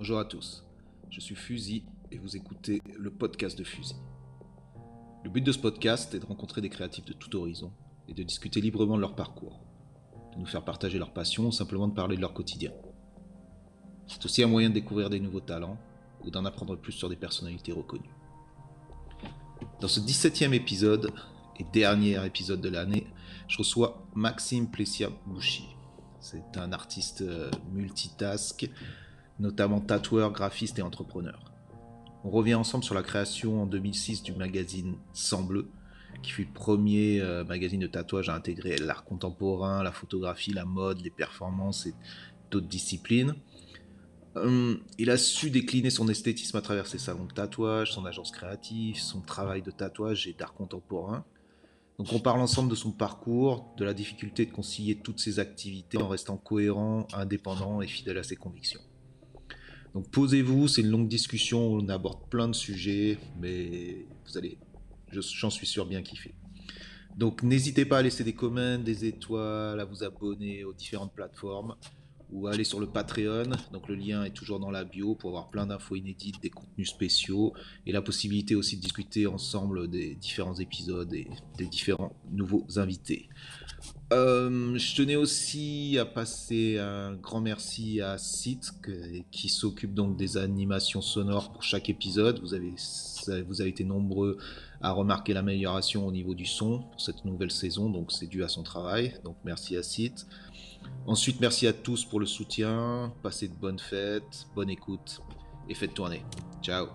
Bonjour à tous, je suis Fusil et vous écoutez le podcast de Fusil. Le but de ce podcast est de rencontrer des créatifs de tout horizon et de discuter librement de leur parcours, de nous faire partager leur passion ou simplement de parler de leur quotidien. C'est aussi un moyen de découvrir des nouveaux talents ou d'en apprendre plus sur des personnalités reconnues. Dans ce 17e épisode et dernier épisode de l'année, je reçois Maxime Plessia-Bouchy. C'est un artiste euh, multitask, notamment tatoueur, graphiste et entrepreneur. On revient ensemble sur la création en 2006 du magazine Sans Bleu, qui fut le premier euh, magazine de tatouage à intégrer l'art contemporain, la photographie, la mode, les performances et d'autres disciplines. Hum, il a su décliner son esthétisme à travers ses salons de tatouage, son agence créative, son travail de tatouage et d'art contemporain. Donc on parle ensemble de son parcours, de la difficulté de concilier toutes ses activités en restant cohérent, indépendant et fidèle à ses convictions. Donc posez-vous, c'est une longue discussion, on aborde plein de sujets, mais vous allez, j'en suis sûr, bien kiffer. Donc n'hésitez pas à laisser des commentaires, des étoiles, à vous abonner aux différentes plateformes ou aller sur le Patreon. Donc le lien est toujours dans la bio pour avoir plein d'infos inédites, des contenus spéciaux et la possibilité aussi de discuter ensemble des différents épisodes et des différents nouveaux invités. Euh, je tenais aussi à passer un grand merci à Site qui s'occupe donc des animations sonores pour chaque épisode. Vous avez, vous avez été nombreux à remarquer l'amélioration au niveau du son pour cette nouvelle saison, donc c'est dû à son travail. Donc merci à Site. Ensuite, merci à tous pour le soutien. Passez de bonnes fêtes, bonne écoute et faites tourner. Ciao.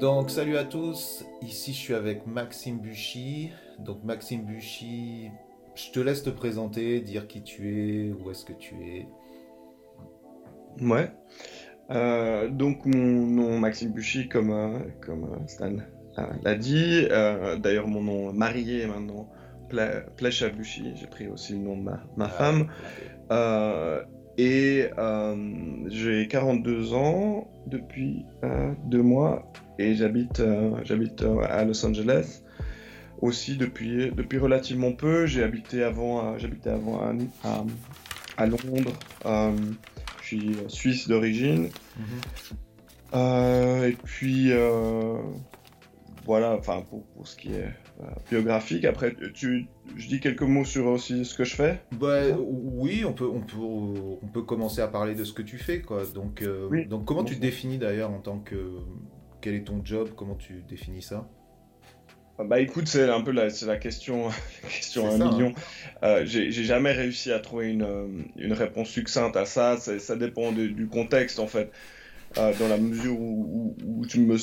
Donc salut à tous, ici je suis avec Maxime Buchy. Donc Maxime Buchy, je te laisse te présenter, dire qui tu es, où est-ce que tu es. Ouais. Euh, donc mon nom Maxime Buchy, comme, euh, comme euh, Stan l'a dit. D'ailleurs mon nom marié est maintenant Plesha Buchy. J'ai pris aussi le nom de ma, ma femme. et j'ai 42 ans depuis deux mois et j'habite j'habite à Los Angeles aussi depuis, depuis relativement peu. J'ai habité avant, j'habitais avant à, à, à Londres suis euh, suisse d'origine. Mhm. Euh, et puis, euh, voilà, enfin, pour, pour, ce qui est biographique. Après, tu, je dis quelques mots sur aussi ce que je fais bah, Oui, on peut, on, peut, on peut commencer à parler de ce que tu fais. Quoi. Donc, donc comment tu te définis d'ailleurs en tant que... Quel est ton job? Comment tu définis ça? Ah bah écoute, c'est un peu la, la question, la question un million. Hein. Euh, J'ai jamais réussi à trouver une, euh, une réponse succincte à ça. Ça dépend du contexte en fait. Euh, dans la mesure où, où, tu me,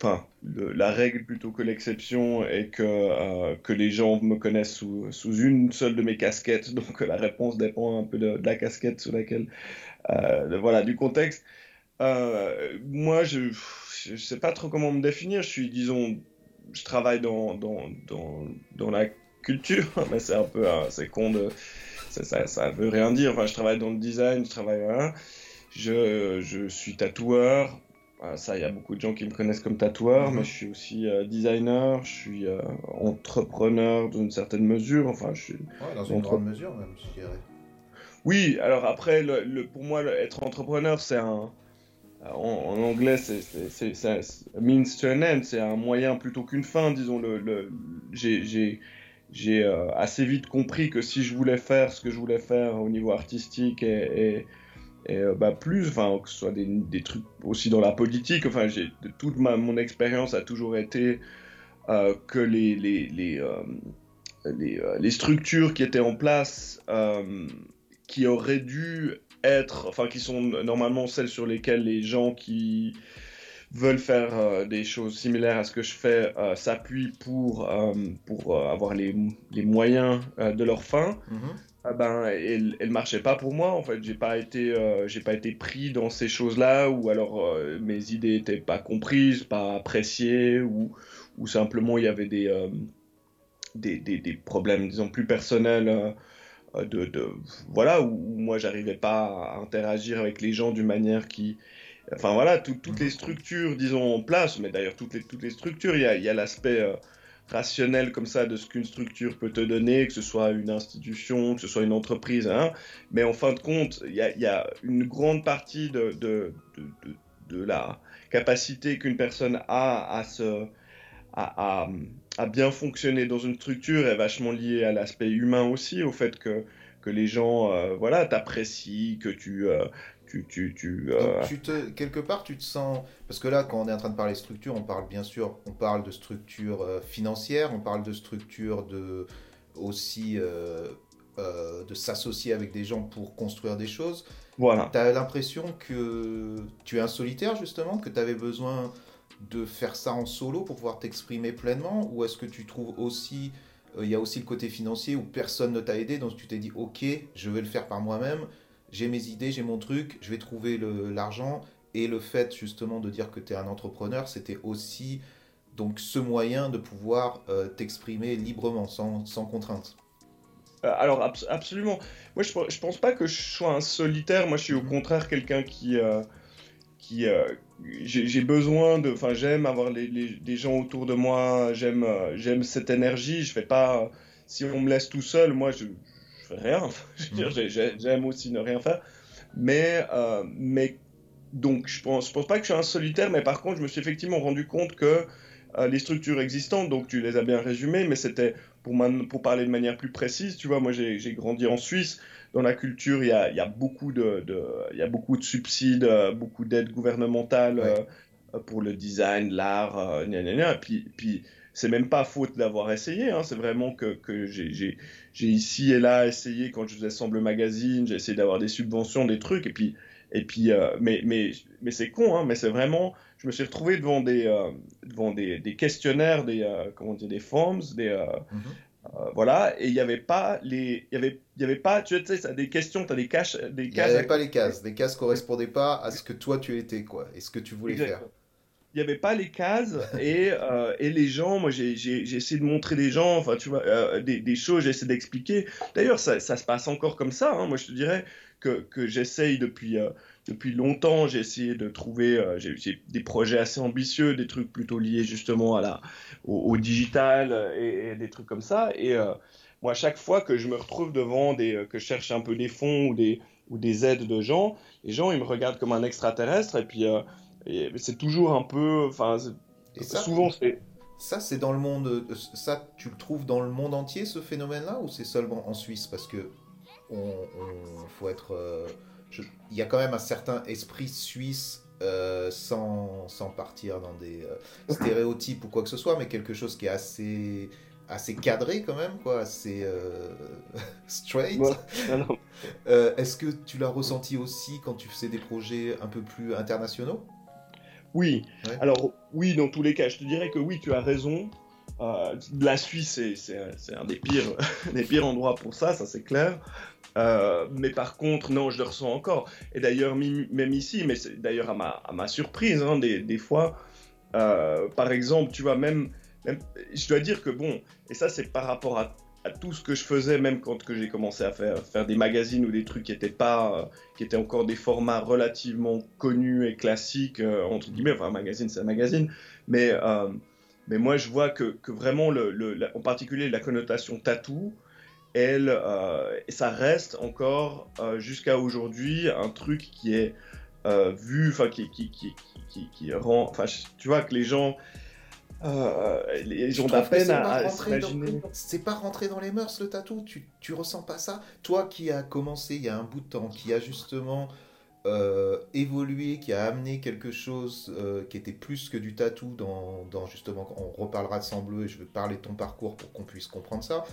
enfin, la règle plutôt que l'exception est que euh, que les gens me connaissent sous, sous une seule de mes casquettes. Donc la réponse dépend un peu de, de la casquette sous laquelle, voilà, du contexte. moi, je, je sais pas trop comment me définir. Je suis, disons je travaille dans, dans, dans, dans la culture, mais c'est un peu, c'est con de, ça, ça, veut rien dire. Enfin, je travaille dans le design, je travaille, hein. je, je suis tatoueur. Ça, il y a beaucoup de gens qui me connaissent comme tatoueur, mhm. mais je suis aussi euh, designer, je suis euh, entrepreneur dans une certaine mesure. Enfin, je suis ouais, dans une grande mesure même, je dirais. Oui, alors après, le, pour moi, être entrepreneur, c'est un, en, anglais, c'est means to an end, c'est un moyen plutôt qu'une fin, disons. Le, j'ai euh, assez vite compris que si je voulais faire ce que je voulais faire au niveau artistique et, euh, bah plus, enfin que ce soit des, trucs aussi dans la politique, enfin toute mon expérience a toujours été euh, que les euh, euh, les, structures qui étaient en place, qui auraient dû être, enfin qui sont normalement celles sur lesquelles les gens qui veulent faire euh, des choses similaires à ce que je fais euh, s'appuient pour, euh, pour avoir les, les moyens de leur fin, mhm. ah ben, elle, elle marchait pas pour moi en fait. J'ai pas été, j'ai pas été pris dans ces choses-là ou alors mes idées étaient pas comprises, pas appréciées ou, ou simplement il y avait des, des, des, des, problèmes disons plus personnels de, de, voilà où, moi j'arrivais pas à interagir avec les gens d'une manière qui enfin voilà toutes les structures disons en place mais d'ailleurs toutes les toutes les structures il y a, y a l'aspect euh, rationnel comme ça de ce qu'une structure peut te donner, que ce soit une institution, que ce soit une entreprise. Hein. Mais en fin de compte, il y, a, une grande partie de, de, de, la capacité qu'une personne a à, se, à, à, bien fonctionner dans une structure est vachement liée à l'aspect humain aussi, au fait que, que les gens euh, voilà, t'apprécient, que tu... Euh, tu, tu, tu, euh, tu, te, quelque part, tu te sens. Parce que là, quand on est en train de parler structure, on parle bien sûr, on parle de structure financière, on parle de structure de aussi de s'associer avec des gens pour construire des choses. Voilà. Tu as l'impression que tu es un solitaire justement, que tu avais besoin de faire ça en solo pour pouvoir t'exprimer pleinement, ou est-ce que tu trouves aussi il y a aussi le côté financier où personne ne t'a aidé, donc tu t'es dit ok, je vais le faire par moi-même j'ai mes idées, j'ai mon truc, je vais trouver l'argent. Et le fait justement de dire que tu es un entrepreneur, c'était aussi donc ce moyen de pouvoir euh, t'exprimer librement, sans, sans contrainte. Euh, alors absolument. Moi je, je pense pas que je sois un solitaire. Moi je suis au mhm. contraire quelqu'un qui euh, qui j'ai besoin de. Enfin j'aime avoir les, les, gens autour de moi. J'aime j'aime cette énergie. Je fais pas. Si on me laisse tout seul, moi je rien. Mhm. j'aime aussi ne rien faire. Mais, euh, mais donc, je pense, je pense pas que je suis un solitaire, mais par contre, je me suis effectivement rendu compte que euh, les structures existantes, donc tu les as bien résumées, mais c'était pour, pour parler de manière plus précise, tu vois, moi j'ai grandi en Suisse, dans la culture, il y a, y a, beaucoup, de, de, y a beaucoup de subsides, euh, beaucoup d'aides gouvernementales pour le design, l'art, et puis, puis c'est même pas faute d'avoir essayé, hein, c'est vraiment que, que j'ai ici et là essayé quand je faisais Semble Magazine, j'ai essayé d'avoir des subventions, des trucs, et puis, et puis euh, mais, mais, mais c'est con, hein, mais c'est vraiment, je me suis retrouvé devant des, euh, devant des, des, questionnaires, des, euh, comment dire, des forms, des, mhm. voilà, et il n'y avait pas les, il y avait, y avait pas, tu sais, ça, des questions, tu as des caches, des cases. Il n'y avait pas les cases, les cases correspondaient pas à ce que toi tu étais, quoi, et ce que tu voulais faire il n'y avait pas les cases et, euh, et les gens, moi j'ai essayé de montrer des gens, enfin tu vois, euh, des, des, choses, j'ai essayé d'expliquer. D'ailleurs, ça, ça, se passe encore comme ça. Hein. Moi je te dirais que, que j'essaye depuis, euh, depuis longtemps, j'ai essayé de trouver euh, j'ai des projets assez ambitieux, des trucs plutôt liés justement à la, au, digital et, et, des trucs comme ça. Et moi, à chaque fois que je me retrouve devant des, que je cherche un peu des fonds ou des, ou des aides de gens, les gens ils me regardent comme un extraterrestre et puis c'est toujours un peu. Enfin, souvent c'est. Ça, c'est dans le monde. Ça, tu le trouves dans le monde entier, ce phénomène-là, ou c'est seulement en Suisse? Parce que. On, faut être. Euh, il y a quand même un certain esprit suisse euh, sans, sans, partir dans des euh, stéréotypes ou quoi que ce soit, mais quelque chose qui est assez, assez cadré quand même, quoi, assez straight. Est-ce que tu l'as ressenti aussi quand tu faisais des projets un peu plus internationaux? Oui. Alors, oui, dans tous les cas, je te dirais que oui, tu as raison. Euh, la Suisse, c'est un des pires, des pires endroits pour ça, ça c'est clair. Euh, mais par contre, non, je le ressens encore. Et d'ailleurs, même ici, mais d'ailleurs à ma, surprise, hein, des, fois, euh, par exemple, tu vois, même, je dois dire que bon, et ça c'est par rapport à tout ce que je faisais, même quand j'ai commencé à faire, des magazines ou des trucs qui étaient pas, qui étaient encore des formats relativement connus et classiques entre guillemets. Enfin, un magazine, c'est un magazine, mais mais moi je vois que, que vraiment le, en particulier la connotation tatou, elle, ça reste encore jusqu'à aujourd'hui un truc qui est vu, enfin qui qui, qui, qui, qui rend, enfin tu vois que les gens euh, ils ont de la peine à, s'imaginer. C'est pas rentré dans les mœurs le tatou, tu, tu ressens pas ça? Toi qui as commencé il y a un bout de temps, qui a justement euh, évolué, qui a amené quelque chose euh, qui était plus que du tatou dans, dans, justement, on reparlera de sang bleu et je vais parler de ton parcours pour qu'on puisse comprendre ça,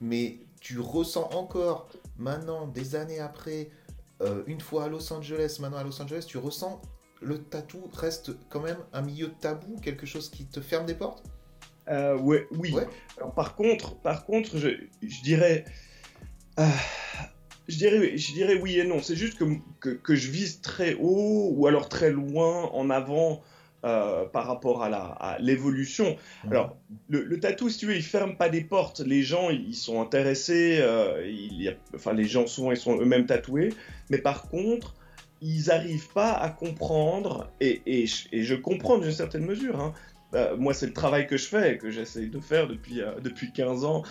mais tu ressens encore maintenant, des années après, une fois à Los Angeles, maintenant à Los Angeles, tu ressens le tatou reste quand même un milieu tabou, quelque chose qui te ferme des portes? Euh, ouais, Oui. par contre, par contre je, dirais. Euh, je dirais, je dirais oui et non. C'est juste que, que, je vise très haut ou alors très loin en avant euh, par rapport à l'évolution. Alors, le, le, tatou, si tu veux, il ferme pas des portes. Les gens, ils sont intéressés. il y a, enfin, les gens, souvent, ils sont eux-mêmes tatoués. Mais par contre, ils n'arrivent pas à comprendre, et, et, je comprends d'une certaine mesure, hein, euh, moi, c'est le travail que je fais, que j'essaie de faire depuis, euh, depuis 15 ans.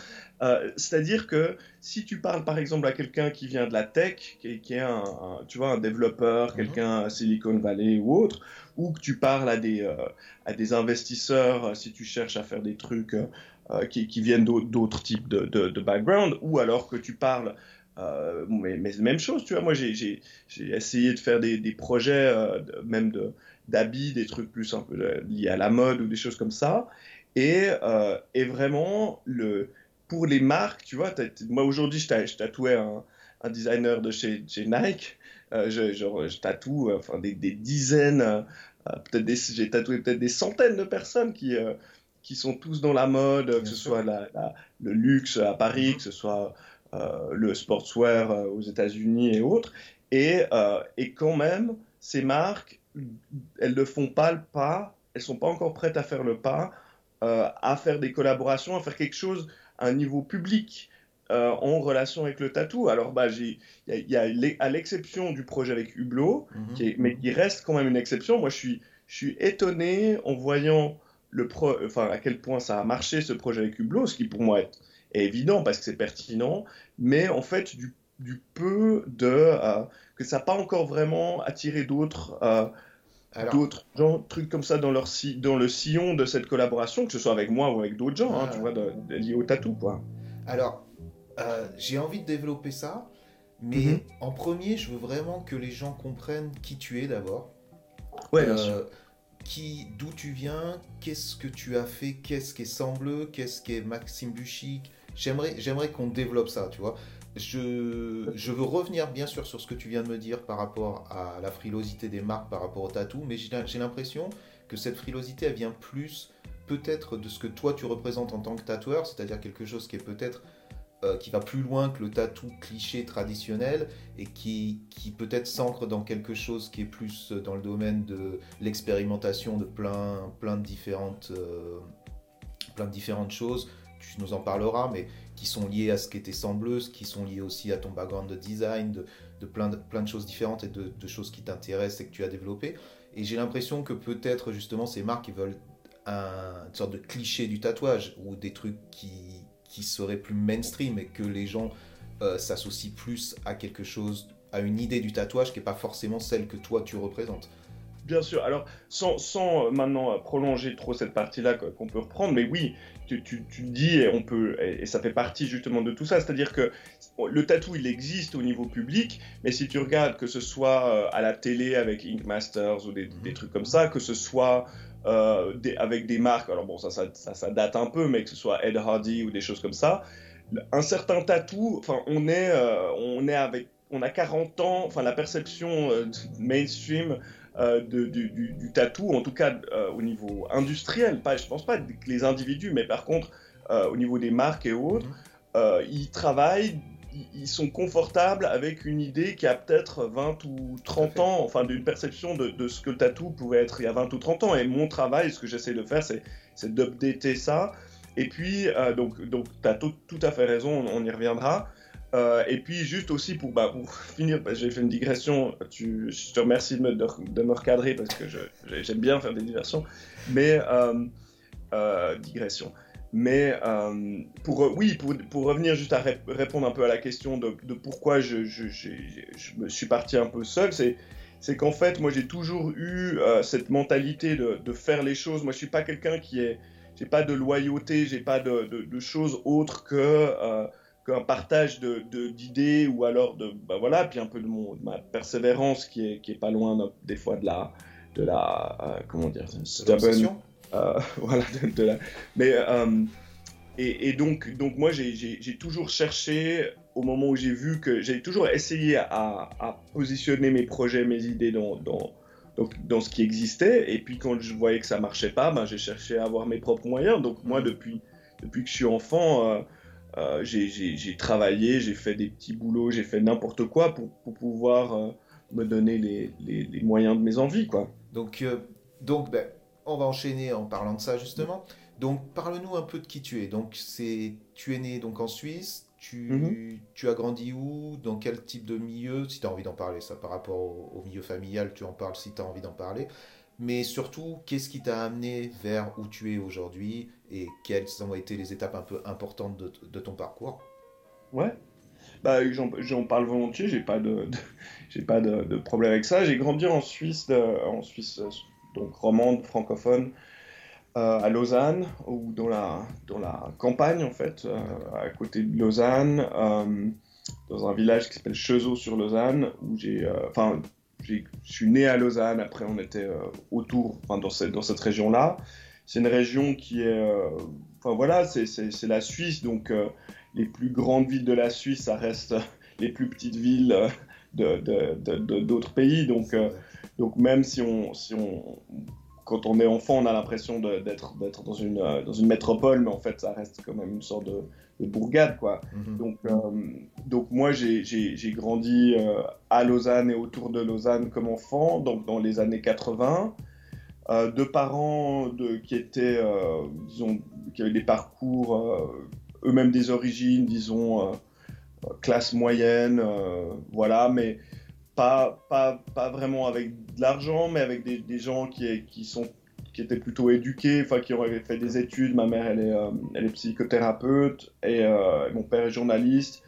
Euh, c'est-à-dire que si tu parles par exemple à quelqu'un qui vient de la tech, qui, est un, tu vois, un développeur, mhm. quelqu'un à Silicon Valley ou autre, ou que tu parles à des, à des investisseurs, si tu cherches à faire des trucs qui, qui, viennent d'autres types de, de, background, ou alors que tu parles mais, mais, même chose, tu vois. Moi, j'ai essayé de faire des, des projets, même de, d'habits, des trucs plus un peu euh, liés à la mode ou des choses comme ça. Et, euh, et vraiment, le, pour les marques, tu vois, moi aujourd'hui, je tatouais un, un, designer de chez, chez Nike. Euh, je, je, tatoue enfin, des, des dizaines, peut-être j'ai tatoué peut-être des centaines de personnes qui, qui sont tous dans la mode, que ce soit la, le luxe à Paris, que ce soit le sportswear aux États-Unis et autres. Et, et quand même, ces marques, elles ne font pas le pas, elles sont pas encore prêtes à faire le pas, euh, à faire des collaborations, à faire quelque chose à un niveau public euh, en relation avec le tatou. Alors, bah, il y a, à l'exception du projet avec Hublot, mhm. mais qui reste quand même une exception. Moi, je suis, je suis étonné en voyant le pro, enfin, à quel point ça a marché ce projet avec Hublot, ce qui pour moi est, évident parce que c'est pertinent, mais en fait, du, du peu de. Euh, que ça n'a pas encore vraiment attiré d'autres d'autres gens, trucs comme ça dans, leur dans le sillon de cette collaboration, que ce soit avec moi ou avec d'autres gens, hein, tu vois, liés au tatou, quoi. Alors, euh, j'ai envie de développer ça, mais mhm. en premier, je veux vraiment que les gens comprennent qui tu es d'abord. Ouais, bien sûr. Euh, qui, d'où tu viens, qu'est-ce que tu as fait, qu'est-ce qu'est Sambleu, qu'est-ce qu'est Maxime Buchic. J'aimerais, j'aimerais qu'on développe ça, tu vois. Je, veux revenir bien sûr sur ce que tu viens de me dire par rapport à la frilosité des marques par rapport au tatou, mais j'ai l'impression que cette frilosité, elle vient plus peut-être de ce que toi tu représentes en tant que tatoueur, c'est-à-dire quelque chose qui est peut-être euh, va plus loin que le tatou cliché traditionnel et qui, peut-être s'ancre dans quelque chose qui est plus dans le domaine de l'expérimentation de euh, plein de différentes choses. Tu nous en parleras, mais qui sont liées à ce qu'était Sembleuse, qui sont liées aussi à ton background de design, de, de, plein, de plein de choses différentes et de, de choses qui t'intéressent et que tu as développées. Et j'ai l'impression que peut-être justement ces marques veulent un, une sorte de cliché du tatouage ou des trucs qui, qui seraient plus mainstream et que les gens euh, s'associent plus à quelque chose, à une idée du tatouage qui n'est pas forcément celle que toi tu représentes. Bien sûr. Alors, sans, sans euh, maintenant prolonger trop cette partie-là qu'on peut reprendre, mais oui, tu, tu, tu, dis, et, on peut, et, ça fait partie justement de tout ça, c'est-à-dire que le tatou, il existe au niveau public, mais si tu regardes que ce soit euh, à la télé avec Ink Masters ou des, des trucs comme ça, que ce soit euh, des, avec des marques, alors bon, ça ça, ça, ça, date un peu, mais que ce soit Ed Hardy ou des choses comme ça, un certain tatou, enfin, on est, on est avec, on a 40 ans, enfin, la perception mainstream euh, du, du, tatou, en tout cas euh, au niveau industriel. Pas, je pense pas que les individus, mais par contre, euh, au niveau des marques et autres, mhm. ils travaillent, ils sont confortables avec une idée qui a peut-être 20 ou 30 ans, enfin d'une perception de, ce que le tatou pouvait être il y a 20 ou 30 ans. Et mon travail, ce que j'essaie de faire, c'est, c'est d'updater ça. Et puis, donc, donc tu as tout, tout, à fait raison, on y reviendra. Euh, et puis juste aussi pour, bah, finir, bah, j'ai fait une digression, tu, je te remercie de me, recadrer parce que j'aime bien faire des diversions, mais euh, euh, digression. Mais pour, oui, pour, revenir juste à répondre un peu à la question de, pourquoi je, me suis parti un peu seul, c'est c'est qu'en fait, moi j'ai toujours eu cette mentalité de, faire les choses. Moi je suis pas quelqu'un qui est, j'ai pas de loyauté, j'ai pas de, choses autres que un partage d'idées de, ou alors de bah voilà puis un peu de, mon, ma persévérance qui est, qui est pas loin des fois de la de la euh, comment dire euh, voilà de, la mais euh, et, et, donc donc moi j'ai toujours cherché au moment où j'ai vu que j'ai toujours essayé à, à, positionner mes projets mes idées dans, dans donc, dans ce qui existait. Et puis quand je voyais que ça marchait pas ben, j'ai cherché à avoir mes propres moyens. Donc moi mmh. depuis depuis que je suis enfant euh, j'ai travaillé, j'ai fait des petits boulots, j'ai fait n'importe quoi pour, pour pouvoir euh, me donner les, les, moyens de mes envies. Quoi. Donc, euh, donc ben, on va enchaîner en parlant de ça justement. Donc parle-nous un peu de qui tu es. Donc c'est tu es né donc en Suisse, tu, mm-hmm. tu as grandi où? Dans quel type de milieu? Si tu as envie d'en parler, ça par rapport au, milieu familial, tu en parles si tu as envie d'en parler. mais surtout, qu'est-ce qui t'a amené vers où tu es aujourd'hui? Et quelles ont été les étapes un peu importantes de, ton parcours Ouais. Bah, j'en parle volontiers, j'ai pas de, pas de, problème avec ça. J'ai grandi en Suisse, en Suisse donc romande, francophone, euh, à Lausanne ou dans la dans la campagne en fait, euh, à côté de Lausanne, euh, dans un village qui s'appelle Chezeaux sur Lausanne, où j'ai, enfin, je suis né à Lausanne. Après, on était autour, dans cette dans cette région-là. C'est une région qui est, enfin voilà, c'est la Suisse, donc les plus grandes villes de la Suisse, ça reste les plus petites villes de d'autres pays. Donc, euh, donc même si on, si on, quand on est enfant, on a l'impression d'être dans une, euh, dans une métropole, mais en fait, ça reste quand même une sorte de, bourgade, quoi. Mhm. Donc, euh, donc moi, j'ai grandi à Lausanne et autour de Lausanne comme enfant, donc dans les années 80. De parents de, qui étaient, disons, qui avaient des parcours eux-mêmes des origines, disons, euh, classe moyenne, euh, voilà, mais pas, pas, pas vraiment avec de l'argent, mais avec des, des gens qui, qui, sont, qui étaient plutôt éduqués, enfin, qui auraient fait des études. Ma mère, elle est, euh, elle est psychothérapeute et mon père est journaliste,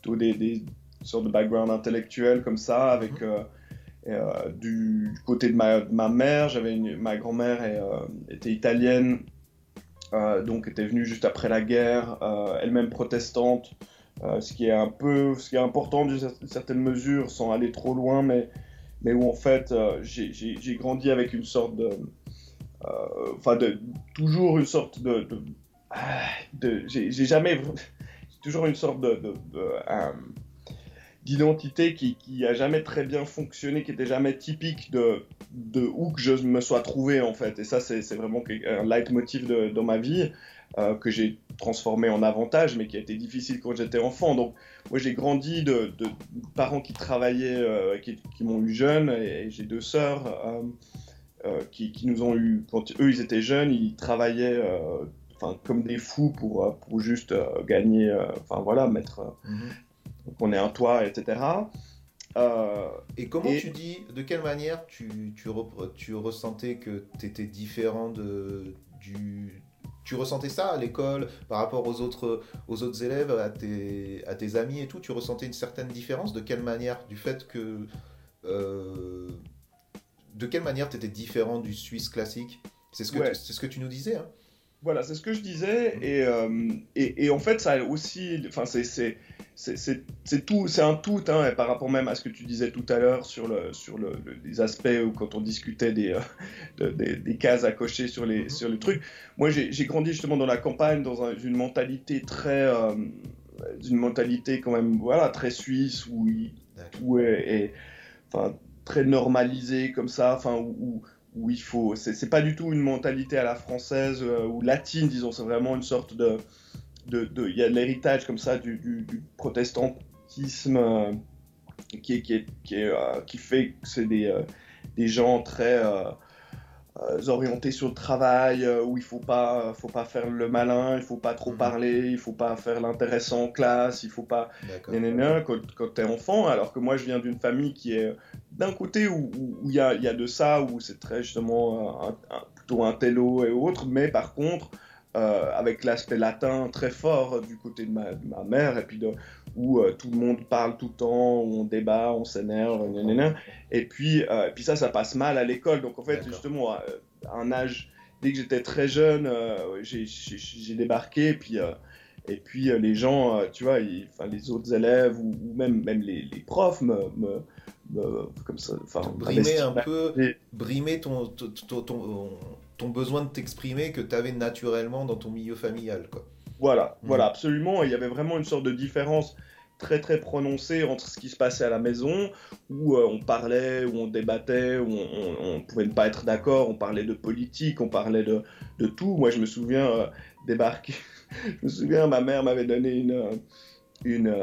plutôt des, des, sortes de background intellectuel comme ça, avec. Du, côté de ma, mère, j'avais ma grand-mère était italienne euh, donc était venue juste après la guerre, euh, elle-même protestante, euh, ce qui est un peu, ce qui est important d'une certaine mesure, sans aller trop loin, mais, où en fait j'ai grandi avec une sorte de, enfin de, toujours une sorte de, de, de j'ai jamais, toujours une sorte de d'identité qui, qui a jamais très bien fonctionné, qui était jamais typique de, où que je me sois trouvé en fait. Et ça, c'est vraiment un leitmotiv de, dans ma vie euh, que j'ai transformé en avantage, mais qui a été difficile quand j'étais enfant. Donc, moi, j'ai grandi de, parents qui travaillaient, euh, qui, m'ont eu jeune, et, j'ai deux sœurs euh, qui, qui, nous ont eu quand eux ils étaient jeunes, ils travaillaient. Enfin, comme des fous pour, pour juste gagner, enfin voilà, mettre, mhm qu'on ait un toit, etc. Euh, et comment tu dis, de quelle manière tu, tu, tu ressentais que tu étais différent de, du... Tu ressentais ça à l'école par rapport aux autres, aux autres élèves, à tes, à tes amis et tout Tu ressentais une certaine différence? De quelle manière Du fait que... Euh, de quelle manière tu étais différent du Suisse classique? C'est ce, que c'est ce que tu nous disais. Hein voilà, c'est ce que je disais. Mm. Et, euh, et, et, en fait, ça aussi... Enfin, c'est c'est tout, c'est un tout, hein, par rapport même à ce que tu disais tout à l'heure sur, le, sur le, les aspects où quand on discutait des, euh, des, des, cases à cocher sur les, mhm. sur les trucs. Moi, j'ai grandi justement dans la campagne, dans une mentalité très, euh, une mentalité quand même, voilà, très suisse où tout est, enfin, très normalisé comme ça, enfin, où, où il faut, c'est pas du tout une mentalité à la française euh, ou latine, disons, c'est vraiment une sorte de il y a l'héritage comme ça du, du, protestantisme euh, qui, qui, qui, euh, qui, fait que c'est des, des, gens très orientés sur le travail, où il faut pas, faut pas faire le malin, il faut pas trop mhm. parler, il faut pas faire l'intéressant en classe, il faut pas quand, quand tu es enfant, alors que moi je viens d'une famille qui est d'un côté où il y, a, y, a, de ça, où c'est très justement plutôt un télo et autres, mais par contre euh, avec l'aspect latin très fort du côté de ma, mère, et puis où euh, tout le monde parle tout le temps, où on débat, on s'énerve, et puis, euh, et puis ça, ça passe mal à l'école. Donc en fait, justement, à un âge, dès que j'étais très jeune, j'ai débarqué, et puis, et puis les gens, tu vois, les autres élèves, ou, même, même les, les profs me, me, comme ça, enfin, brimer un peu, brimer ton, ton, ton ton besoin de t'exprimer que tu avais naturellement dans ton milieu familial. Quoi. Voilà, mm. voilà, absolument. Il y avait vraiment une sorte de différence très très prononcée entre ce qui se passait à la maison, où euh, on parlait, où on débattait, où on, ne pouvait pas être d'accord, on parlait de politique, on parlait de, de tout. Moi, je me souviens euh, débarquer. je me souviens, ma mère m'avait donné une. Euh, une,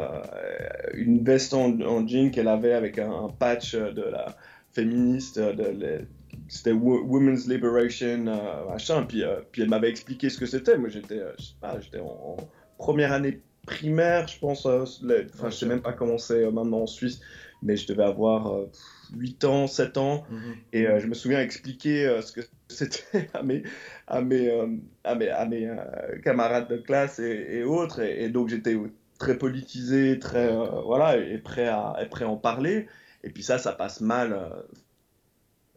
une veste en, en jean qu'elle avait avec un, patch de la féministe de, c'était Women's Liberation, euh, machin. Puis, euh, puis elle m'avait expliqué ce que c'était. Moi, j'étais, euh, j'étais en, première année primaire, je pense. enfin, je sais même pas comment c'est maintenant en Suisse, mais je devais avoir, 8 ans, 7 ans. Mhm. Et euh, je me souviens expliquer euh, ce que c'était à mes, à mes, euh, à mes, à mes euh, camarades de classe et, et autres. Et, et donc j'étais très politisé, très euh, voilà, et prêt à, et prêt à en parler. Et puis ça, ça passe mal. euh,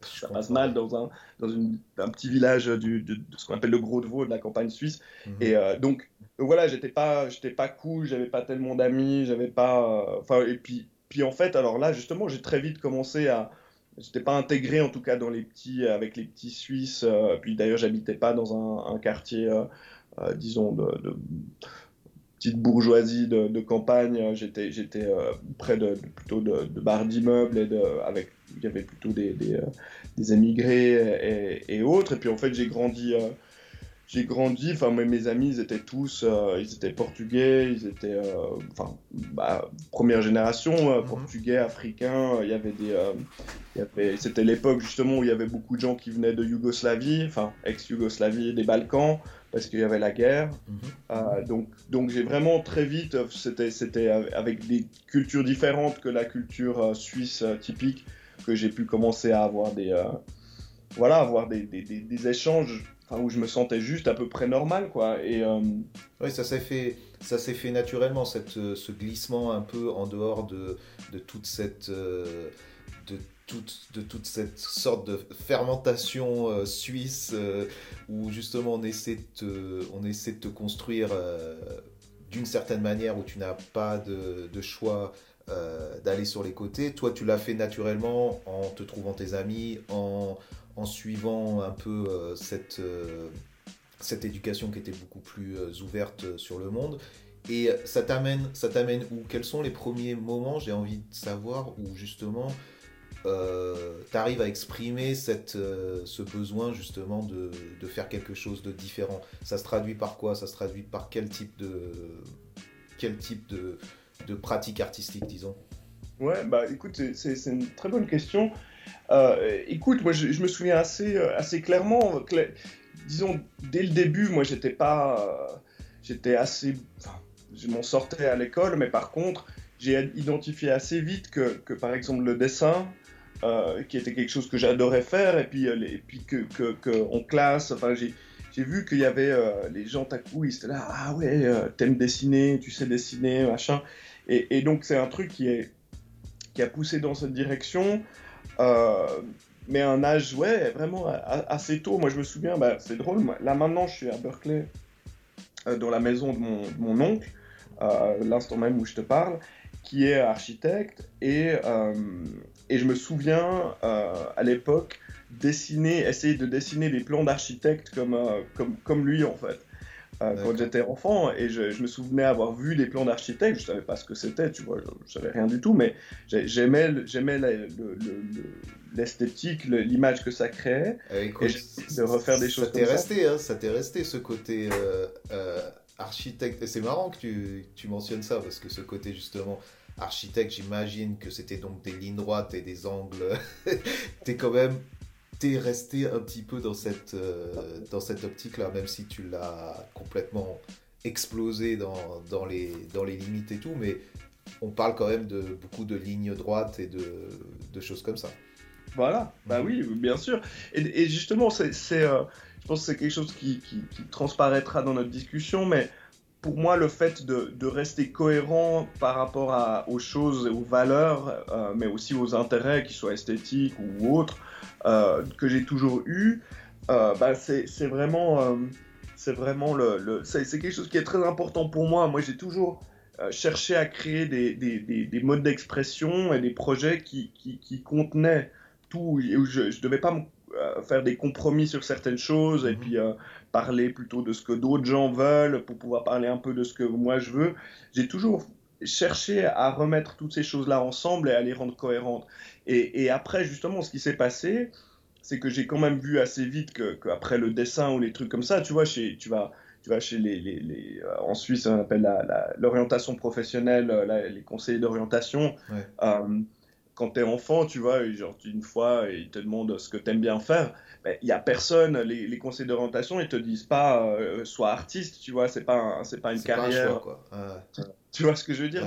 ça passe mal dans un, dans une- un petit village du, de, de ce qu'on appelle le Gros de Vaud, de la campagne suisse. Mhm. Et euh, donc, donc voilà, j'étais pas, j'étais pas cool, j'avais pas tellement d'amis, j'avais pas. Enfin, et puis, puis en fait, alors là, justement, j'ai très vite commencé à. J'étais pas intégré en tout cas dans les petits, avec les petits Suisses. puis d'ailleurs, j'habitais pas dans un, un quartier, disons, de, de petite bourgeoisie de, de campagne. J'étais, j'étais euh, près de, plutôt de, de bars d'immeubles et de, avec, il y avait plutôt des, des, euh, des émigrés et, et autres. Et puis en fait, j'ai grandi. euh, j'ai grandi, enfin mes, mes amis ils étaient tous, ils étaient portugais, ils étaient, enfin bah, première génération Mhm. portugais, africains. Il y avait des, c'était l'époque justement où il y avait beaucoup de gens qui venaient de Yougoslavie, enfin ex-Yougoslavie, des Balkans, parce qu'il y avait la guerre. Mhm. Euh, donc, donc j'ai vraiment très vite, euh, c'était, c'était avec des cultures différentes que la culture euh, suisse euh, typique, que j'ai pu commencer à avoir des, voilà, avoir des, des, des, des échanges, où je me sentais juste à peu près normal, quoi. Et Oui, ça s'est fait, ça s'est fait naturellement, cette, ce glissement un peu en dehors de, de toute cette, de toute, de toute cette sorte de fermentation euh, suisse euh, où justement on essaie de te, on essaie de te construire euh, d'une certaine manière où tu n'as pas de, de choix d'aller sur les côtés. Toi, tu l'as fait naturellement en te trouvant tes amis, en, en suivant un peu cette, cette éducation qui était beaucoup plus ouverte sur le monde. Et ça t'amène, ça t'amène où? Quels sont les premiers moments, j'ai envie de savoir, où justement euh, tu arrives à exprimer euh, ce besoin justement de, faire quelque chose de différent Ça se traduit par quoi? Ça se traduit par quel type de, quel type de, pratique artistique, disons? Ouais, bah écoute, c'est- une très bonne question. Euh, écoute, moi je, me souviens assez, euh, assez clairement, cla- disons, dès le début, moi j'étais pas. j'étais assez. je m'en sortais à l'école, mais par contre, j'ai identifié assez vite que par exemple, le dessin, euh, qui était quelque chose que j'adorais faire, et puis, euh, les- puis que, que, que classe, enfin, j'ai. J'ai vu qu'il y avait euh, les gens, étaient là, ah ouais, euh, t'aimes dessiner, tu sais dessiner, machin. Et, et donc, c'est un truc qui, est, qui a poussé dans cette direction. Mais un âge, ouais, vraiment assez tôt. Moi, je me souviens, bah, c'est drôle, là maintenant, je suis à Berkeley, dans la maison de mon, de mon oncle, l'instant même où je te parle, qui est architecte. Et, et je me souviens, euh, à l'époque, dessiner, essayer de dessiner des plans d'architecte comme, euh, comme, comme lui, en fait. Euh, quand j'étais enfant, et je, je me souvenais avoir vu des plans d'architecte, je savais pas ce que c'était, tu vois, je, je savais rien du tout, mais j'ai- j'aimais j'aimais la- le- le- le- l'esthétique, le- l'image que ça créait. Euh, écoute, Et de refaire des choses Ça t'est comme ça. resté, hein, ça t'est resté ce côté euh, architecte. Et c'est marrant que tu, tu mentionnes ça parce que ce côté justement architecte, j'imagine que c'était donc des lignes droites et des angles. t'es quand même, t'es resté un petit peu dans cette euh, dans cette optique-là, même si tu l'as complètement explosé dans, dans les dans les limites et tout, mais on parle quand même de beaucoup de lignes droites et de, de choses comme ça. Voilà, bah Mhm. oui, bien sûr. Et, et justement, c'est, c'est, euh, je pense que c'est quelque chose qui, qui- qui transparaîtra dans notre discussion, mais pour moi, le fait de, rester cohérent par rapport aux choses aux valeurs, euh, mais aussi aux intérêts, qu'ils soient esthétiques ou autres, euh, que j'ai toujours eu, euh, bah, c'est, vraiment, c'est vraiment le, c'est, quelque chose qui est très important pour moi. Moi, j'ai toujours cherché à créer des, des, des, des modes d'expression et des projets qui, qui, contenaient tout, où je ne devais pas me- faire des compromis sur certaines choses et Mhm. puis euh, parler plutôt de ce que d'autres gens veulent pour pouvoir parler un peu de ce que moi je veux. J'ai toujours cherché à remettre toutes ces choses-là ensemble et à les rendre cohérentes. Et, et après, justement, ce qui s'est passé, c'est que j'ai quand même vu assez vite que, que après le dessin ou les trucs comme ça, tu vois, chez, tu vas, tu vas chez les, les, les- euh, en Suisse, on appelle l'orientation professionnelle, euh, la- les conseillers d'orientation. Ouais. Euh, quand t'es enfant, tu vois, genre une fois, ils te demandent ce que t'aimes bien faire. Ben, Il y a personne, les, les conseillers d'orientation, ils te disent pas euh, sois artiste, tu vois, c'est pas, un- c'est pas une C'est pas un carrière. choix, quoi. Ouais. tu vois ce que je veux dire?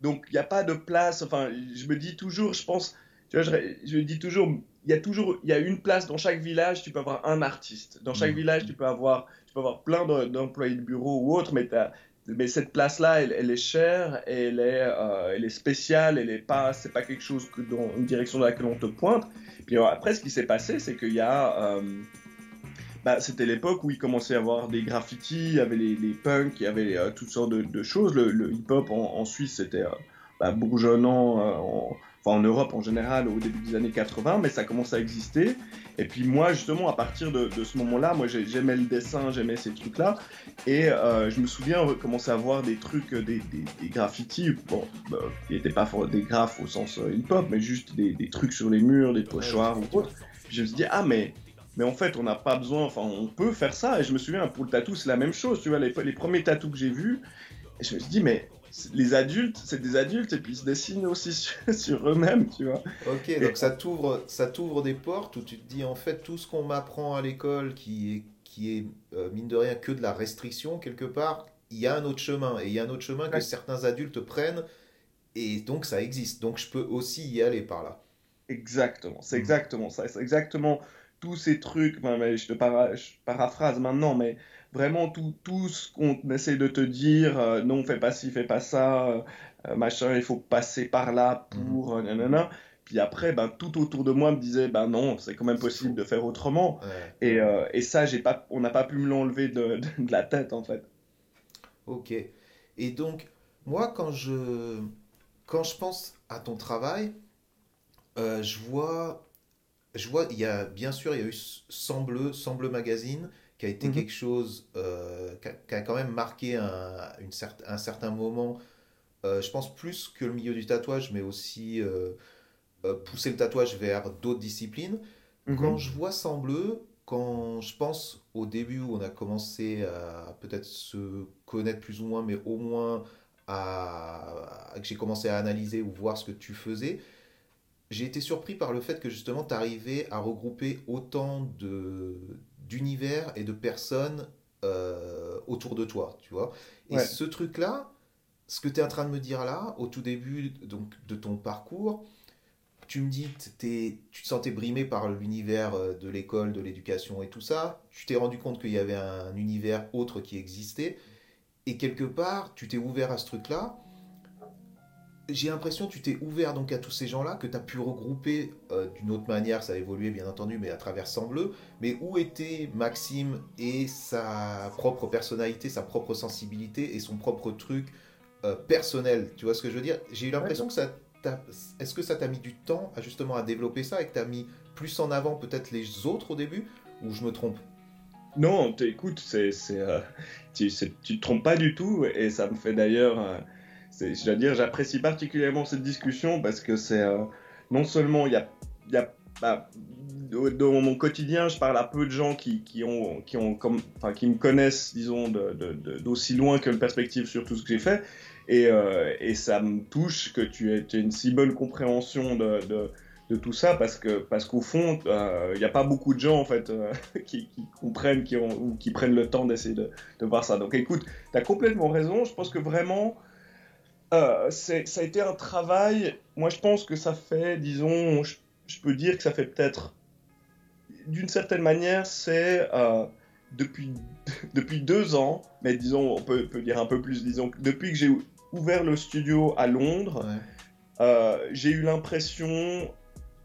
Donc, il n'y a pas de place. Enfin, je me dis toujours, je pense, tu vois, je, je dis toujours, il y a toujours, il y a une place dans chaque village, tu peux avoir un artiste. Dans chaque Mm. village, tu peux avoir, tu peux avoir plein de- d'employés de bureau ou autre, mais t'as- mais cette place-là, elle, est chère, elle est, euh, elle est spéciale, elle est pas, c'est pas quelque chose que dans une direction dans laquelle on te pointe. Puis euh, après, ce qui s'est passé, c'est qu'il y a, euh, bah, c'était l'époque où il commençait à y avoir des graffitis, il y avait les, les punks, il y avait toutes sortes de, choses. Le, hip-hop en, Suisse, c'était bah, bourgeonnant, enfin en Europe en général, au début des années 80, mais ça commençait à exister. Et puis moi, justement, à partir de, ce moment-là, moi j'ai- j'aimais le dessin, j'aimais ces trucs-là. Et euh, je me souviens commencer à voir des trucs, euh, des, graffitis, bon, bah, qui n'étaient pas des graphes au sens euh, hip-hop, mais juste des, trucs sur les murs, des pochoirs ou autre. Je me suis dit, ah, mais, mais en fait, on n'a pas besoin, enfin, on peut faire ça. Et je me souviens, pour le tatou, c'est la même chose. Tu vois, les, premiers tatous que j'ai vus, je me suis dit, mais les adultes, c'est des adultes, et puis ils se dessinent aussi sur, sur eux-mêmes, tu vois. Ok, donc ça t'ouvre, ça t'ouvre des portes où tu te dis en fait tout ce qu'on m'apprend à l'école qui est, qui est euh, mine de rien que de la restriction quelque part, il y a un autre chemin et il y a un autre chemin que certains adultes prennent et donc ça existe. Donc je peux aussi y aller par là. Exactement, c'est Mhm. exactement ça. C'est exactement tous ces trucs, ben, mais je te para- je paraphrase maintenant, mais vraiment tout, tout ce qu'on essaie de te dire, euh, non, fais pas ci, fais pas ça, euh, euh, machin, il faut passer par là pour, nanana. Puis après, ben, tout autour de moi me disait, ben non, c'est quand même possible de faire autrement. Ouais. Et, euh, et ça, j'ai pas, on n'a pas pu me l'enlever de, de, de la tête, en fait. Ok. Et donc, moi, quand je, quand je pense à ton travail, je vois, je vois, il y a, bien sûr, il y a eu Sembleu, Sembleu Magazine, qui a été Mhm. quelque chose, euh, qui a, qui a quand même marqué un, une cer- un certain moment, euh, je pense plus que le milieu du tatouage, mais aussi euh, pousser le tatouage vers d'autres disciplines. Quand Mhm. je vois Sembleu, quand je pense au début où on a commencé à peut-être se connaître plus ou moins, mais au moins à, à- que j'ai commencé à analyser ou voir ce que tu faisais, j'ai été surpris par le fait que justement tu arrivais à regrouper autant de d'univers et de personnes euh, autour de toi, tu vois. Et Ouais. ce truc-là, ce que tu es en train de me dire là, au tout début donc, de ton parcours, tu me dis que tu te sentais brimé par l'univers euh, de l'école, de l'éducation et tout ça. Tu t'es rendu compte qu'il y avait un univers autre qui existait. Et quelque part, tu t'es ouvert à ce truc-là. J'ai l'impression que tu t'es ouvert donc à tous ces gens-là, que tu as pu regrouper euh, d'une autre manière, ça a évolué bien entendu, mais à travers Sembleu. Mais où était Maxime et sa propre personnalité, sa propre sensibilité et son propre truc euh, personnel? Tu vois ce que je veux dire? J'ai eu l'impression que ça t'a- Est-ce que ça t'a mis du temps à justement à développer ça et que tu as mis plus en avant peut-être les autres au début? Ou je me trompe? Non, écoute, c'est, c'est, euh, tu, c'est- tu te trompes pas du tout, et ça me fait d'ailleurs, je dois j'apprécie particulièrement cette discussion parce que c'est euh, non seulement il y a, y a bah, dans mon quotidien, je parle à peu de gens qui, qui ont, qui ont enfin, qui me connaissent, disons, d'aussi loin que le perspective sur tout ce que j'ai fait, et, euh, et ça me touche que tu aies, une si bonne compréhension de, de tout ça parce que parce qu'au fond il n'y a pas beaucoup de gens en fait euh, qui, qui comprennent qui ont ou qui prennent le temps d'essayer de, de voir ça. Donc écoute tu as complètement raison. Je pense que vraiment euh, c'est ça a été un travail moi je pense que ça fait disons je, je peux dire que ça fait peut-être d'une certaine manière c'est euh, depuis depuis deux ans mais disons on peut, peut dire un peu plus disons depuis que j'ai ouvert le studio à Londres Ouais. euh, j'ai eu l'impression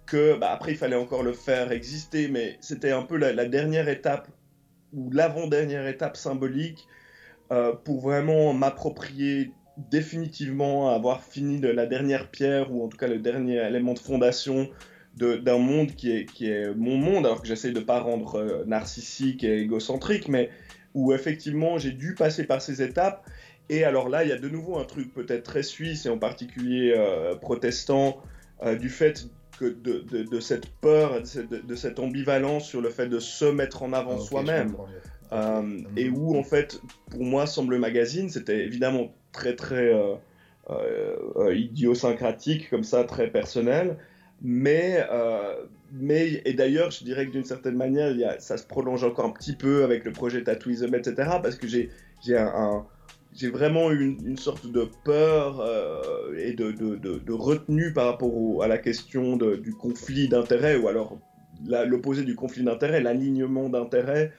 que, bah, après, il fallait encore le faire exister, mais c'était un peu la, la dernière étape, ou l'avant-dernière étape symbolique, euh, pour vraiment m'approprier définitivement, avoir fini de la dernière pierre, ou en tout cas le dernier élément de fondation de- d'un monde qui est, qui est mon monde, alors que j'essaie de ne pas rendre euh, narcissique et égocentrique, mais où effectivement j'ai dû passer par ces étapes. Et alors là, il y a de nouveau un truc peut-être très suisse et en particulier euh, protestant euh, du fait que de, de- de cette peur, de cette, de cette ambivalence sur le fait de se mettre en avant Ah, soi-même. Euh, et où en fait, pour moi, semble magazine, c'était évidemment très très euh, euh, euh, idiosyncratique comme ça, très personnel. Mais, mais et d'ailleurs, je dirais que d'une certaine manière, ça se prolonge encore un petit peu avec le projet Tattooism, etc. Parce que j'ai un, j'ai vraiment eu une, sorte de peur et de, de, de, retenue par rapport à la question du conflit d'intérêts, ou alors l'opposé du conflit d'intérêts, l'alignement d'intérêts,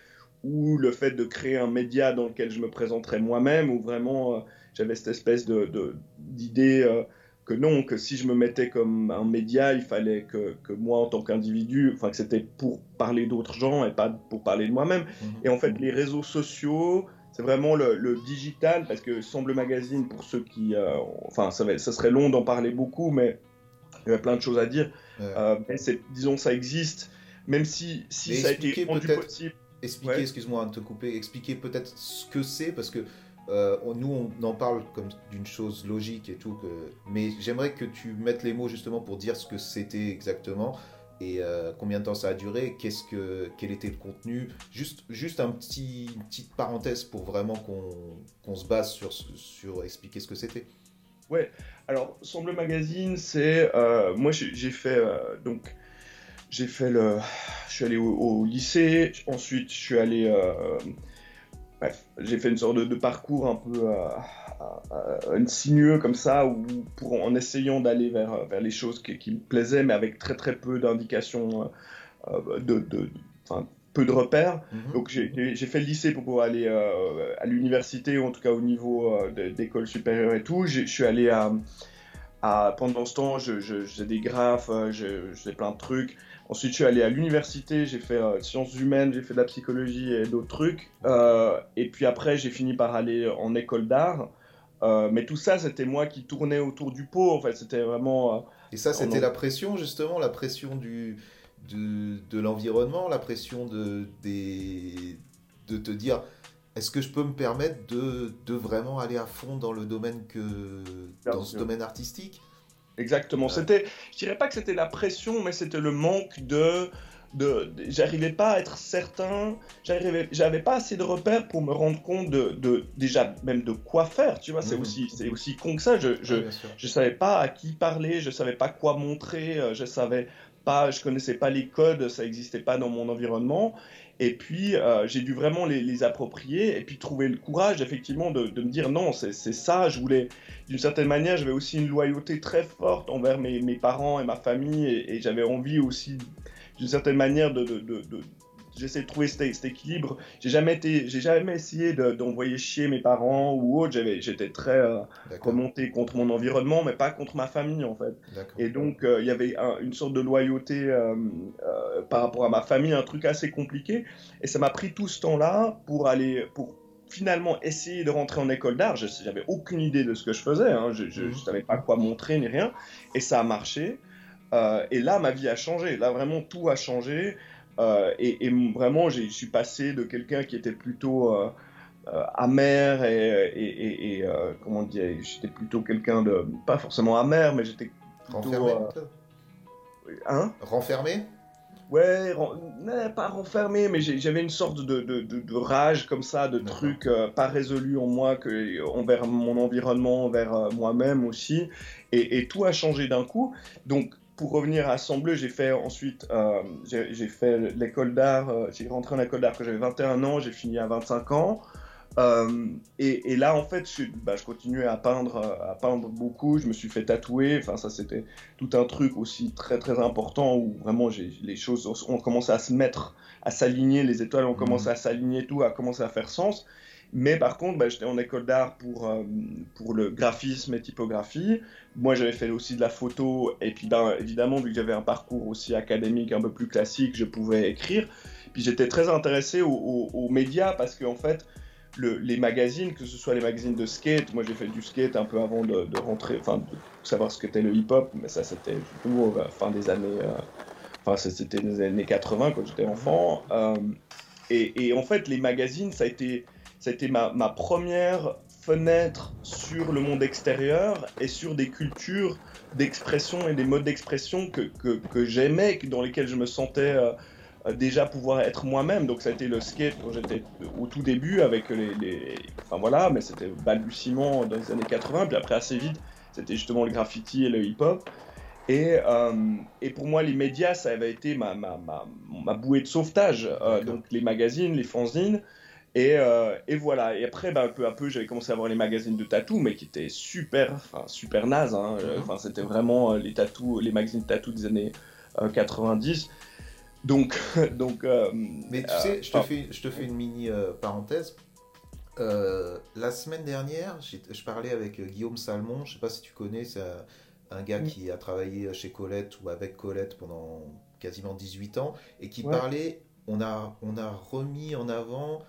ou le fait de créer un média dans lequel je me présenterais moi-même, ou vraiment j'avais cette espèce d'idée que non, que si je me mettais comme un média, il fallait que, que moi, en tant qu'individu, enfin que c'était pour parler d'autres gens et pas pour parler de moi-même. Mhm. Et en fait, les réseaux sociaux, c'est vraiment le, digital, parce que Semble Magazine, pour ceux qui... Euh, enfin, ça, ça, serait long d'en parler beaucoup, mais il y a plein de choses à dire. Euh, disons, ça existe, même si, si ça a été rendu possible. Expliquer, excuse-moi de te couper, expliquer peut-être ce que c'est, parce que euh, nous, on en parle comme d'une chose logique et tout, mais j'aimerais que tu mettes les mots justement pour dire ce que c'était exactement et euh, combien de temps ça a duré, qu'est-ce que, quel était le contenu. Juste, juste un petit, une petite parenthèse pour vraiment qu'on se base sur, sur expliquer ce que c'était. Ouais, alors Semble Magazine, c'est. Euh, moi, j'ai fait. donc, j'ai fait le. Je suis allé au, lycée, ensuite, je suis allé bref, j'ai fait une sorte de, parcours un peu euh, euh, euh, sinueux comme ça, où, pour, en essayant d'aller vers, vers les choses qui, me plaisaient, mais avec très très peu d'indications, de, de peu de repères. Mhm. Donc j'ai fait le lycée pour pouvoir aller à l'université, ou en tout cas au niveau d'école supérieure et tout. Je suis allé à, à, pendant ce temps, je, je, faisais des graphes, je, je faisais plein de trucs. Ensuite, je suis allé à l'université, j'ai fait euh, sciences humaines, j'ai fait de la psychologie et d'autres trucs. Euh, et puis après, j'ai fini par aller en école d'art. Euh, mais tout ça, c'était moi qui tournais autour du pot. En fait, c'était vraiment. et ça, c'était la pression, justement, la pression du, de, de l'environnement, la pression de, des, de te dire est-ce que je peux me permettre de, de, vraiment aller à fond dans le domaine que dans ce domaine artistique? Exactement. C'était, je dirais pas que c'était la pression, mais c'était le manque de, de, j'arrivais pas à être certain, j'arrivais, j'avais pas assez de repères pour me rendre compte de, de déjà même de quoi faire. Tu vois, c'est mhm. aussi, c'est aussi con que ça. Je, je, je, savais pas à qui parler, je savais pas quoi montrer, euh, je savais pas, je connaissais pas les codes, ça existait pas dans mon environnement. Et puis, euh, j'ai dû vraiment les, approprier et puis trouver le courage, effectivement, de, me dire non, c'est ça. Je voulais, d'une certaine manière, j'avais aussi une loyauté très forte envers mes, parents et ma famille et j'avais envie aussi, d'une certaine manière, de, j'essaie de trouver cet, équilibre. J'ai jamais été, j'ai jamais essayé d'envoyer chier mes parents ou autre. J'avais, j'étais très euh, remonté contre mon environnement, mais pas contre ma famille en fait. Et donc euh, il y avait une sorte de loyauté euh, par rapport à ma famille, un truc assez compliqué. Et ça m'a pris tout ce temps-là pour aller, pour finalement essayer de rentrer en école d'art. Je n'avais aucune idée de ce que je faisais. Hein. Je ne mhm. savais pas quoi montrer ni rien. Et ça a marché. et là, ma vie a changé. Là, vraiment, tout a changé. Euh, et, vraiment, je suis passé de quelqu'un qui était plutôt euh, euh, amer et, et comment dire, j'étais plutôt quelqu'un de pas forcément amer, mais j'étais renfermé. Hein? Renfermé? Ouais, pas renfermé, mais j'avais une sorte de, de, de, rage comme ça, de trucs pas résolus en moi, que, envers mon environnement, envers moi-même aussi. Et, et, tout a changé d'un coup. Donc, pour revenir à Assemblée, j'ai fait ensuite, euh, j'ai fait l'école d'art, euh, j'ai rentré en école d'art quand j'avais 21 ans, j'ai fini à 25 ans. Euh, et, là, en fait, je, bah, je, continuais à peindre, à peindre beaucoup. Je me suis fait tatouer. Enfin, ça, c'était tout un truc aussi très, très important où vraiment les choses ont commencé à se mettre, à s'aligner. Les étoiles ont commencé mmh. à s'aligner, tout a commencé à faire sens. Mais par contre, bah, j'étais en école d'art pour, euh, pour le graphisme et typographie. Moi, j'avais fait aussi de la photo. Et puis, ben, évidemment, vu que j'avais un parcours aussi académique un peu plus classique, je pouvais écrire. Puis j'étais très intéressé aux, médias parce qu'en en fait, le, les magazines, que ce soit les magazines de skate, moi j'ai fait du skate un peu avant de, rentrer, enfin de savoir ce qu'était le hip-hop, mais ça c'était euh, fin des années, euh, enfin c'était les années 80 quand j'étais enfant. et, et, en fait, les magazines, ça a été c'était ma, ma, première fenêtre sur le monde extérieur et sur des cultures d'expression et des modes d'expression que, que, que j'aimais, dans lesquels je me sentais euh, euh, déjà pouvoir être moi-même. Donc ça a été le skate quand j'étais au tout début avec les, les... Enfin voilà, mais c'était balbutiement dans les années 80, puis après assez vite, c'était justement le graffiti et le hip-hop. Et, euh, et, pour moi, les médias, ça avait été ma, ma, ma, ma bouée de sauvetage. donc les magazines, les fanzines, Et, euh, et, voilà. Et après, bah, peu à peu, j'avais commencé à voir les magazines de tatou, mais qui étaient super, enfin super naze. Hein. Mhm. Enfin, c'était vraiment les tatous, les magazines de tatou des années 90. Donc, donc. mais tu sais, je te fais, je te fais une mini parenthèse. la semaine dernière, je parlais avec Guillaume Salmon. Je sais pas si tu connais, c'est un gars qui a travaillé chez Colette ou avec Colette pendant quasiment 18 ans et qui parlait, on a, on a remis en avant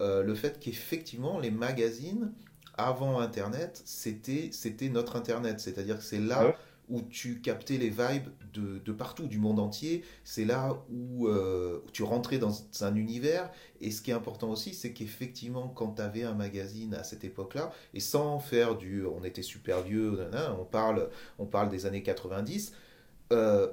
euh, le fait qu'effectivement les magazines avant Internet, c'était notre Internet. C'est-à-dire que c'est là ah où tu captais les vibes de, de partout, du monde entier. C'est là où euh, tu rentrais dans un univers. Et ce qui est important aussi, c'est qu'effectivement, quand tu avais un magazine à cette époque-là, et sans faire du on était super vieux, on, parle, on parle des années 90, euh,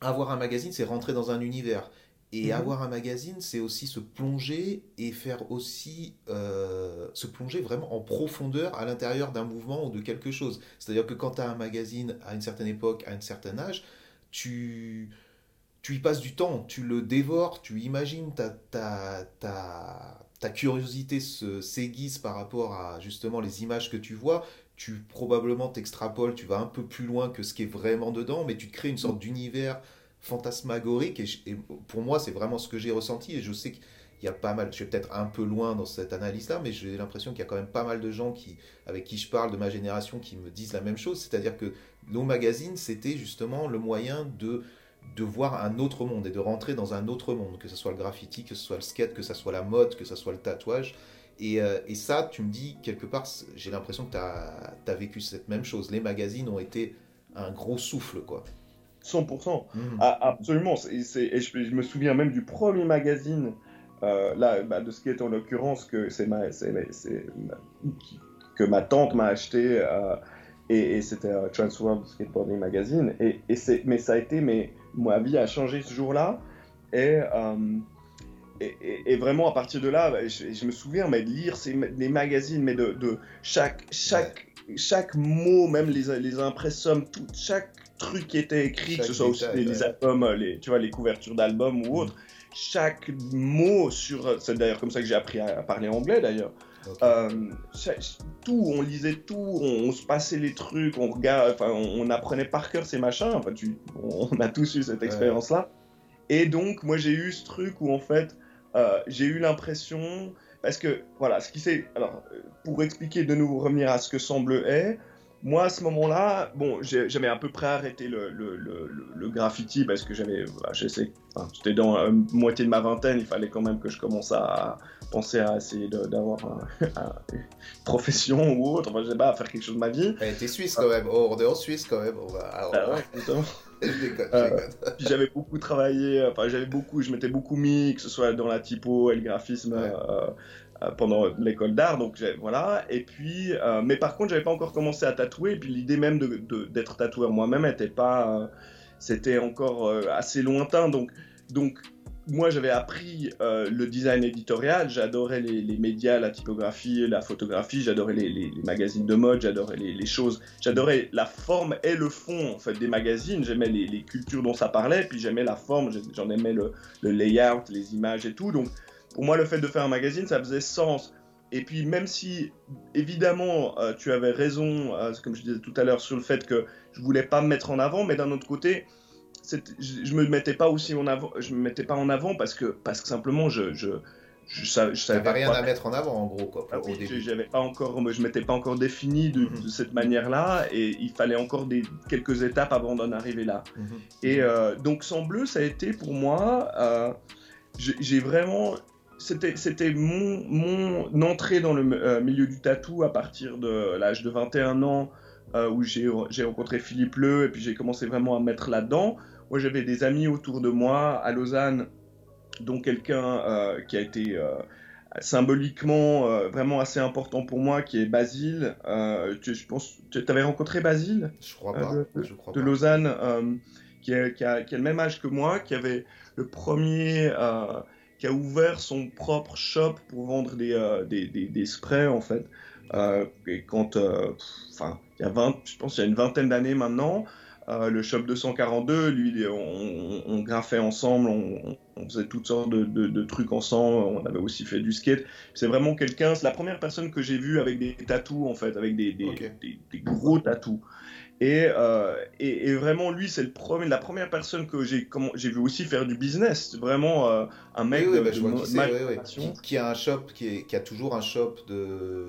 avoir un magazine, c'est rentrer dans un univers. Et mhm. avoir un magazine, c'est aussi se plonger et faire aussi euh, se plonger vraiment en profondeur à l'intérieur d'un mouvement ou de quelque chose. C'est-à-dire que quand tu as un magazine à une certaine époque, à un certain âge, tu, tu y passes du temps, tu le dévores, tu imagines ta, ta, ta, ta curiosité se s'aiguise par rapport à justement les images que tu vois. Tu probablement t'extrapoles, tu vas un peu plus loin que ce qui est vraiment dedans, mais tu crées une sorte d'univers fantasmagorique. Et, pour moi, c'est vraiment ce que j'ai ressenti. Et je sais qu'il y a pas mal, je suis peut-être un peu loin dans cette analyse-là, mais j'ai l'impression qu'il y a quand même pas mal de gens qui, avec qui je parle de ma génération qui me disent la même chose. C'est-à-dire que nos magazines, c'était justement le moyen de de voir un autre monde et de rentrer dans un autre monde, que ce soit le graffiti, que ce soit le skate, que ce soit la mode, que ce soit le tatouage. Et, euh, et ça, tu me dis, quelque part, j'ai l'impression que tu as, as, vécu cette même chose. Les magazines ont été un gros souffle, quoi. 100%. Mmh. Ah, absolument. et je, me souviens même du premier magazine, euh, là, bah, de ce qui est en l'occurrence que c'est ma, que ma tante m'a acheté, euh, et, c'était euh, Transworld Skateboarding Magazine. Et, et mais ça a été, mais ma vie a changé ce jour-là. Et, et, vraiment à partir de là, bah, je, me souviens mais de lire ces, les magazines, mais de, de chaque, chaque, chaque mot, même les, les impressums, tout, chaque truc qui était écrit, que ce soit aussi les, albums, les, tu vois, les couvertures d'albums ou autres, chaque mot sur. C'est d'ailleurs comme ça que j'ai appris à, parler anglais d'ailleurs. Euh, tout, on lisait tout, on, se passait les trucs, on regarde, enfin, on, apprenait par cœur ces machins. Enfin, tu, on, a tous eu cette expérience-là. Et donc, moi, j'ai eu ce truc où en fait, euh, j'ai eu l'impression, parce que voilà, ce qui s'est, alors, pour expliquer de nouveau revenir à ce que semble est, moi, à ce moment-là, bon, j'avais à peu près arrêté le, le, le, graffiti parce que j'avais, bah, j'étais dans la moitié de ma vingtaine, il fallait quand même que je commence à penser à essayer d'avoir une profession ou autre, enfin, je sais pas, à faire quelque chose de ma vie. Eh, t'es suisse quand même, oh, on est en Suisse quand même. On va... Ah ouais, euh, j'avais beaucoup travaillé, enfin j'avais beaucoup, je m'étais beaucoup mis, que ce soit dans la typo et le graphisme, euh, euh, pendant l'école d'art, donc voilà. Et puis, euh, mais par contre, j'avais pas encore commencé à tatouer. Et puis l'idée même d'être de, d'être tatoueur moi-même était pas, euh, c'était encore assez lointain. Donc, donc moi, j'avais appris le design éditorial. J'adorais les, les, médias, la typographie, la photographie. J'adorais les, les, magazines de mode. J'adorais les, choses. J'adorais la forme et le fond en fait des magazines. J'aimais les, cultures dont ça parlait. Puis j'aimais la forme. J'en aimais le, le layout, les images et tout. Donc pour moi, le fait de faire un magazine, ça faisait sens. Et puis, même si, évidemment, euh, tu avais raison, euh, comme je disais tout à l'heure, sur le fait que je voulais pas me mettre en avant, mais d'un autre côté, je, je me mettais pas aussi en avant, je me mettais pas en avant parce que, parce que simplement, je, je, je, savais, je savais pas rien à mettre en avant, en gros, quoi. Ah j'avais pas encore, je m'étais pas encore défini de, mhm. cette manière-là, et il fallait encore des, quelques étapes avant d'en arriver là. Mhm. Et euh, donc, sans bleu, ça a été pour moi, j'ai vraiment c'était mon, mon entrée dans le euh, milieu du tatou à partir de l'âge de 21 ans euh, où j'ai rencontré Philippe Leu et puis j'ai commencé vraiment à mettre là-dedans. Moi j'avais des amis autour de moi à Lausanne, dont quelqu'un euh, qui a été symboliquement vraiment assez important pour moi qui est Basile. Tu, je pense, tu avais rencontré Basile? Je crois pas. de, je crois de Lausanne qui, qui, a, qui, a, le même âge que moi, qui avait le premier qui a ouvert son propre shop pour vendre des, euh, des, des, sprays en fait. Euh, et quand, euh, enfin, il y a 20, je pense, il y a une vingtaine d'années maintenant. Le shop 242, lui, on, on, graffait ensemble, on, on, faisait toutes sortes de, de, de, trucs ensemble. On avait aussi fait du skate. C'est vraiment quelqu'un, c'est la première personne que j'ai vue avec des tatous en fait, avec des, des, Ok. des, des gros tatous. Et, euh, et, et vraiment, lui, c'est le premier, la première personne que j'ai j'ai vu aussi faire du business. Vraiment euh, un mec Oui, oui, de, bah, je de vois mo- qui ouais, ouais. a un shop, qui, est- qui a toujours un shop de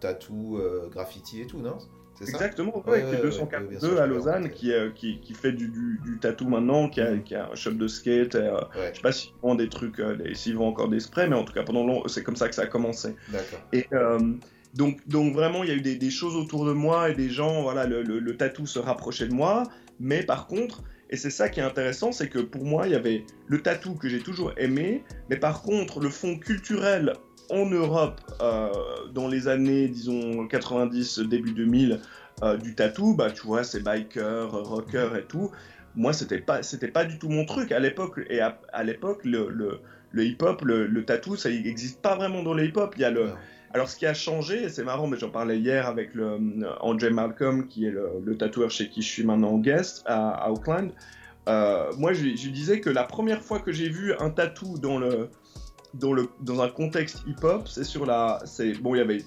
tatou, euh, graffiti et tout, non? C'est ça? Exactement, ouais, Ouais, qui est ouais, 242 ouais, bien sûr, à Lausanne, qui, qui, qui fait du, du, du tatou maintenant, qui a, Mhm. qui a un shop de skate. Et, je sais pas s'ils vendent des trucs, s'ils vendent encore des sprays, mais en tout cas, pendant longtemps, c'est comme ça que ça a commencé. d'accord. Et donc, vraiment, il y a eu des, choses autour de moi et des gens, voilà, le, tatou se rapprochait de moi. Mais par contre, et c'est ça qui est intéressant, c'est que pour moi, il y avait le tatou que j'ai toujours aimé, mais par contre, le fond culturel en Europe, euh, dans les années, disons, 90, début 2000, euh, du tatou, bah, tu vois, c'est biker, rocker et tout. Moi, c'était pas, c'était pas du tout mon truc à l'époque. Et à, l'époque, le, hip-hop, le, le tatou, ça n'existe pas vraiment dans le hip-hop. Il y a le. Alors, ce qui a changé, c'est marrant, mais j'en parlais hier avec le, euh, André Malcolm, qui est le, tatoueur chez qui je suis maintenant guest à, à Auckland. Euh, moi, je, disais que la première fois que j'ai vu un tatou dans, le, dans, le, dans un contexte hip-hop, c'est sur la. c'est Bon, il y avait.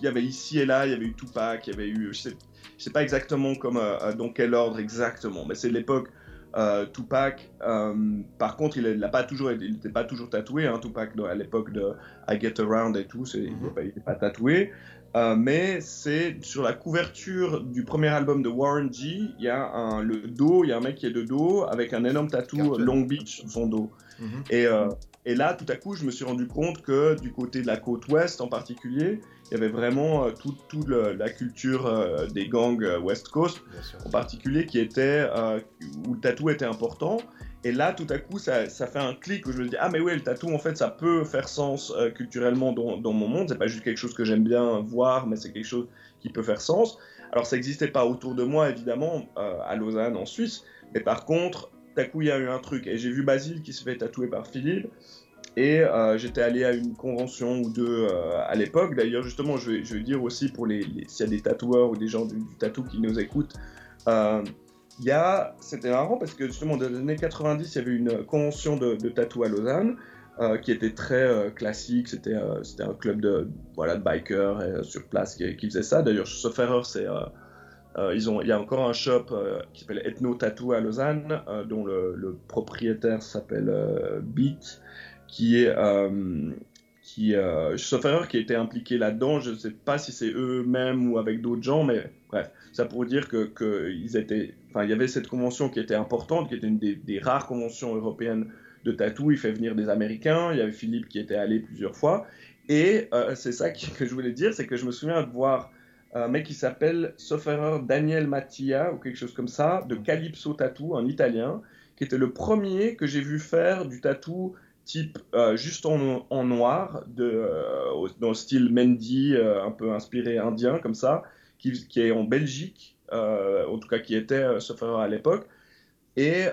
Il y avait ici et là, il y avait eu Tupac, il y avait eu. Je sais, sais pas exactement comme, euh, dans quel ordre exactement, mais c'est l'époque euh, Tupac. euh, par contre, il n'a pas toujours, il n'était pas toujours tatoué, hein, Tupac, à l'époque de I Get Around et tout, il Mhm. n'est pas, tatoué. Euh, mais c'est sur la couverture du premier album de Warren G, il y a un, le dos, il y a un mec qui est de dos avec un énorme tatou. Long Beach sur son dos. Mhm. Et, et là, tout à coup, je me suis rendu compte que du côté de la côte ouest en particulier, il y avait vraiment euh, toute tout la culture euh, des gangs euh, West Coast en particulier qui était où le tatou était important. Et là, tout à coup, ça, ça fait un clic où je me dis ah mais oui, le tatou en fait, ça peut faire sens euh, culturellement dans, dans mon monde. C'est pas juste quelque chose que j'aime bien voir, mais c'est quelque chose qui peut faire sens. Alors ça n'existait pas autour de moi évidemment euh, à Lausanne en Suisse, mais par contre, tout à coup, il y a eu un truc et j'ai vu Basile qui se fait tatouer par Philippe. Et euh, j'étais allé à une convention ou deux euh, à l'époque. D'ailleurs, justement, je vais, dire aussi pour les, s'il y a des tatoueurs ou des gens du, tatou qui nous écoutent, euh, y a, c'était marrant parce que justement dans les années 90, il y avait une convention de, de tatou à Lausanne euh, qui était très classique. C'était, c'était un club de, voilà, de bikers sur place qui, qui faisait ça. D'ailleurs, sauf erreur, c'est, ils ont, il y a encore un shop qui s'appelle Ethno Tattoo à Lausanne, dont le, propriétaire s'appelle Beat, qui est, euh, qui, euh, sauf erreur, qui était impliqué là-dedans. Je ne sais pas si c'est eux-mêmes ou avec d'autres gens, mais bref, ça pour dire que, que ils étaient, enfin, il y avait cette convention qui était importante, qui était une des, rares conventions européennes de tatou. Il fait venir des Américains. Il y avait Philippe qui était allé plusieurs fois. Et euh, c'est ça que je voulais dire, c'est que je me souviens de voir un mec qui s'appelle, sauf erreur, Daniel Mattia ou quelque chose comme ça, de Calypso Tattoo, un italien, qui était le premier que j'ai vu faire du tatou type euh, juste en, en noir, de, euh, au- dans le style Mendy, euh, un peu inspiré indien comme ça, qui, qui est en Belgique, en tout cas qui était, sauf erreur à l'époque. Et,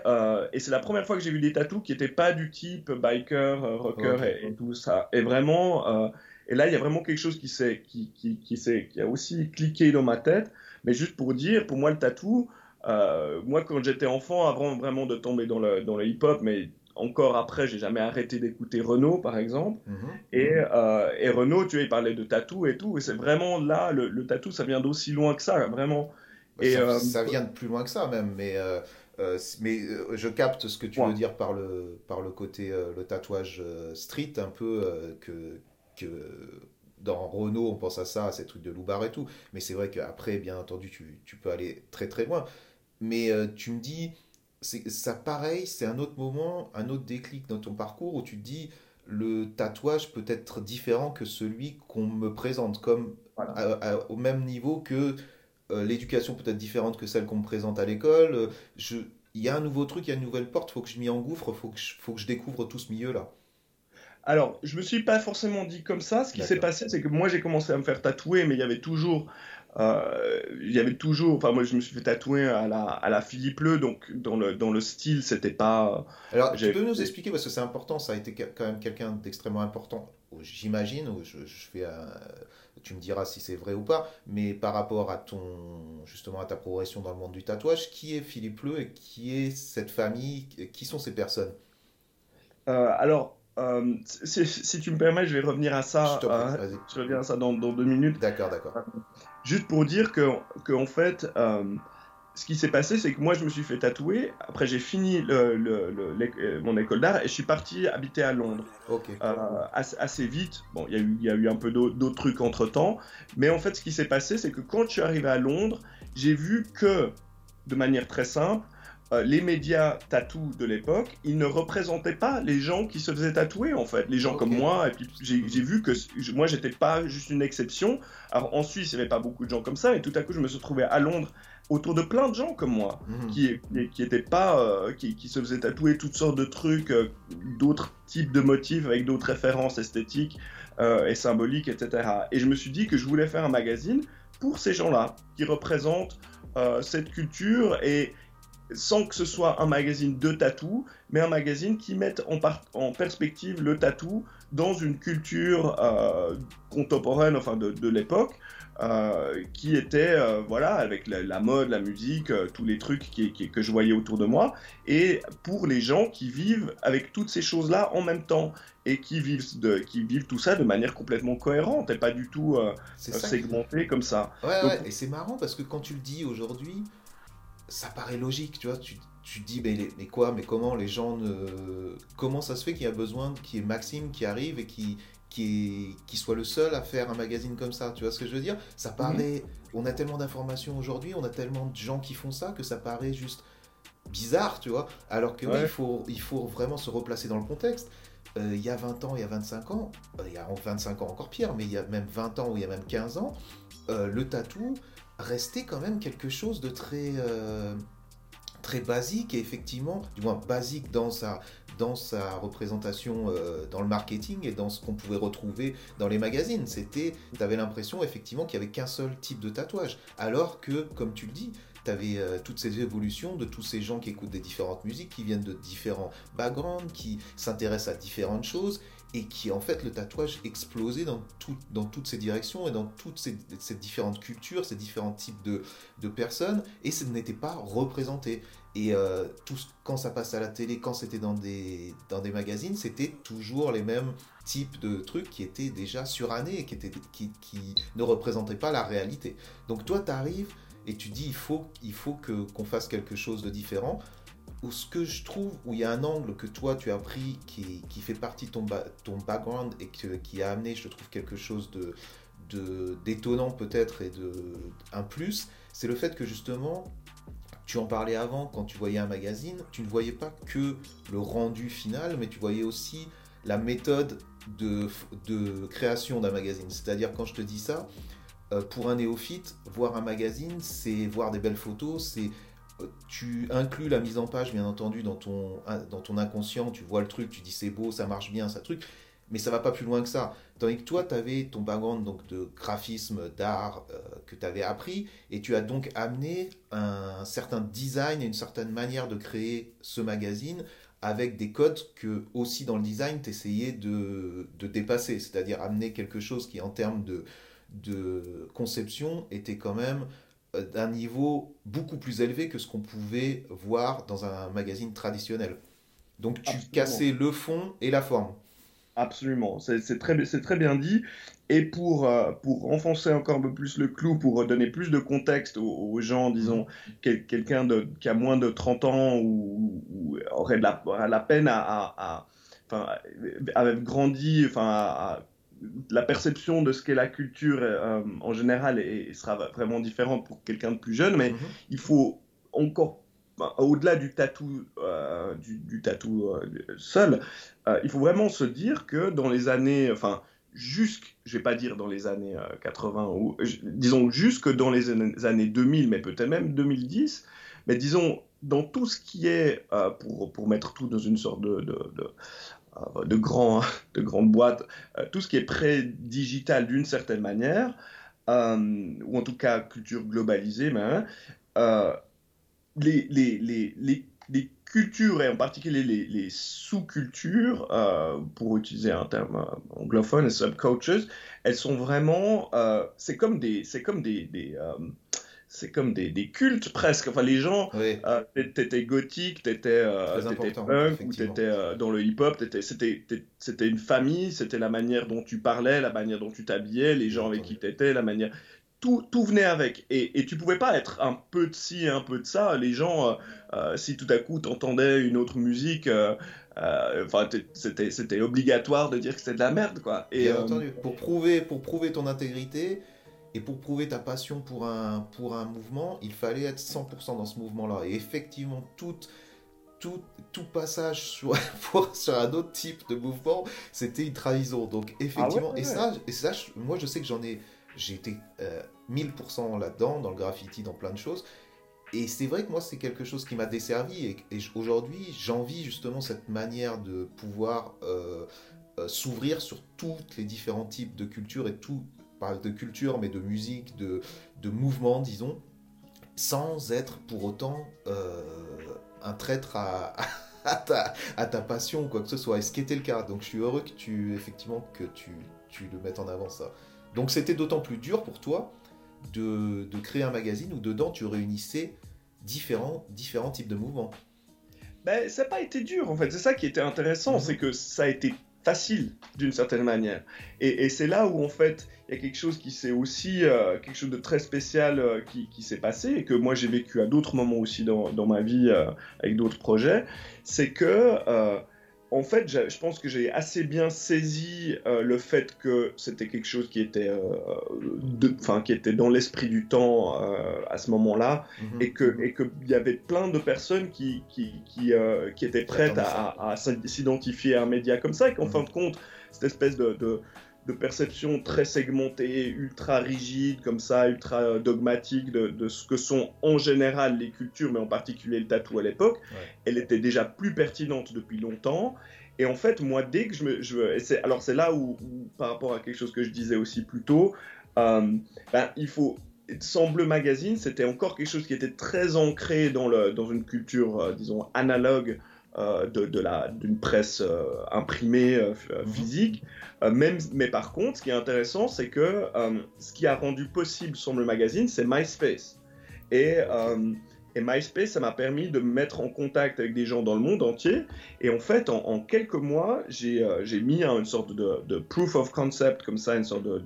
et c'est la première fois que j'ai vu des tatous qui n'étaient pas du type biker, rocker et, et tout ça. Et vraiment, et là, il y a vraiment quelque chose qui, s'est, qui, qui, qui, a aussi cliqué dans ma tête. Mais juste pour dire, pour moi, le tatou, moi, quand j'étais enfant, avant vraiment de tomber dans le, dans le hip-hop, mais encore après, j'ai jamais arrêté d'écouter Renault, par exemple. Mhm. Et, euh, et Renault, tu vois, il parlait de tatou et tout. Et c'est vraiment là, le, le tatou, ça vient d'aussi loin que ça, vraiment. Bah, Et, ça, euh, ça vient de plus loin que ça même, mais, euh, euh, mais je capte ce que tu Ouais. veux dire par le, par le côté, le tatouage street, un peu que, que dans Renault on pense à ça, à ces trucs de loubar et tout, mais c'est vrai qu'après, bien entendu, tu, tu peux aller très très loin. Mais tu me dis, ça pareil, c'est un autre moment, un autre déclic dans ton parcours où tu te dis, le tatouage peut être différent que celui qu'on me présente, comme Voilà. à- à- au même niveau que euh, l'éducation peut être différente que celle qu'on me présente à l'école. Il y a un nouveau truc, il y a une nouvelle porte, faut que je m'y engouffre, faut que je, faut que je découvre tout ce milieu-là. Alors, je me suis pas forcément dit comme ça. Ce qui s'est passé, c'est que moi, j'ai commencé à me faire tatouer, mais il y avait toujours, euh, il y avait toujours, enfin, moi, je me suis fait tatouer à la, à la Philippe Leu, donc dans le, dans le style, c'était pas. Alors, tu peux nous expliquer, parce que c'est important, ça a été quand même quelqu'un d'extrêmement important j'imagine, je, je fais tu me diras si c'est vrai ou pas, mais par rapport à ton justement à ta progression dans le monde du tatouage, qui est Philippe Leu et qui est cette famille, qui sont ces personnes? Euh, Alors, euh, si, tu me permets, je vais revenir à ça. Euh, je reviens à ça dans, dans deux minutes. D'accord, d'accord. Juste pour dire que, que en fait, ce qui s'est passé, c'est que moi, je me suis fait tatouer. Après, j'ai fini le, le, mon école d'art et je suis parti habiter à Londres. Euh, assez, vite. Bon, il y, a eu un peu d'autres trucs entre temps. Mais en fait, ce qui s'est passé, c'est que quand je suis arrivé à Londres, j'ai vu que, de manière très simple, euh, les médias tatou de l'époque, ils ne représentaient pas les gens qui se faisaient tatouer, en fait. Les gens comme moi. Et puis, j'ai vu que moi, j'étais pas juste une exception. Alors, en Suisse, il n'y avait pas beaucoup de gens comme ça. Et tout à coup, je me suis retrouvé à Londres autour de plein de gens comme moi, mhm. qui qui étaient pas, euh, qui, qui, se faisaient tatouer toutes sortes de trucs, euh, d'autres types de motifs avec d'autres références esthétiques euh, et symboliques, etc. Et je me suis dit que je voulais faire un magazine pour ces gens-là, qui représentent cette culture et sans que ce soit un magazine de tatou, mais un magazine qui mette en, en perspective le tatou dans une culture contemporaine, enfin de, de l'époque, euh, qui était, euh, voilà, avec la, mode, la musique, euh, tous les trucs qui, que je voyais autour de moi, et pour les gens qui vivent avec toutes ces choses-là en même temps, et qui vivent, de, qui vivent tout ça de manière complètement cohérente, et pas du tout segmenté comme ça. Ouais, ouais, et c'est marrant parce que quand tu le dis aujourd'hui, ça paraît logique, tu vois, tu, tu te dis, mais, mais, quoi, mais comment les gens ne... Comment ça se fait qu'il y a besoin qu'il y ait Maxime qui arrive et qui, qui, qui soit le seul à faire un magazine comme ça. Tu vois ce que je veux dire? Ça mhm. paraît. On a tellement d'informations aujourd'hui, on a tellement de gens qui font ça que ça paraît juste bizarre, tu vois? Alors que il, faut, il faut vraiment se replacer dans le contexte. Euh, il y a 20 ans, il y a 25 ans, euh, il y a 25 ans encore pire, mais il y a même 20 ans ou il y a même 15 ans, euh, le tatou restait quand même quelque chose de très très basique et effectivement, du moins basique dans sa, dans sa représentation euh, dans le marketing et dans ce qu'on pouvait retrouver dans les magazines. C'était, tu avais l'impression effectivement qu'il n'y avait qu'un seul type de tatouage. Alors que, comme tu le dis, tu avais euh, toutes ces évolutions de tous ces gens qui écoutent des différentes musiques, qui viennent de différents backgrounds, qui s'intéressent à différentes choses et qui en fait le tatouage explosait dans, tout, dans toutes ces directions et dans toutes ces, différentes cultures, ces différents types de, personnes, et ce n'était pas représenté. Et euh, tout, quand ça passe à la télé, quand c'était dans des, magazines, c'était toujours les mêmes types de trucs qui étaient déjà surannés et qui, ne représentaient pas la réalité. Donc toi, tu arrives et tu dis il faut, il faut qu'on fasse quelque chose de différent où ce que je trouve, où il y a un angle que toi tu as pris qui, fait partie de ton, background et qui a amené, je trouve, quelque chose d'étonnant peut-être et de un plus, c'est le fait que justement, tu en parlais avant quand tu voyais un magazine, tu ne voyais pas que le rendu final, mais tu voyais aussi la méthode de, de création d'un magazine. C'est-à-dire quand je te dis ça, euh, pour un néophyte, voir un magazine, c'est voir des belles photos, c'est tu inclus la mise en page, bien entendu, dans ton, dans ton inconscient, tu vois le truc, tu dis c'est beau, ça marche bien, ça truc, mais ça va pas plus loin que ça. Tandis que toi, tu avais ton background donc, de graphisme, d'art euh, que tu avais appris, et tu as donc amené un certain design et une certaine manière de créer ce magazine avec des codes que aussi dans le design, tu essayais de, de dépasser, c'est-à-dire amener quelque chose qui en termes de, de conception était quand même d'un niveau beaucoup plus élevé que ce qu'on pouvait voir dans un magazine traditionnel. Donc tu cassais le fond et la forme. Absolument, c'est très, très bien dit. Et pour, euh, pour enfoncer encore un peu plus le clou, pour donner plus de contexte aux, gens, disons, quelqu'un qui a moins de 30 ans ou, aurait de la, la peine à, à, à, à grandi, enfin, à, la perception de ce qu'est la culture euh, en général et, sera vraiment différente pour quelqu'un de plus jeune, mais mhm. il faut encore au-delà du tatou, euh, du, tatou euh, seul, il faut vraiment se dire que dans les années, enfin, jusque, je vais pas dire dans les années 80, ou disons jusque dans les années 2000, mais peut-être même 2010, mais disons dans tout ce qui est, pour, pour mettre tout dans une sorte de, de de, grands, de grandes boîtes, euh, tout ce qui est pré-digital d'une certaine manière, euh, ou en tout cas culture globalisée, mais, les, les, les, les, cultures, et en particulier les, sous-cultures, euh, pour utiliser un terme euh, anglophone, les subcultures, elles sont vraiment, euh, c'est comme des, c'est comme des, c'est comme des, des, cultes presque. Enfin, les gens, oui. t'étais gothique, t'étais punk, ou t'étais dans le hip-hop, c'était une famille, c'était la manière dont tu parlais, la manière dont tu t'habillais, les gens avec qui t'étais, la manière tout, venait avec. Et, et tu pouvais pas être un peu de ci, un peu de ça. Les gens, euh, euh, si tout à coup tu entendais une autre musique, euh, enfin, c'était obligatoire de dire que c'était de la merde, quoi. Et, entendu. Pour prouver, pour prouver ton intégrité et pour prouver ta passion pour un, pour un mouvement, il fallait être 100% dans ce mouvement-là. Et effectivement, tout, tout, tout passage sur, sur un autre type de mouvement, c'était une trahison. Donc, effectivement, ah et, Ça, et ça, moi, je sais que j'en ai j'ai été 1000% euh, là-dedans, dans le graffiti, dans plein de choses. Et c'est vrai que moi, c'est quelque chose qui m'a desservi. Et, aujourd'hui, j'envie justement cette manière de pouvoir euh, euh, s'ouvrir sur tous les différents types de cultures et tout, pas de culture, mais de musique, de, de mouvement, disons, sans être pour autant un traître à, à, ta, à, ta, passion ou quoi que ce soit. Et ce qui était le cas. Donc je suis heureux que tu, effectivement, que tu, tu le mettes en avant, ça. Donc c'était d'autant plus dur pour toi de, créer un magazine où dedans tu réunissais différents, différents types de mouvements. Ben, ça n'a pas été dur en fait, c'est ça qui était intéressant, mhm. c'est que ça a été facile d'une certaine manière. Et, c'est là où en fait il y a quelque chose qui s'est aussi, euh, quelque chose de très spécial euh, qui, s'est passé et que moi j'ai vécu à d'autres moments aussi dans, ma vie euh, avec d'autres projets, c'est que en fait, je pense que j'ai assez bien saisi euh, le fait que c'était quelque chose qui était, euh, qui était dans l'esprit du temps euh, à ce moment-là, mhm. et que et qu'il y avait plein de personnes qui qui, qui, qui étaient prêtes à, s'identifier à un média comme ça, et qu'en mhm. fin de compte, cette espèce de de perception très segmentée, ultra rigide, comme ça, ultra euh, dogmatique de, ce que sont en général les cultures, mais en particulier le tatou à l'époque, elle était déjà plus pertinente depuis longtemps. Et en fait, moi, dès que je me... Je, alors c'est là où, par rapport à quelque chose que je disais aussi plus tôt, euh, ben, il faut... Semble Magazine, c'était encore quelque chose qui était très ancré dans, le, dans une culture, euh, disons, analogue euh, de, la, d'une presse euh, imprimée euh, physique. même, mais par contre, ce qui est intéressant, c'est que ce qui a rendu possible le Magazine, c'est MySpace. Et, et MySpace, ça m'a permis de me mettre en contact avec des gens dans le monde entier. Et en fait, en, quelques mois, j'ai, mis une sorte de, de, proof of concept, comme ça, une sorte de,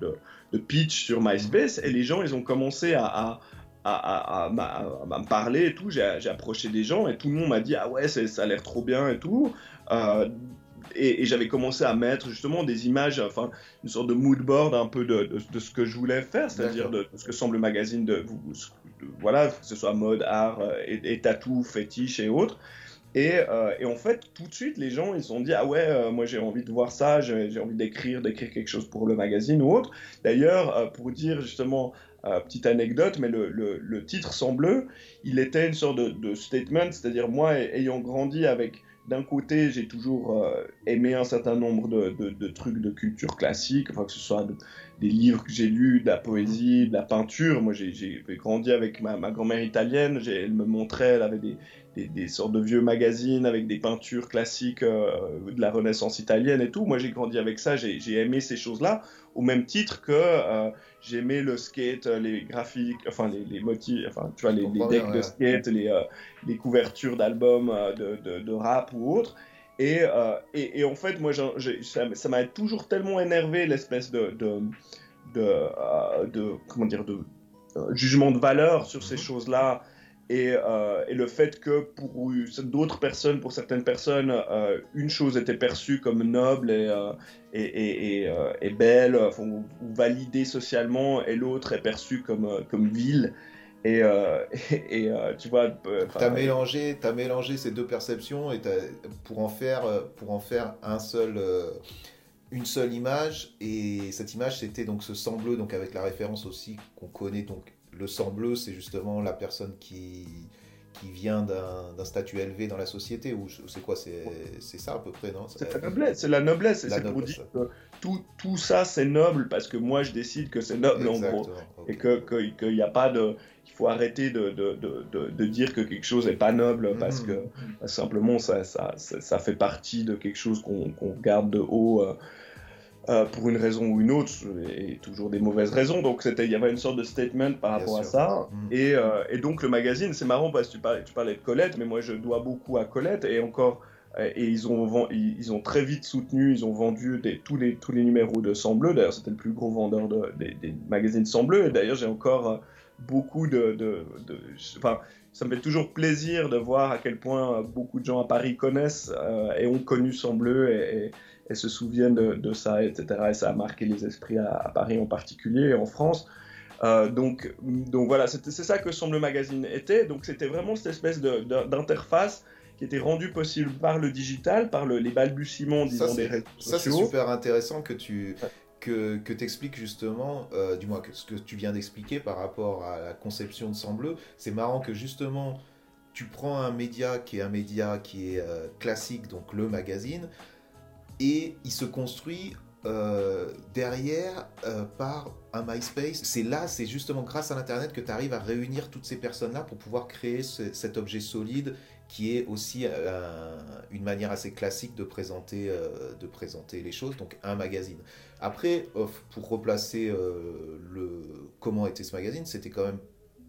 de, pitch sur MySpace. Et les gens, ils ont commencé à à, à, me parler et tout. J'ai approché des gens et tout le monde m'a dit Ah ouais, ça a l'air trop bien et tout. Euh, et, j'avais commencé à mettre justement des images, enfin une sorte de mood board un peu de, de, ce que je voulais faire, c'est-à-dire de, ce que semble le magazine de, voilà, que ce soit mode, art euh, et, et tatou, fétiche et autres. Et, euh, et, en fait, tout de suite, les gens, ils se sont dit, ah ouais, moi j'ai envie de voir ça, j'ai envie d'écrire, d'écrire quelque chose pour le magazine ou autre. D'ailleurs, pour dire justement euh, petite anecdote, mais le, le, titre sans bleu, il était une sorte de, statement, c'est-à-dire moi, ayant grandi avec, d'un côté, j'ai toujours euh, aimé un certain nombre de, de, trucs de culture classique, que ce soit des livres que j'ai lus, de la poésie, de la peinture. Moi, j'ai grandi avec ma, ma grand-mère italienne, elle me montrait, elle avait des, des, sortes de vieux magazines avec des peintures classiques euh, de la Renaissance italienne et tout. Moi, j'ai grandi avec ça, j'ai aimé ces choses-là, au même titre que euh, j'aimais le skate, les graphiques, enfin les, les motifs, enfin tu vois, les, decks de skate, les, euh, les couvertures d'albums de, de, de, rap ou autres. Et, et, et, en fait, moi, ça m'a toujours tellement énervé l'espèce de, de, de, de, comment dire, de jugement de valeur sur ces mhm. Euh, et, le fait que pour d'autres personnes, pour certaines personnes, euh, une chose était perçue comme noble et, euh, belle, ou, validée socialement, et l'autre est perçue comme, vile. Et, tu vois. tu as mélangé, as mélangé ces deux perceptions et pour, en faire, pour en faire un seul une seule image et cette image c'était donc ce sang bleu donc avec la référence aussi qu'on connaît donc le sang bleu, c'est justement la personne qui, qui vient d'un statut élevé dans la société ou c'est quoi c'est ça à peu près non? C'est la noblesse c'est la noblesse c'est pour dire que tout, tout ça c'est noble parce que moi je décide que c'est noble en gros. Et que qu'il n'y a pas de il faut arrêter de, de, de, de, dire que quelque chose n'est pas noble parce que simplement ça, ça, ça, fait partie de quelque chose qu'on regarde de haut euh, pour une raison ou une autre, et toujours des mauvaises raisons. Donc il y avait une sorte de statement par rapport à ça. Mm. Et, euh, et, donc le magazine, c'est marrant parce que tu parlais, tu parlais, de Colette, mais moi je dois beaucoup à Colette et encore. Et ils ont, ils ont très vite soutenu, ils ont vendu des, tous, les, tous les numéros de Sang Bleu. D'ailleurs, c'était le plus gros vendeur de, des, des, magazines Sang Bleu. Et d'ailleurs, j'ai encore euh, beaucoup de, de, enfin, ça me fait toujours plaisir de voir à quel point beaucoup de gens à Paris connaissent et ont connu Sang Bleu et, et se souviennent de, ça, etc. Et ça a marqué les esprits à, Paris en particulier et en France. Euh, donc, donc voilà, c'est ça que Semble Magazine était. Donc c'était vraiment cette espèce d'interface qui était rendue possible par le digital, par le, les balbutiements, disons, des réseaux sociaux. Ça, c'est super intéressant que tu que, que expliques justement, euh, du moins que ce que tu viens d'expliquer par rapport à la conception de Sembleux. C'est marrant que justement, tu prends un média qui est un média qui est euh, classique, donc le magazine, et il se construit euh, derrière euh, par un MySpace. C'est là, c'est justement grâce à l'Internet que tu arrives à réunir toutes ces personnes-là pour pouvoir créer cet objet solide qui est aussi euh, une manière assez classique de présenter, de présenter les choses, donc un magazine. Après, pour replacer le comment était ce magazine, c'était quand même,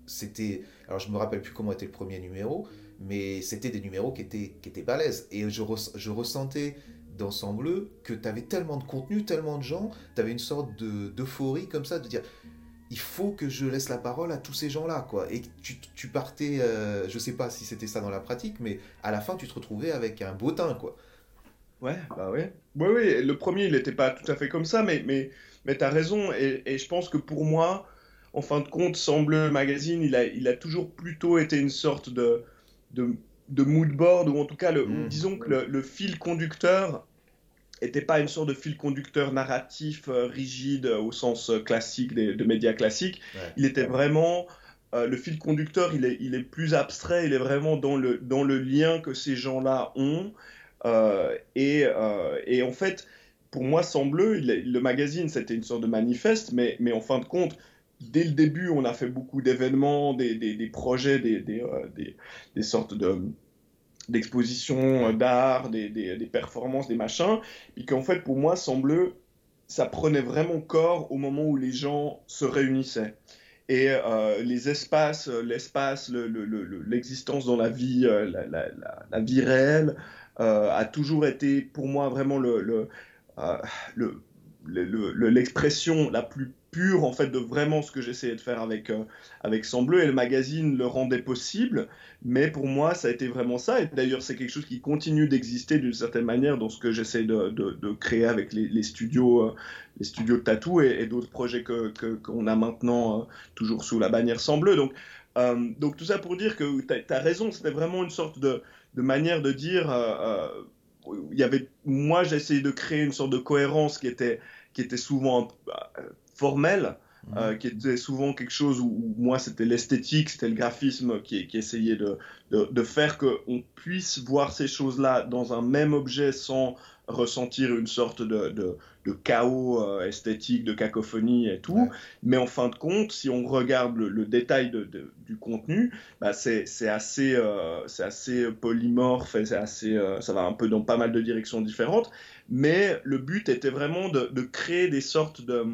c'était, alors je me rappelle plus comment était le premier numéro, mais c'était des numéros qui étaient, qui étaient balèzes. Et je ressentais d'ensemble que tu avais tellement de contenu, tellement de gens, tu avais une sorte d'euphorie comme ça, de dire il faut que je laisse la parole à tous ces gens-là, quoi. Et tu, tu partais, euh, je sais pas si c'était ça dans la pratique, mais à la fin, tu te retrouvais avec un beau teint, quoi. Ouais, bah ouais. Oui, oui, le premier, il n'était pas tout à fait comme ça, mais, mais, mais tu as raison, et, et, je pense que pour moi, en fin de compte, Semble Magazine, il a, il a toujours plutôt été une sorte de, de, de mood board, ou en tout cas, le, mmh. disons que le, le fil conducteur n'était pas une sorte de fil conducteur narratif euh, rigide euh, au sens euh, classique des, de médias classiques. Il était vraiment le fil conducteur, il est, il est plus abstrait, il est vraiment dans le, dans le lien que ces gens-là ont. et, et, en fait, pour moi, sans bleu, le magazine, c'était une sorte de manifeste, mais, mais en fin de compte, dès le début, on a fait beaucoup d'événements, des, des, projets, des, des sortes de d'expositions euh, d'art, des, performances, des machins, et qu'en fait, pour moi, semble ça prenait vraiment corps au moment où les gens se réunissaient. Et euh, les espaces, euh, l'espace, l'existence le, dans la vie, la, la, la, vie réelle, a toujours été pour moi vraiment le, l'expression la plus pure en fait de vraiment ce que j'essayais de faire avec euh, avec Sang Bleu et le magazine le rendait possible. Mais pour moi ça a été vraiment ça. Et d'ailleurs c'est quelque chose qui continue d'exister d'une certaine manière dans ce que j'essaie de, de, créer avec les, studios euh, les studios de tatou et, d'autres projets que qu'on a maintenant euh, toujours sous la bannière Sang Bleu donc donc tout ça pour dire que tu as, raison c'était vraiment une sorte de, de manière de dire il y avait moi j'essayais de créer une sorte de cohérence qui était qui était souvent formel, mhm. euh, qui était souvent quelque chose où, moi c'était l'esthétique, c'était le graphisme qui, qui essayait de, de, de faire qu'on puisse voir ces choses-là dans un même objet sans ressentir une sorte de, de, de chaos euh, esthétique, de cacophonie et tout. Mais en fin de compte, si on regarde le, détail du contenu, bah c'est assez, euh, c'est assez polymorphe et assez, ça va un peu dans pas mal de directions différentes. Mais le but était vraiment de, créer des sortes de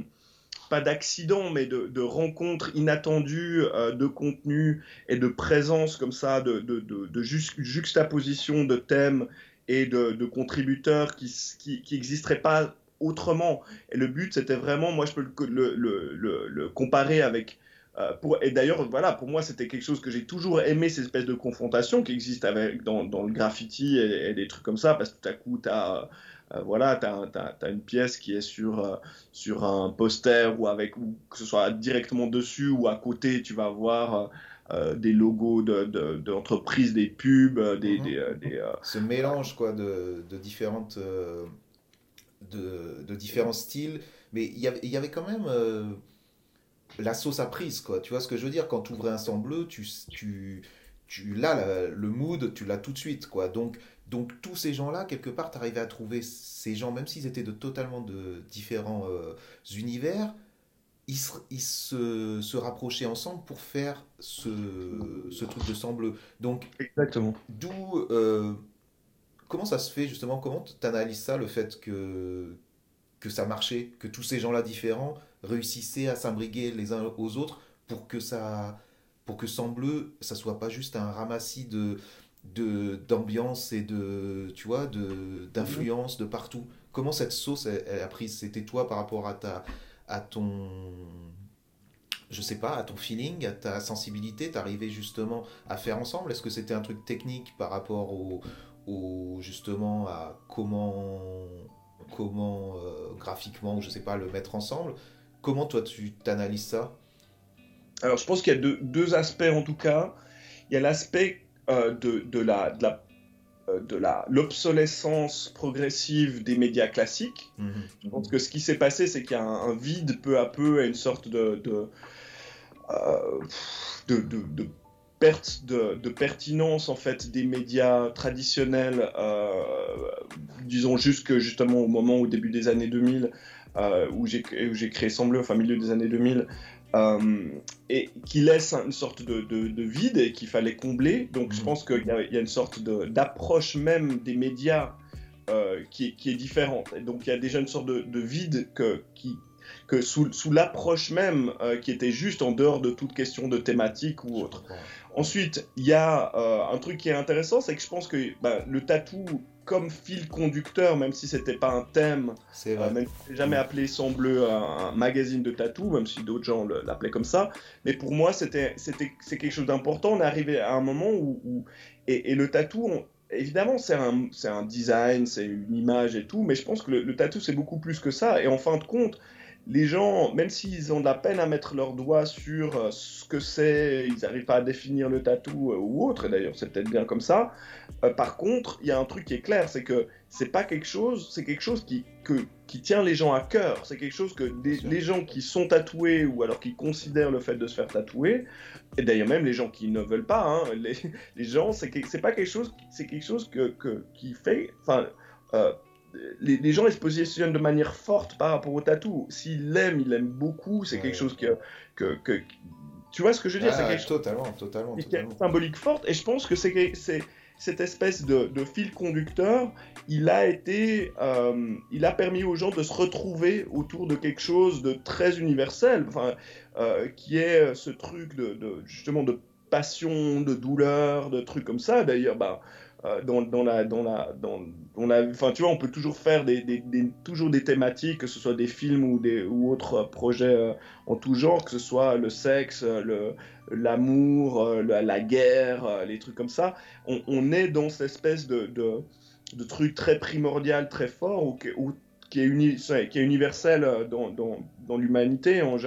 pas d'accident, mais de, rencontres inattendues, euh, de contenu et de présence comme ça, de, juxtaposition de thèmes et de, contributeurs qui n'existeraient pas autrement. Et le but, c'était vraiment, moi je peux le, comparer avec... Euh, et d'ailleurs, voilà, pour moi, c'était quelque chose que j'ai toujours aimé, ces espèces de confrontations qui existent dans le graffiti et, et, des trucs comme ça, parce que tout à coup, tu as euh, voilà, tu as, une pièce qui est sur, euh, sur un poster ou avec, ou que ce soit directement dessus ou à côté, tu vas voir euh, des logos d'entreprises, de, des pubs, des, mhm. Ce mélange quoi, de, de différentes, de, de, différents styles, mais il y avait, y avait quand même la sauce à prise, quoi. Tu vois ce que je veux dire? Quand tu ouvrais un sang bleu, tu, tu, tu l'as, le mood, tu l'as tout de suite, quoi. Donc, donc tous ces gens-là, quelque part, tu arrivais à trouver ces gens, même s'ils étaient de totalement de différents euh, univers, ils, se, ils se, se rapprochaient ensemble pour faire ce, ce truc de sang bleu. Donc, Exactement. d'où. euh, comment ça se fait justement? Comment tu analyses ça, le fait que, que ça marchait, que tous ces gens-là différents réussissaient à s'imbriguer les uns aux autres pour que ça. Pour que Sang Bleu, ça soit pas juste un ramassis de d'ambiance et de tu vois de d'influence de partout. Comment cette sauce elle, elle a pris? C'était toi par rapport à ta à ton je sais pas à ton feeling à ta sensibilité? T'arrivais justement à faire ensemble? Est-ce que c'était un truc technique par rapport au, au justement à comment comment euh, graphiquement ou je sais pas le mettre ensemble? Comment toi tu t'analyses ça? Alors, je pense qu'il y a deux, deux aspects en tout cas. Il y a l'aspect euh, de, de la, de la, euh, de la, l'obsolescence progressive des médias classiques. Je pense que ce qui s'est passé, c'est qu'il y a un, un vide peu à peu et une sorte de, de, euh, de, de- de perte de, pertinence en fait des médias traditionnels, euh, disons jusque justement au moment au début des années 2000 euh, où j'ai où j'ai créé Sembleux, enfin milieu des années 2000. Euh, et qui laisse une sorte de, de- de vide et qu'il fallait combler. Donc je Mhm. pense qu'il y, a il y a une sorte de- d'approche même des médias euh, qui, est- qui est différente. Et donc il y a déjà une sorte de, de vide que, qui, que sous, sous l'approche même euh, qui était juste en dehors de toute question de thématique ou autre. Ensuite, il y a un truc qui est intéressant, c'est que je pense que bah, le tatou comme fil conducteur, même si c'était pas un thème, c'est euh, même si jamais appelé Sang Bleu un, un magazine de tatou, même si d'autres gens l'appelaient comme ça. Mais pour moi, c'était c'est quelque chose d'important. On est arrivé à un moment où, où- et, et le tatou, on- évidemment, c'est un un design, c'est une image et tout, mais je pense que le, le tatou c'est beaucoup plus que ça. Et en fin de compte, les gens, même s'ils ont de la peine à mettre leur doigt sur euh, ce que c'est, ils n'arrivent pas à définir le tatou euh, ou autre, et d'ailleurs c'est peut-être bien comme ça. Euh, par contre, il y a un truc qui est clair, c'est que c'est pas quelque chose, c'est quelque chose qui, que, qui tient les gens à cœur. C'est quelque chose que des- les gens qui sont tatoués ou alors qui considèrent le fait de se faire tatouer, et d'ailleurs même les gens qui ne veulent pas, hein, les, les gens, c'est que- c'est pas quelque chose, c'est quelque chose que, que- qui fait, enfin. euh, les, les gens ils se positionnent de manière forte par rapport au tatou. S'ils l'aiment, ils l'aiment beaucoup. C'est Ouais. quelque chose que, que, que- tu vois ce que je veux dire? c'est Ah, quelque chose totalement totalement symbolique forte et je pense que c'est que- c'est cette espèce de, de fil conducteur il a été euh, il a permis aux gens de se retrouver autour de quelque chose de très universel enfin euh, qui est ce truc de, de- justement de passion de douleur de trucs comme ça d'ailleurs bah dans, dans la dans la dans, la enfin tu vois on peut toujours faire des, toujours des thématiques que ce soit des films ou des ou autres projets euh, en tout genre que ce soit le sexe le l'amour, euh, la, guerre, euh, les trucs comme ça, on, on est dans cette espèce de, de, truc très primordial, très fort, ou, qui, est uni- qui est universel euh, dans, dans, l'humanité en-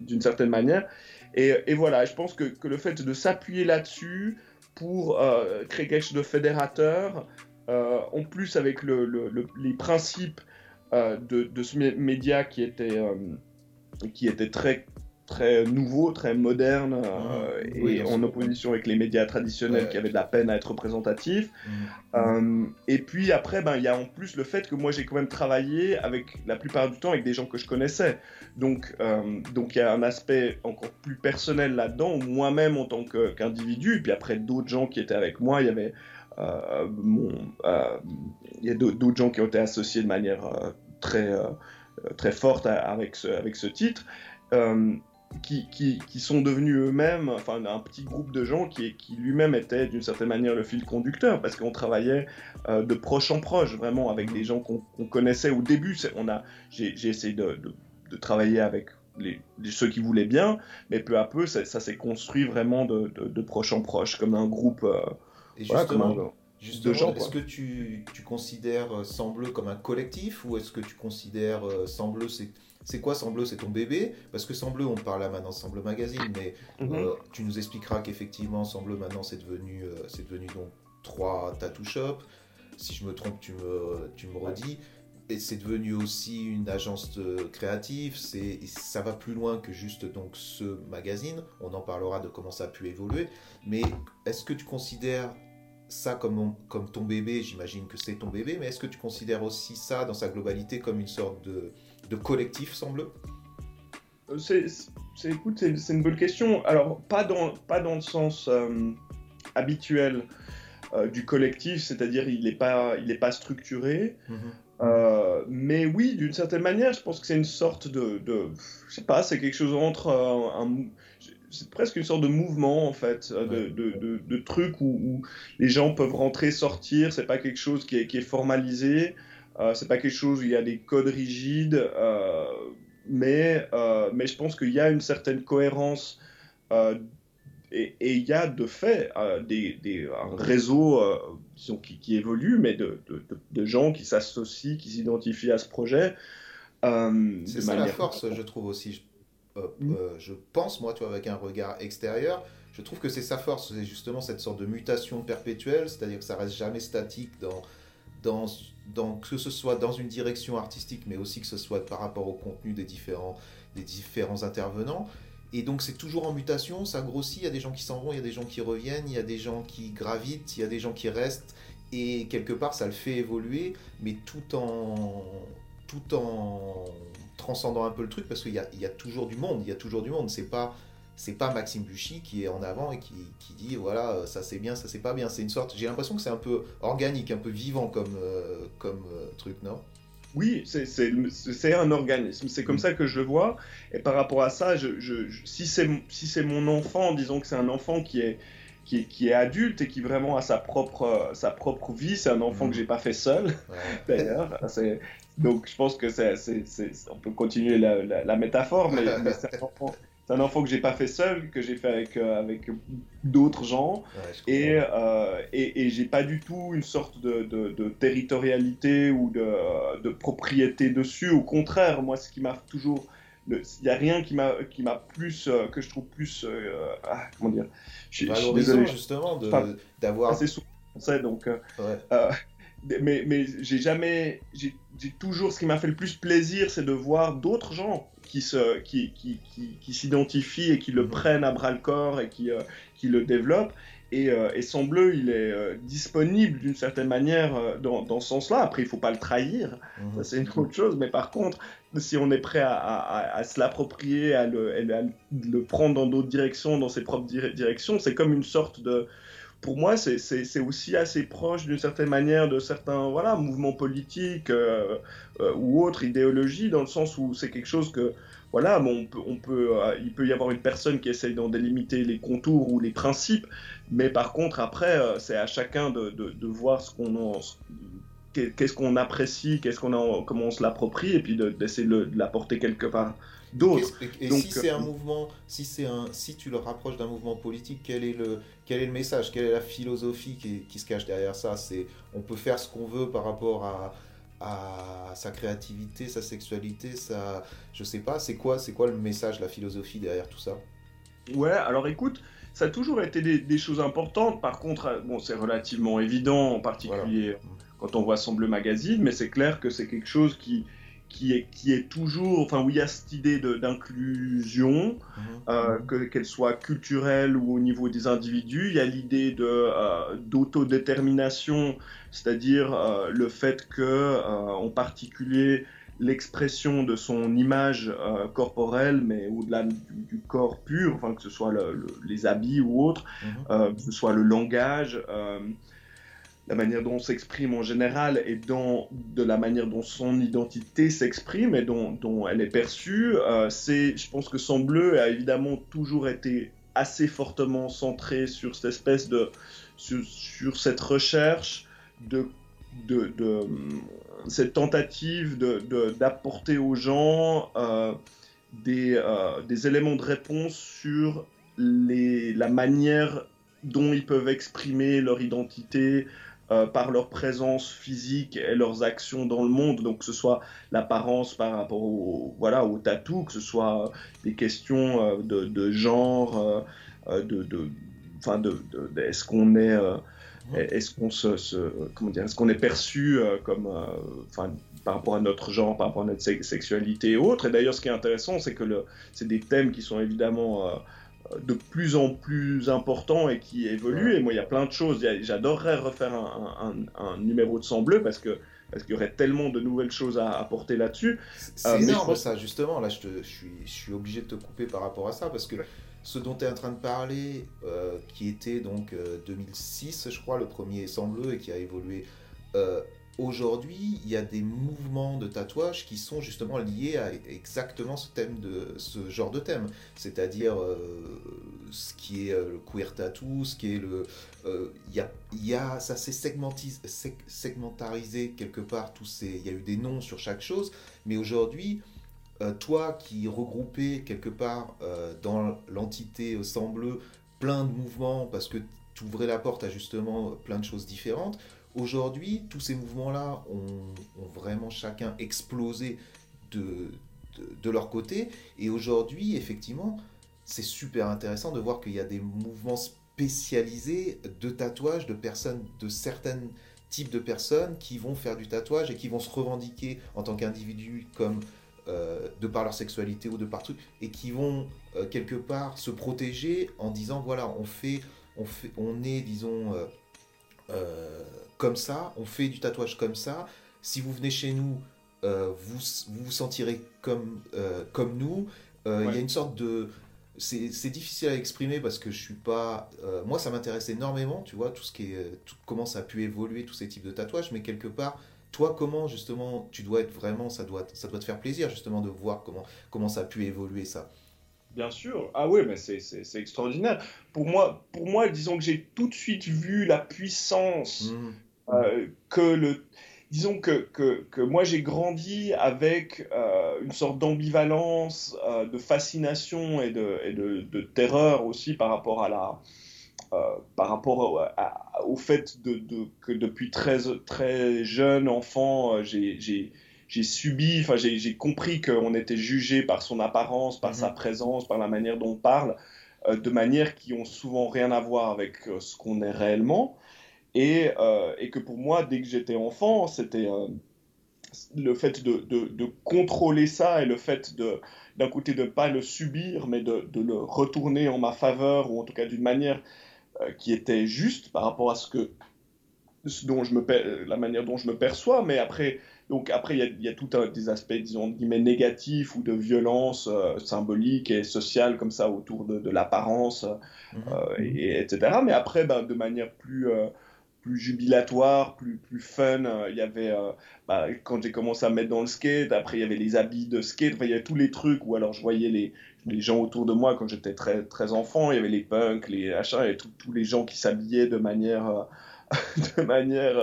d'une certaine manière. Et, et voilà, je pense que, que le fait de s'appuyer là-dessus pour euh, créer quelque chose de fédérateur, euh, en plus avec le, le- le- les principes euh, de, de ce mé- média qui était, qui était très très nouveau, très moderne, euh, et Oui, en opposition avec les médias traditionnels Ouais. qui avaient de la peine à être représentatifs. Mhm. Euh, et puis après, ben, il y a en plus le fait que moi j'ai quand même travaillé avec la plupart du temps avec des gens que je connaissais. Donc euh, donc il y a un aspect encore plus personnel là-dedans, moi-même en tant qu'individu, et puis après d'autres gens qui étaient avec moi, il y avait mon, il y a d'autres gens qui ont été associés de manière très très forte avec ce, avec ce titre. Euh, qui, qui, qui sont devenus eux-mêmes, enfin un petit groupe de gens qui, qui lui-même était d'une certaine manière le fil conducteur, parce qu'on travaillait euh, de proche en proche, vraiment avec des gens qu'on connaissait au début. On a, j'ai essayé de, de, de travailler avec les, ceux qui voulaient bien, mais peu à peu, ça, ça s'est construit vraiment de, proche en proche, comme un groupe. euh, Et voilà, comme justement, un- est-ce que tu, tu considères euh, Sang Bleu comme un collectif ou est-ce que tu considères euh, Sang Bleu, c'est c'est quoi Bleu C'est ton bébé? Parce que Bleu, on parle là maintenant de Bleu Magazine, mais Mhm. euh, tu nous expliqueras qu'effectivement, Bleu, maintenant, c'est devenu, euh, c'est devenu donc trois tattoo shops. Si je me trompe, tu me, tu me redis. Et c'est devenu aussi une agence de- créative. C'est, ça va plus loin que juste donc ce magazine. On en parlera de comment ça a pu évoluer. Mais est-ce que tu considères ça comme, comme ton bébé? J'imagine que c'est ton bébé, mais est-ce que tu considères aussi ça dans sa globalité comme une sorte de, de collectif, semble c'est, écoute, c'est, une bonne question. Alors, pas dans, pas dans le sens euh, habituel euh, du collectif, c'est-à-dire il n'est pas, il pas structuré. Mhm. Euh, mais oui, d'une certaine manière, je pense que c'est une sorte de, de, je sais pas, c'est quelque chose entre un, c'est presque une sorte de mouvement en fait, de, de, de, trucs où, les gens peuvent rentrer, sortir. C'est pas quelque chose qui est, qui est formalisé. Euh, c'est pas quelque chose où il y a des codes rigides. Euh, mais, euh, mais je pense qu'il y a une certaine cohérence et, il y a de fait euh, des, des, un réseau qui, qui, évolue, mais de, de, de gens qui s'associent, qui s'identifient à ce projet. c'est ça la force, je trouve aussi. Mm. Je, pense, moi, tu vois, avec un regard extérieur, je trouve que c'est sa force, c'est justement cette sorte de mutation perpétuelle, c'est-à-dire que ça reste jamais statique dans, que ce soit dans une direction artistique, mais aussi que ce soit par rapport au contenu des différents, des différents intervenants. Et donc c'est toujours en mutation, ça grossit, il y a des gens qui s'en vont, il y a des gens qui reviennent, il y a des gens qui gravitent, il y a des gens qui restent, et quelque part ça le fait évoluer, mais tout en, tout en transcendant un peu le truc, parce qu'il y y a toujours du monde, il y a toujours du monde, c'est pas c'est pas Maxime Buchy qui est en avant et qui, qui dit voilà euh, ça c'est bien ça c'est pas bien c'est une sorte j'ai l'impression que c'est un peu organique un peu vivant comme euh, comme euh, truc non? Oui, c'est un organisme, c'est comme mm. ça que je le vois. Et par rapport à ça, je, je, si c'est mon enfant, disons que c'est un enfant qui est, qui, qui, est adulte et qui vraiment a sa propre, sa propre vie, c'est un enfant que mm. j'ai pas fait seul, d'ailleurs. Donc je pense que c'est, on peut continuer la, la, métaphore, mais, mais c'est un enfant c'est un enfant que j'ai pas fait seul, que j'ai fait avec, euh, avec d'autres gens. et, euh, et, et j'ai pas du tout une sorte de, de, territorialité ou de, de, propriété dessus. Au contraire, moi, ce qui m'a toujours. Il n'y a rien qui m'a qui m'a plus euh, que je trouve plus ah, comment dire? Je, je suis désolé justement d'avoir assez souvent donc mais mais j'ai jamais j'ai toujours ce qui m'a fait le plus plaisir c'est de voir d'autres gens qui se, qui, qui, qui, s'identifient et qui le prennent à bras le corps et qui, euh, qui le développent. Et, euh, et, son bleu, il est euh, disponible d'une certaine manière dans, dans, ce sens-là. Après, il faut pas le trahir, mhm. ça c'est une autre chose. Mais par contre, si on est prêt à, à, à se l'approprier, à le, à le prendre dans d'autres directions, dans ses propres directions, c'est comme une sorte de, pour moi, c'est aussi assez proche d'une certaine manière de certains voilà, mouvements politiques euh, euh, ou autres idéologies, dans le sens où c'est quelque chose que, voilà, bon, on peut, euh, il peut y avoir une personne qui essaye d'en délimiter les contours ou les principes, mais par contre, après, c'est à chacun de, de, voir ce qu'on qu'est-ce qu'on apprécie, qu'est-ce qu'on comment on se l'approprie, et puis d'essayer de, de l'apporter quelque part d'autres. Et, si c'est un mouvement, si c'est un, si tu le rapproches d'un mouvement politique, quel est le, quel est le message, quelle est la philosophie qui, qui se cache derrière ça? C'est, on peut faire ce qu'on veut par rapport à, à sa créativité, sa sexualité, sa, je sais pas, c'est quoi, c'est quoi le message, la philosophie derrière tout ça? Ouais, alors écoute, ça a toujours été des, choses importantes. Par contre, euh, bon, c'est relativement évident, en particulier quand on voit son bleu magazine, mais c'est clair que c'est quelque chose qui, qui est, qui est toujours, enfin, où il y a cette idée d'inclusion, euh, qu'elle soit culturelle ou au niveau des individus. Il y a l'idée euh, d'autodétermination, c'est-à-dire euh, le fait que, en particulier, l'expression de son image corporelle, mais au-delà du, corps pur, enfin, que ce soit le, les habits ou autre, mhm. que ce soit le langage la manière dont on s'exprime en général et dans, de la manière dont son identité s'exprime et dont, elle est perçue. Euh, c'est, je pense que son bleu a évidemment toujours été assez fortement centré sur cette espèce de, sur cette recherche de, de, de cette tentative d'apporter aux gens euh, des, euh, des, éléments de réponse sur les, la manière dont ils peuvent exprimer leur identité, euh, par leur présence physique et leurs actions dans le monde, donc que ce soit l'apparence par rapport au, voilà, au tatou, que ce soit des questions euh, de, de, genre, euh, de, de, de, de est-ce qu'on est, est-ce qu'on se, comment dire, est-ce qu'on est perçu comme, enfin, par rapport à notre genre, par rapport à notre sexualité et autres. Et d'ailleurs, ce qui est intéressant, c'est que c'est des thèmes qui sont évidemment de plus en plus important et qui évolue. Et moi, il y a plein de choses. J'adorerais refaire un, numéro de sang bleu parce que parce qu'il y aurait tellement de nouvelles choses à apporter là-dessus. C'est énorme ça, justement. Là, je, je, suis, je suis obligé de te couper par rapport à ça, parce que ce dont tu es en train de parler, qui était donc 2006, je crois, le premier sang bleu, et qui a évolué aujourd'hui, il y a des mouvements de tatouage qui sont justement liés à exactement ce thème de ce genre de thème, c'est-à-dire euh, ce qui est euh, le queer tattoo, ce qui est le, euh, il y, y a, ça s'est segmentarisé quelque part, tous ces, il y a eu des noms sur chaque chose, mais aujourd'hui, toi qui regroupais quelque part dans l'entité sang bleu plein de mouvements parce que tu ouvrais la porte à justement plein de choses différentes Aujourd'hui, tous ces mouvements-là ont, vraiment chacun explosé de, de, leur côté. Et aujourd'hui, effectivement, c'est super intéressant de voir qu'il y a des mouvements spécialisés de tatouage de personnes, de certains types de personnes qui vont faire du tatouage et qui vont se revendiquer en tant qu'individus comme euh, de par leur sexualité ou de par truc, et qui vont euh, quelque part se protéger en disant voilà, on fait, on fait, on est, disons, euh, comme ça, on fait du tatouage comme ça. Si vous venez chez nous, euh, vous, vous, sentirez comme, euh, comme nous. Euh, il y a une sorte de... C'est difficile à exprimer parce que je suis pas... moi, ça m'intéresse énormément, tu vois, tout ce qui est... Tout, comment ça a pu évoluer, tous ces types de tatouages, mais quelque part, toi, comment justement, tu dois être vraiment... Ça doit, ça doit te faire plaisir justement de voir comment, comment ça a pu évoluer ça. Bien sûr. Ah oui, mais c'est extraordinaire. Pour moi, pour moi, disons que j'ai tout de suite vu la puissance mmh. Euh, que le disons que, que, que moi j'ai grandi avec euh, une sorte d'ambivalence, euh, de fascination et, de, et de, de, terreur aussi par rapport à la, par rapport au, fait de, de, que depuis très, très jeune enfant, j'ai subi, enfin j'ai compris qu'on était jugé par son apparence, par sa mhm. présence, par la manière dont on parle, de manière qui ont souvent rien à voir avec ce qu'on est réellement. Et, euh, et, que pour moi, dès que j'étais enfant, c'était euh, le fait de, de, de, contrôler ça et le fait de d'un côté de ne pas le subir, mais de, de, le retourner en ma faveur, ou en tout cas d'une manière euh, qui était juste par rapport à ce que ce dont je me la manière dont je me perçois, mais après, donc après il y, y, a tout un, des aspects, disons, guillemets, négatifs ou de violence symbolique et sociale comme ça autour de, l'apparence, mmh et, etc. Mais après, ben, de manière plus plus jubilatoire, plus, plus fun. Euh, il y avait, euh, bah, quand j'ai commencé à mettre dans le skate, après il y avait les habits de skate, il y avait tous les trucs, ou alors je voyais les, les gens autour de moi quand j'étais très, très enfant, il y avait les punks, les achats, et tous les gens qui s'habillaient de manière, euh, de manière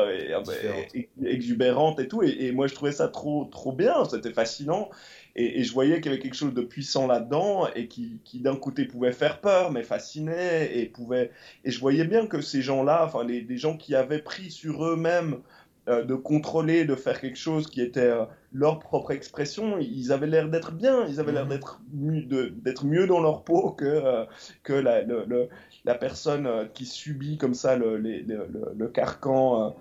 exubérante et tout, et, et, moi je trouvais ça trop, trop bien, c'était fascinant, et, je voyais qu'il y avait quelque chose de puissant là-dedans et qui, d'un côté pouvait faire peur, mais fascinait et pouvait. Et je voyais bien que ces gens-là, enfin les, gens qui avaient pris sur eux-mêmes euh, de contrôler, de faire quelque chose qui était euh, leur propre expression, ils avaient l'air d'être bien, ils avaient l'air mhm. d'être d'être mieux dans leur peau que euh, que la, la personne qui subit comme ça le, le carcan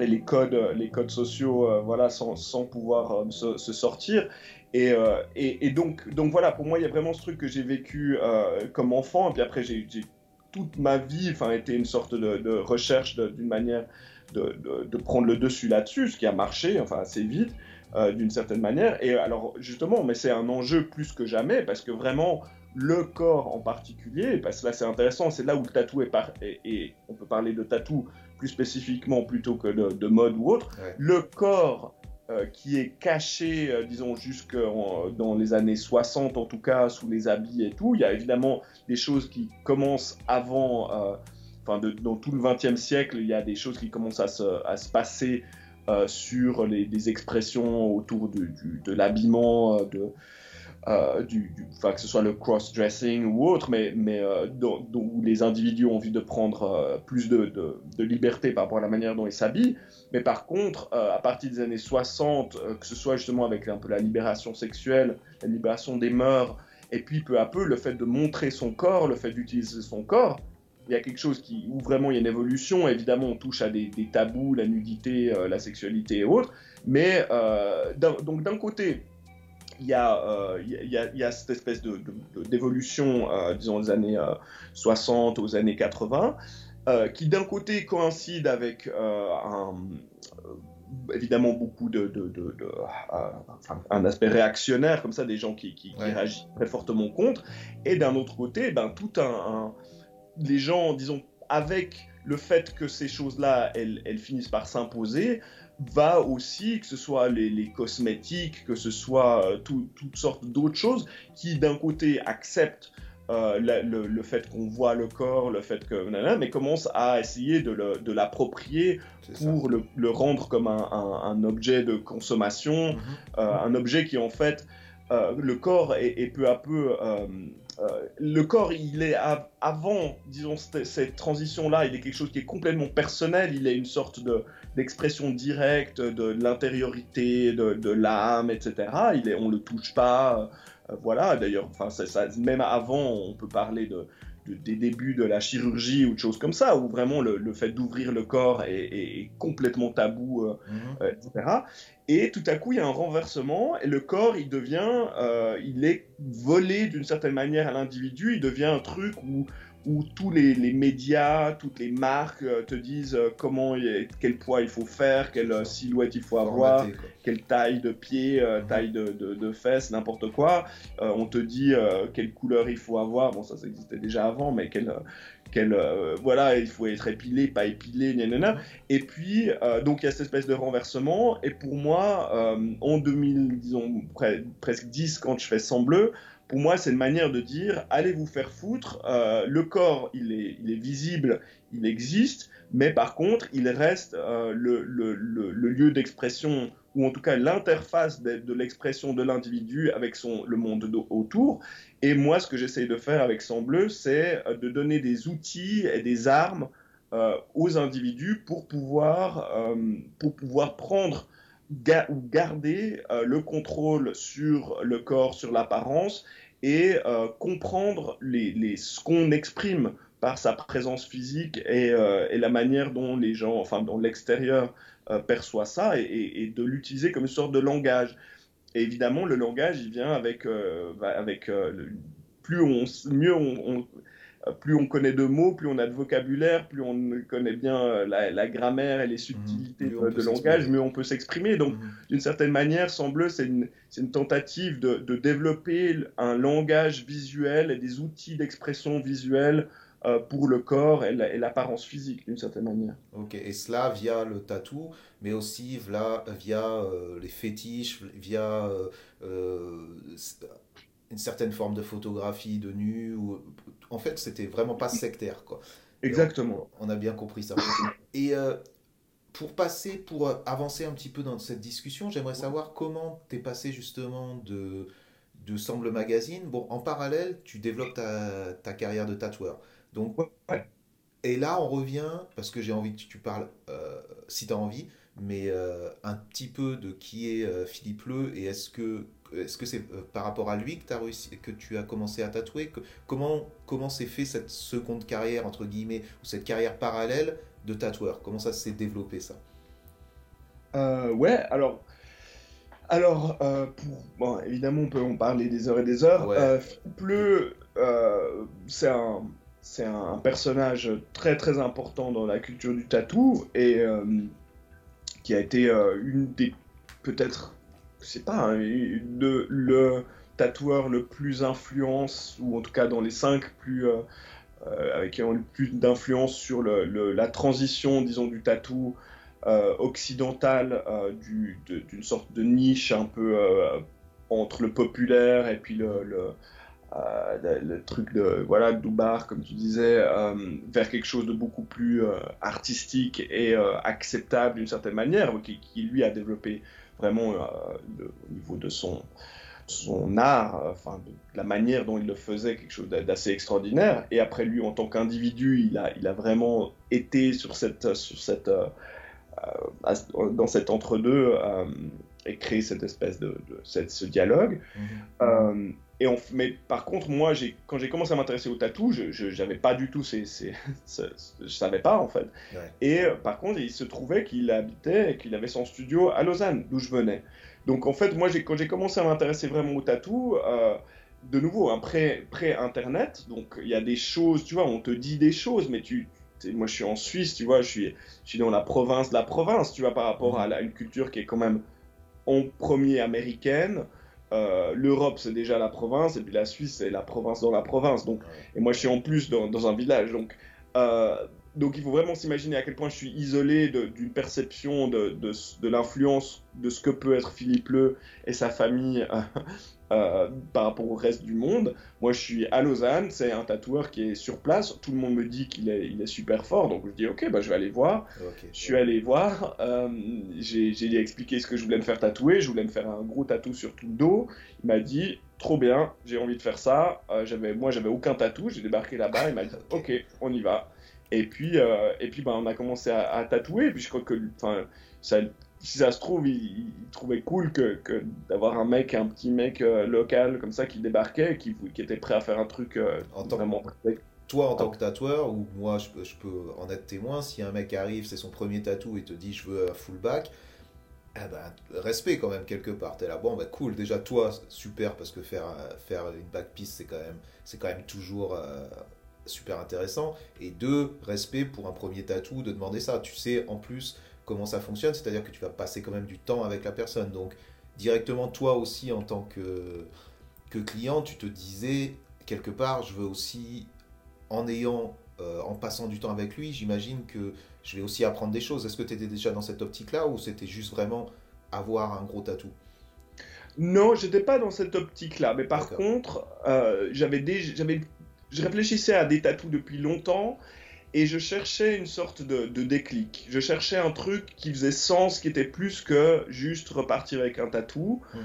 et les codes, les codes sociaux, voilà, sans, sans pouvoir se, se, sortir. Euh, et, et, donc, donc voilà, pour moi, il y a vraiment ce truc que j'ai vécu euh, comme enfant. Et puis après, j'ai toute ma vie enfin, été une sorte de, recherche d'une manière de, de, prendre le dessus là-dessus, ce qui a marché, enfin assez vite, euh, d'une certaine manière. Et alors, justement, mais c'est un enjeu plus que jamais, parce que vraiment, le corps en particulier, parce que là c'est intéressant, c'est là où le tatou est, par, et, on peut parler de tatou plus spécifiquement plutôt que de, mode ou autre, le corps euh, qui est caché, euh, disons, jusque dans les années 60 en tout cas, sous les habits et tout. Il y a évidemment des choses qui commencent avant, euh, enfin, dans tout le XXe siècle, il y a des choses qui commencent à se, à se passer sur les, expressions autour de l'habillement, de, euh, que ce soit le cross-dressing ou autre, mais, mais euh, où les individus ont envie de prendre euh, plus de, de, liberté par rapport à la manière dont ils s'habillent. Mais par contre, à partir des années 60, que ce soit justement avec un peu la libération sexuelle, la libération des mœurs, et puis peu à peu le fait de montrer son corps, le fait d'utiliser son corps, il y a quelque chose qui, où vraiment il y a une évolution. Évidemment, on touche à des, des tabous, la nudité, la sexualité et autres. Mais donc d'un côté, il y, a, euh, il, y a, il y, a, cette espèce d'évolution, de, euh, disons, des années 60 euh, aux années 80, qui d'un côté coïncide avec un, évidemment beaucoup de, de, de, un aspect réactionnaire comme ça, des gens qui, qui, réagissent très fortement contre, et d'un autre côté, ben tout un, un, les gens, disons, avec le fait que ces choses-là, elles, elles finissent par s'imposer, va aussi, que ce soit les, cosmétiques, que ce soit euh, toutes sortes d'autres choses, qui d'un côté acceptent euh, le, fait qu'on voit le corps, le fait que... mais commencent à essayer de l'approprier pour le, rendre comme un, objet de consommation, mhm. euh, un objet qui en fait... le corps est, peu à peu le corps, il est avant, disons, cette, transition-là, il est quelque chose qui est complètement personnel. Il est une sorte d'expression directe de, l'intériorité, de, l'âme, etc. Il est, on le touche pas. Euh, voilà. D'ailleurs, enfin, même avant, on peut parler de, des débuts de la chirurgie ou de choses comme ça, où vraiment le, fait d'ouvrir le corps est, complètement tabou, euh, mhm. euh, etc. Et tout à coup, il y a un renversement et le corps, il devient, il est volé d'une certaine manière à l'individu, il devient un truc où où tous les, médias, toutes les marques euh, te disent euh, comment, quel poids il faut faire, quelle euh, silhouette il faut avoir, quelle taille de pied, mhm. taille de, de, fesses, n'importe quoi. on te dit quelle couleur il faut avoir. Bon, ça, ça existait déjà avant, mais quelle, quelle, voilà, il faut être épilé, pas épilé, nanana. Et puis, donc il y a cette espèce de renversement. Et pour moi, en 2000, disons presque 10, quand je fais sang bleu, pour moi, c'est une manière de dire allez vous faire foutre. Euh, le corps, il est, visible, il existe, mais par contre, il reste euh, le, lieu d'expression ou en tout cas l'interface de, l'expression de l'individu avec son, le monde autour. Et moi, ce que j'essaye de faire avec Sang Bleu, c'est euh, de donner des outils et des armes aux individus pour pouvoir, pour pouvoir prendre ou garder le contrôle sur le corps, sur l'apparence et euh, comprendre les, ce qu'on exprime par sa présence physique euh, et, la manière dont les gens, enfin dont l'extérieur perçoit ça et, de l'utiliser comme une sorte de langage. Et évidemment, le langage, il vient avec, avec plus on, mieux on plus on connaît de mots, plus on a de vocabulaire, plus on connaît bien euh, la, grammaire et les subtilités de, langage, mieux on peut s'exprimer. Donc, mhm. d'une certaine manière, semble c'est une, une, tentative de, développer un langage visuel et des outils d'expression visuelle euh, pour le corps et l'apparence physique, d'une certaine manière. Ok, et cela via le tatou, mais aussi via, via euh, les fétiches, via une certaine forme de photographie de nu. Ou... En fait, c'était vraiment pas sectaire. Quoi. Exactement. On, a bien compris ça. Et euh, pour passer, pour euh, avancer un petit peu dans cette discussion, j'aimerais savoir comment tu es passé justement de, de Semble Magazine. Bon, en parallèle, tu développes ta, ta carrière de tatoueur. Donc, Et là, on revient, parce que j'ai envie que tu parles, euh, si tu as envie, mais un petit peu de qui est Philippe Leu et est-ce que est-ce que c'est euh, par rapport à lui que, as réussi, que tu as commencé à tatouer Comment comment s'est fait cette seconde carrière, entre guillemets, ou cette carrière parallèle de tatoueur? Comment ça s'est développé, ça? Euh, Ouais, alors... Alors, euh, bon, évidemment, on peut en parler des heures et des heures. Ouais. Pleu, c'est un, c'est un personnage très très important dans la culture du tatou et qui a été une des peut-être c'est pas, hein, le, tatoueur le plus influence, ou en tout cas dans les cinq plus, euh, euh, avec qui ont le plus d'influence sur la transition, disons, du tatou euh, occidental, d'une sorte de niche un peu entre le populaire et puis le, le, truc de voilà Doubar comme tu disais vers quelque chose de beaucoup plus artistique et acceptable d'une certaine manière qui, lui a développé vraiment euh, au niveau de son, son art, euh, enfin, de la manière dont il le faisait, quelque chose d'assez extraordinaire. Et après lui, en tant qu'individu, il a, il a vraiment été sur cette, sur cette, euh, dans cet entre-deux et créé cette espèce de, cette, ce dialogue. Mhm. Et on, mais par contre, moi, quand j'ai commencé à m'intéresser au tatou, je n'avais pas du tout ces, ces, je savais pas en fait. Et euh, par contre, il se trouvait qu'il habitait qu'il avait son studio à Lausanne, d'où je venais. Donc en fait, moi, quand j'ai commencé à m'intéresser vraiment au tatou, euh, de nouveau, un pré-internet, donc il y a des choses, tu vois, on te dit des choses, mais tu moi, je suis en Suisse, tu vois, je suis, je suis dans la province de la province, tu vois, par rapport à une culture qui est quand même en premier américaine. Euh, L'Europe, c'est déjà la province, et puis la Suisse, c'est la province dans la province. Donc, et moi, je suis en plus dans, dans un village. Donc, euh, donc, il faut vraiment s'imaginer à quel point je suis isolé d'une perception de, de, de l'influence de ce que peut être Philippe Leu et sa famille euh, par rapport au reste du monde. Moi, je suis à Lausanne, c'est un tatoueur qui est sur place. Tout le monde me dit qu'il est, il est super fort, donc je dis ok, bah, je vais aller voir. Je suis allé voir, euh, j'ai expliqué ce que je voulais me faire tatouer. Je voulais me faire un gros tatou sur tout le dos. Il m'a dit trop bien, j'ai envie de faire ça. Euh, j'avais, moi, j'avais aucun tatou. J'ai débarqué là-bas. Il m'a dit ok, on y va. Et puis, et puis bah, on a commencé à, à tatouer. Et puis je crois que ça, si ça se trouve, il, trouvait cool que, d'avoir un mec, un petit mec euh, local comme ça qui débarquait, qui, qui était prêt à faire un truc euh, en vraiment. Toi, en tant que tatoueur, ou moi, je peux, je peux en être témoin, si un mec arrive, c'est son premier tatou et te dit je veux un full back, eh ben, respect quand même quelque part. T'es là, bon, bah cool, déjà toi, super, parce que faire, faire une back piece, c'est quand, même, quand même toujours euh, super intéressant. Et deux, respect pour un premier tatou de demander ça. Tu sais, en plus, comment ça fonctionne, c'est-à-dire que tu vas passer quand même du temps avec la personne. Donc directement toi aussi en tant que, que client, tu te disais quelque part, je veux aussi, en ayant, euh, en passant du temps avec lui, j'imagine que je vais aussi apprendre des choses. Est-ce que tu étais déjà dans cette optique-là ou c'était juste vraiment avoir un gros tatou? Non, j'étais pas dans cette optique-là, mais par contre, euh, j'avais déjà, j'avais, je réfléchissais à des tatous depuis longtemps et je cherchais une sorte de, déclic. Je cherchais un truc qui faisait sens, qui était plus que juste repartir avec un tatou. Mhm.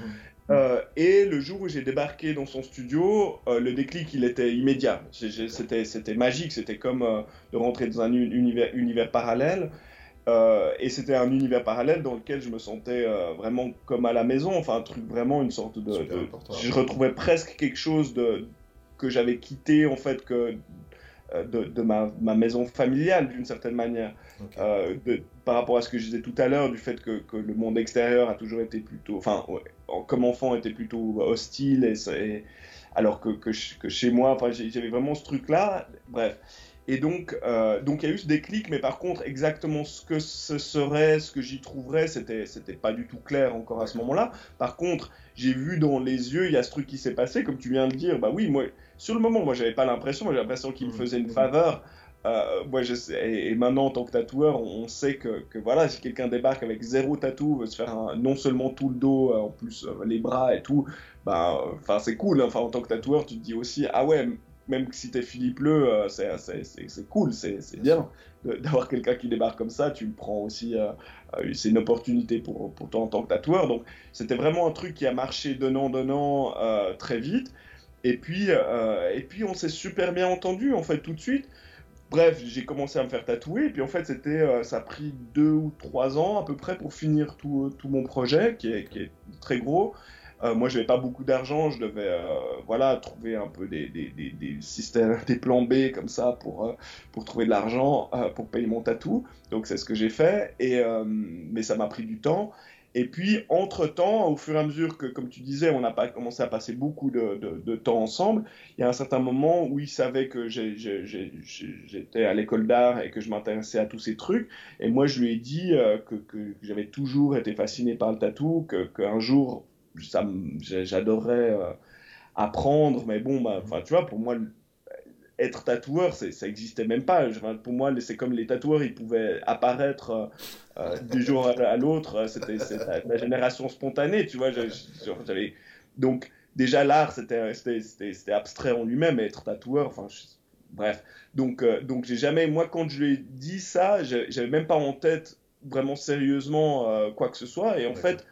Euh, et le jour où j'ai débarqué dans son studio, euh, le déclic, il était immédiat. C'était magique, c'était comme euh, de rentrer dans un univers, univers parallèle. et c'était un univers parallèle dans lequel je me sentais vraiment comme à la maison, enfin un truc vraiment, une sorte de... je retrouvais presque quelque chose de, que j'avais quitté, en fait, que euh, de, ma, maison familiale d'une certaine manière. Euh, par rapport à ce que je disais tout à l'heure, du fait que, le monde extérieur a toujours été plutôt, enfin, comme enfant, était plutôt hostile, et, alors que, que, chez moi, j'avais vraiment ce truc-là. Bref. Et donc, euh, donc il y a eu ce déclic, mais par contre, exactement ce que ce serait, ce que j'y trouverais, c'était, c'était pas du tout clair encore à ce moment-là. Par contre, j'ai vu dans les yeux, il y a ce truc qui s'est passé, comme tu viens de dire. Bah oui, moi, sur le moment, moi, j'avais pas l'impression, moi, j'ai l'impression qu'il me mmh. faisait une faveur. Euh, moi, je sais, et, maintenant, en tant que tatoueur, on, sait que, que, voilà, si quelqu'un débarque avec zéro tatou, veut se faire non seulement tout le dos, euh, en plus les bras et tout, bah, enfin, c'est cool. Hein. Enfin, en tant que tatoueur, tu te dis aussi, ah ouais, même si t'es Philippe Leu, c'est cool, c'est bien d'avoir quelqu'un qui débarque comme ça. Tu le prends aussi, c'est une opportunité pour, pour toi en tant que tatoueur. Donc, c'était vraiment un truc qui a marché donnant, donnant très vite. Et puis, euh, et puis on s'est super bien entendu en fait tout de suite. Bref, j'ai commencé à me faire tatouer, et puis en fait, c'était, euh, ça a pris deux ou trois ans à peu près pour finir tout, euh, tout mon projet, qui est, qui est très gros. Moi, je n'avais pas beaucoup d'argent, je devais voilà, trouver un peu des, des, des, des, systèmes, des plans B comme ça pour, pour trouver de l'argent pour payer mon tatou. Donc, c'est ce que j'ai fait, et, mais ça m'a pris du temps. Et puis, entre-temps, au fur et à mesure que, comme tu disais, on a pas commencé à passer beaucoup de, de, temps ensemble, il y a un certain moment où il savait que j'étais à l'école d'art et que je m'intéressais à tous ces trucs. Et moi, je lui ai dit euh, que, que j'avais toujours été fasciné par le tatou, qu'un jour, j'adorerais euh, apprendre. Mais bon, bah, tu vois, pour moi, être tatoueur, ça existait même pas. pour moi, c'est comme les tatoueurs, ils pouvaient apparaître euh, euh, du jour à, l'autre. C'était la génération spontanée, tu vois. J'avais donc déjà l'art, c'était abstrait en lui-même. Être tatoueur, enfin, bref. Donc, euh, donc j'ai jamais, moi, quand je lui ai dit ça, j'avais même pas en tête vraiment sérieusement quoi que ce soit. Et en fait,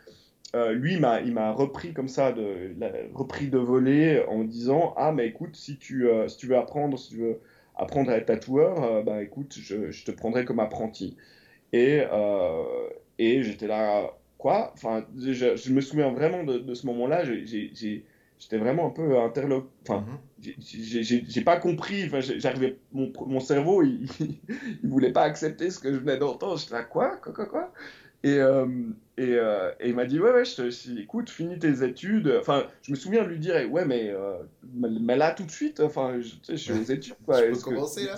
euh, lui, il m'a repris comme ça, de, repris de voler en disant Ah, mais écoute, si tu, euh, si tu veux apprendre, si tu veux apprendre à être tatoueur, euh, bah écoute, je, je, te prendrai comme apprenti. Et, et j'étais là, quoi? Enfin, je, je, me souviens vraiment de, de ce moment-là, j'étais vraiment un peu interloqué. Enfin, mm-hmm. j'ai pas compris, enfin, j'arrivais, mon, mon, cerveau, il, il, voulait pas accepter ce que je venais d'entendre. J'étais là, quoi? Quoi, quoi, quoi? Et, euh, euh, et, il m'a dit, ouais, ouais, je te, écoute, finis tes études. Enfin, je me souviens de lui dire, ouais, mais, euh, mais là, tout de suite, enfin, je, je suis aux études. Quoi. Je peux commencer là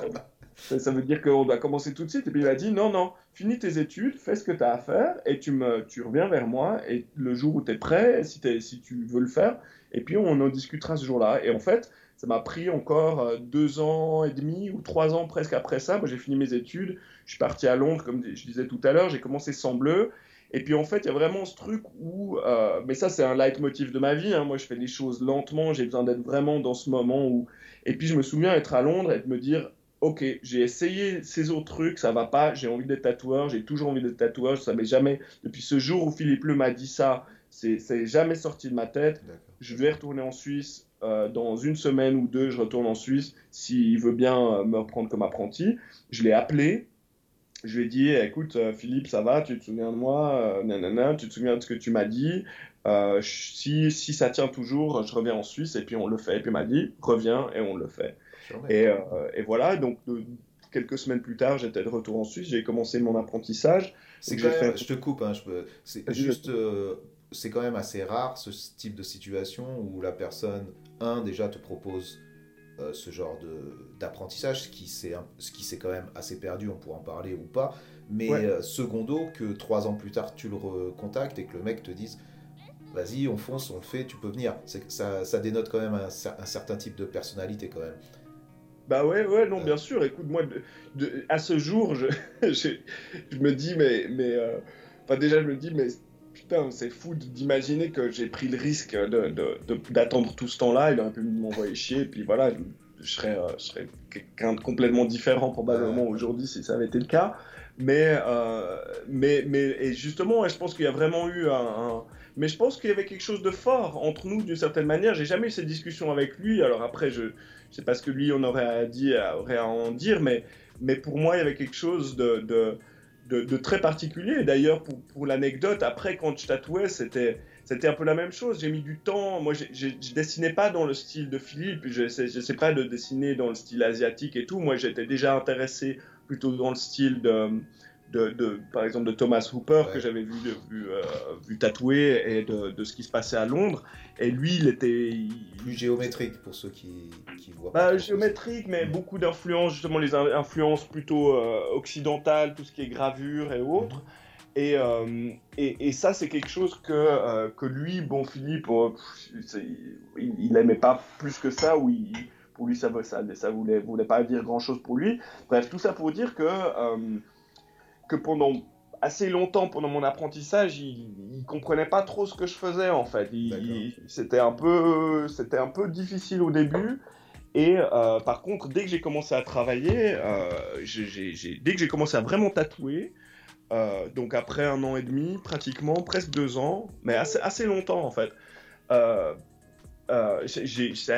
Ça veut dire qu'on doit commencer tout de suite? Et puis il a dit non, non, finis tes études, fais ce que tu as à faire et tu, me, tu reviens vers moi. Et le jour où tu es prêt, si, si tu veux le faire, et puis on en discutera ce jour-là. Et en fait, ça m'a pris encore euh, deux ans et demi ou trois ans presque après ça. Moi, j'ai fini mes études, je suis parti à Londres, comme je disais tout à l'heure, j'ai commencé sans bleu. Et puis en fait, il y a vraiment ce truc où, euh, mais ça c'est un leitmotiv de ma vie. Hein. Moi, je fais les choses lentement. J'ai besoin d'être vraiment dans ce moment où. Et puis je me souviens être à Londres et de me dire, ok, j'ai essayé ces autres trucs, ça va pas. J'ai envie d'être tatoueur. J'ai toujours envie d'être tatoueur. Ça m'est jamais. Depuis ce jour où Philippe Le m'a dit ça, c'est jamais sorti de ma tête. Je vais retourner en Suisse. Euh, dans une semaine ou deux, je retourne en Suisse s'il veut bien euh, me reprendre comme apprenti. Je l'ai appelé je lui ai dit, écoute, euh, Philippe, ça va, tu te souviens de moi, nanana, tu te souviens de ce que tu m'as dit? Euh, si, si ça tient toujours, je reviens en Suisse et puis on le fait. Et puis il m'a dit, reviens et on le fait. Et, et, voilà, donc quelques semaines plus tard, j'étais de retour en Suisse, j'ai commencé mon apprentissage. C'est fait... Je te coupe, hein, je c'est juste, c'est quand même assez rare ce type de situation où la personne, un, déjà te propose euh, ce genre d'apprentissage, ce qui s'est quand même assez perdu, on pourra en parler ou pas. Mais euh, secondo, que trois ans plus tard, tu le recontactes et que le mec te dise vas-y, on fonce, on le fait, tu peux venir. Ça, ça dénote quand même un, certain type de personnalité quand même. Bah ouais, ouais, non, bien sûr. Écoute, moi, de, à ce jour, je, je, me dis, mais, mais, euh, enfin déjà, je me dis, mais c'est fou d'imaginer que j'ai pris le risque d'attendre tout ce temps-là. Il aurait pu m'envoyer chier, et puis voilà, je serais, euh, je serais quelqu'un de complètement différent probablement aujourd'hui si ça avait été le cas. Mais, euh, mais, mais et justement, je pense qu'il y a vraiment eu un, mais je pense qu'il y avait quelque chose de fort entre nous d'une certaine manière. J'ai jamais eu cette discussion avec lui. Alors après, je, je sais pas ce que lui on aurait à dire, aurait à en dire, mais, mais pour moi, il y avait quelque chose de, de de, très particulier. D'ailleurs, pour, l'anecdote, après, quand je tatouais, c'était, c'était un peu la même chose. J'ai mis du temps. Moi, je dessinais pas dans le style de Philippe. Je sais pas de dessiner dans le style asiatique et tout. Moi, j'étais déjà intéressé plutôt dans le style de, de, par exemple de Thomas Hooper que j'avais vu, vu, euh, vu, tatouer et de, de, ce qui se passait à Londres. Et lui, il était plus géométrique pour ceux qui, qui voient. Bah, géométrique, mais beaucoup d'influences, justement les influences plutôt euh, occidentales, tout ce qui est gravure et autres. Et, euh, et, et, ça, c'est quelque chose que, que lui, bon Philippe, il, il aimait pas plus que ça, ou pour lui, ça, ça, ça voulait, voulait pas dire grand chose pour lui. Bref, tout ça pour dire que que pendant assez longtemps pendant mon apprentissage, il, il, comprenait pas trop ce que je faisais en fait. C'était un peu, c'était un peu difficile au début. Et euh, par contre, dès que j'ai commencé à travailler, euh, dès que j'ai commencé à vraiment tatouer, euh, donc après un an et demi, pratiquement, presque deux ans, mais assez, assez longtemps en fait, ça,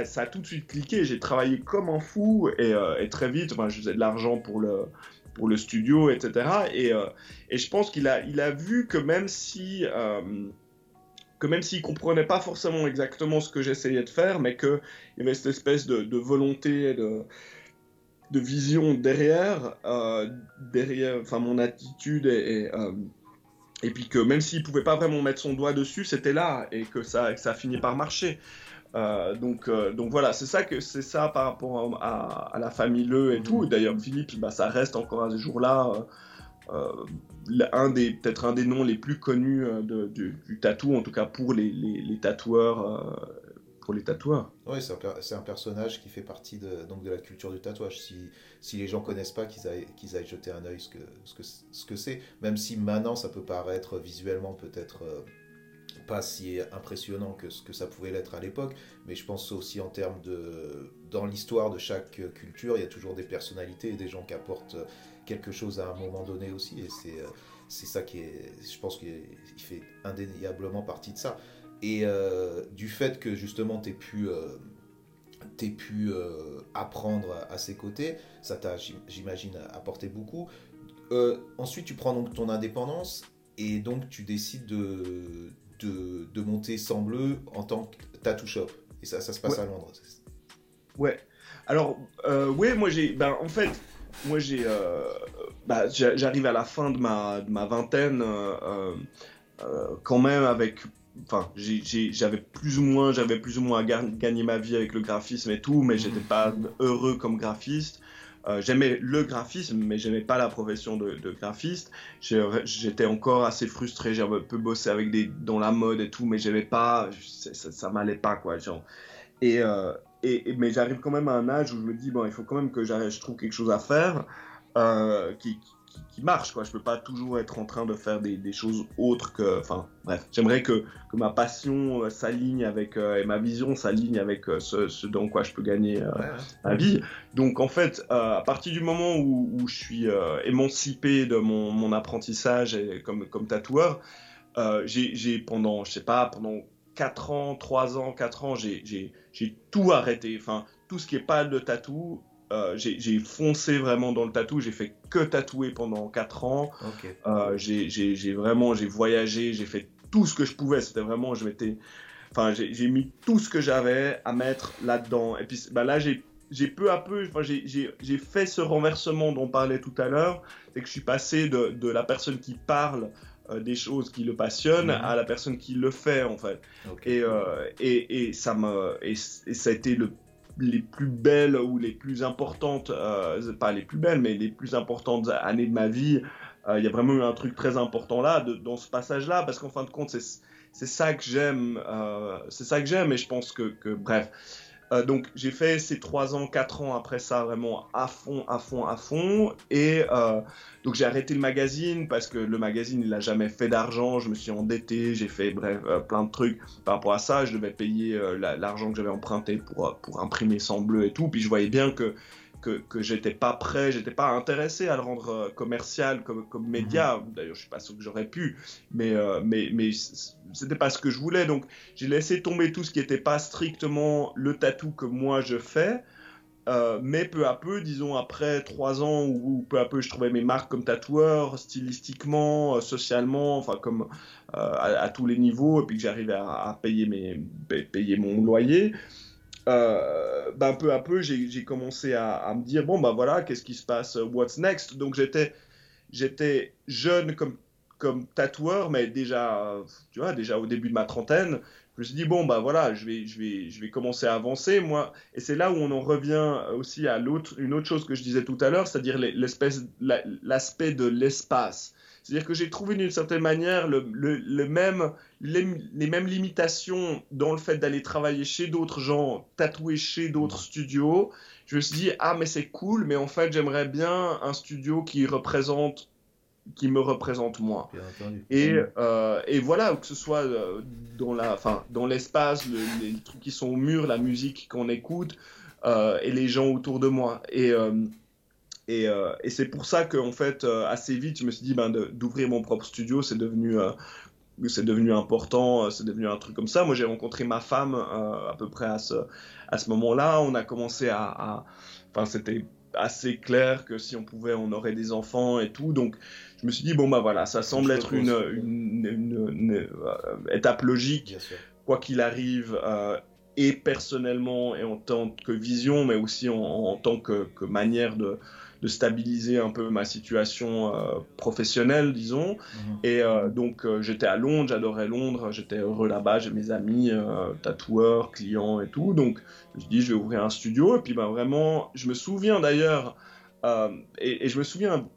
ça, a tout de suite cliqué. J'ai travaillé comme un fou et, et très vite, enfin, je faisais de l'argent pour le, pour le studio, etc. Et, euh, et je pense qu'il a, il a vu que même si euh, que même s'il comprenait pas forcément exactement ce que j'essayais de faire, mais qu'il y avait cette espèce de, de volonté, de, de vision derrière, euh, derrière, enfin mon attitude et, et, puis que même s'il pouvait pas vraiment mettre son doigt dessus, c'était là et que ça, que ça a fini par marcher. Euh, donc, euh, donc voilà, c'est ça que c'est ça par rapport à, la famille Le et tout. D'ailleurs, Philippe, bah, ça reste encore à ce jour-là euh, un des peut-être un des noms les plus connus du, tatou, en tout cas pour les, les, tatoueurs. pour les tatoueurs. Oui, c'est un, personnage qui fait partie de, donc de la culture du tatouage. Si, si les gens connaissent pas, qu'ils aillent, qu'ils aillent jeter un œil ce que, ce que, ce que c'est. Même si maintenant ça peut paraître visuellement peut-être pas si impressionnant que ce que ça pouvait l'être à l'époque, mais je pense aussi en termes de... Dans l'histoire de chaque culture, il y a toujours des personnalités et des gens qui apportent quelque chose à un moment donné aussi, et c'est, euh, ça qui est... Je pense qu'il fait indéniablement partie de ça. Et euh, du fait que justement tu aies pu... Euh, pu apprendre à ses côtés, ça t'a, j'imagine, apporté beaucoup. ensuite, tu prends donc ton indépendance et donc tu décides de, de, monter sans bleu en tant que tattoo shop. Et ça, ça se passe à Londres. Ouais. Alors, euh, ouais, moi j'ai. Ben, en fait, moi j'ai. Euh, bah, j'arrive à la fin de ma, de ma vingtaine, euh, quand même avec. Enfin, j'avais plus ou moins, j'avais plus ou moins gagné ma vie avec le graphisme et tout, mais j'étais pas heureux comme graphiste. Euh, j'aimais le graphisme, mais j'aimais pas la profession de, graphiste. J'étais encore assez frustré. Un peu bossé avec des dans la mode et tout, mais j'aimais pas, ça, ça, m'allait pas quoi. Genre. Euh, et, mais j'arrive quand même à un âge où je me dis bon, il faut quand même que je trouve quelque chose à faire euh, qui, marche. Quoi. Je peux pas toujours être en train de faire des, des choses autres que. Enfin, bref, j'aimerais que, que, ma passion euh, s'aligne avec. Euh, et ma vision s'aligne avec euh, ce, ce, dans quoi je peux gagner ma vie. Donc, en fait, à partir du moment où, où je suis émancipé de mon, mon, apprentissage et, comme, comme tatoueur, j'ai pendant, je sais pas, pendant 4 ans, 3 ans, 4 ans, j'ai tout arrêté. Enfin, tout ce qui est pas de tatou, euh, j'ai foncé vraiment dans le tatou. J'ai fait que tatouer pendant 4 ans. Euh, j'ai vraiment, j'ai voyagé, j'ai fait tout ce que je pouvais. C'était vraiment, je m'étais, enfin, j'ai mis tout ce que j'avais à mettre là-dedans. Et puis, bah là, j'ai j'ai peu à peu, enfin, j'ai fait ce renversement dont on parlait tout à l'heure, c'est que je suis passé de, de, la personne qui parle euh, des choses qui le passionnent mhm. à la personne qui le fait en fait. Et, et, et, ça me, et, et, ça a été le les plus belles ou les plus importantes, euh, pas les plus belles, mais les plus importantes années de ma vie. Euh, il y a vraiment eu un truc très important là, dans ce passage-là, parce qu'en fin de compte, c'est ça que j'aime. Euh, c'est ça que j'aime, et je pense que, que bref, euh, donc j'ai fait ces 3 ans, 4 ans après ça vraiment à fond, à fond, à fond. Et euh, donc j'ai arrêté le magazine parce que le magazine il n'a jamais fait d'argent. Je me suis endetté, j'ai fait bref euh, plein de trucs par rapport à ça. Je devais payer l'argent que j'avais emprunté pour, pour imprimer sans bleu et tout. Puis je voyais bien que que, que j'étais pas prêt, j'étais pas intéressé à le rendre euh, commercial comme, comme média. Mhm. D'ailleurs, je suis pas sûr que j'aurais pu, mais, euh, mais, mais c'était pas ce que je voulais. Donc, j'ai laissé tomber tout ce qui était pas strictement le tatou que moi je fais. Euh, mais peu à peu, disons après trois ans où, peu à peu je trouvais mes marques comme tatoueur, stylistiquement, socialement, enfin comme à, tous les niveaux, et puis que j'arrivais à, à, payer mes payer mon loyer, euh, ben, peu à peu, j'ai commencé à, me dire bon, ben voilà, qu'est-ce qui se passe, what's next? Donc j'étais jeune comme, comme tatoueur, mais déjà, tu vois, déjà au début de ma trentaine, je me suis dit bon, ben voilà, je vais, je vais, je vais commencer à avancer, moi. Et c'est là où on en revient aussi à l'autre, une autre chose que je disais tout à l'heure, c'est-à-dire l'espèce, l'aspect de l'espace. C'est-à-dire que j'ai trouvé d'une certaine manière le, le, même, les, mêmes limitations dans le fait d'aller travailler chez d'autres gens, tatouer chez d'autres studios. Je me suis dit, ah mais c'est cool, mais en fait j'aimerais bien un studio qui représente qui me représente moi. Et, euh, et, voilà, que ce soit euh, dans la, enfin, dans l'espace, les trucs qui sont au mur, la musique qu'on écoute, euh, et les gens autour de moi. Et, et, euh, et c'est pour ça qu'en fait, euh, assez vite, je me suis dit ben, d'ouvrir mon propre studio, c'est devenu, euh, c'est devenu important, c'est devenu un truc comme ça. Moi, j'ai rencontré ma femme à peu près à ce, à ce moment-là. On a commencé à. Enfin, c'était assez clair que si on pouvait, on aurait des enfants et tout. Donc, je me suis dit, bon, bah voilà, ça semble être une, une, une, étape logique, quoi qu'il arrive. et personnellement et en tant que vision, mais aussi en, en tant que, que manière de, de stabiliser un peu ma situation euh, professionnelle, disons. Mhm. Et euh, donc euh, j'étais à Londres, j'adorais Londres, j'étais heureux là-bas, j'ai mes amis, tatoueurs, clients et tout. Donc je me suis dit, je vais ouvrir un studio. Et puis ben, vraiment, je me souviens d'ailleurs, et, je me souviens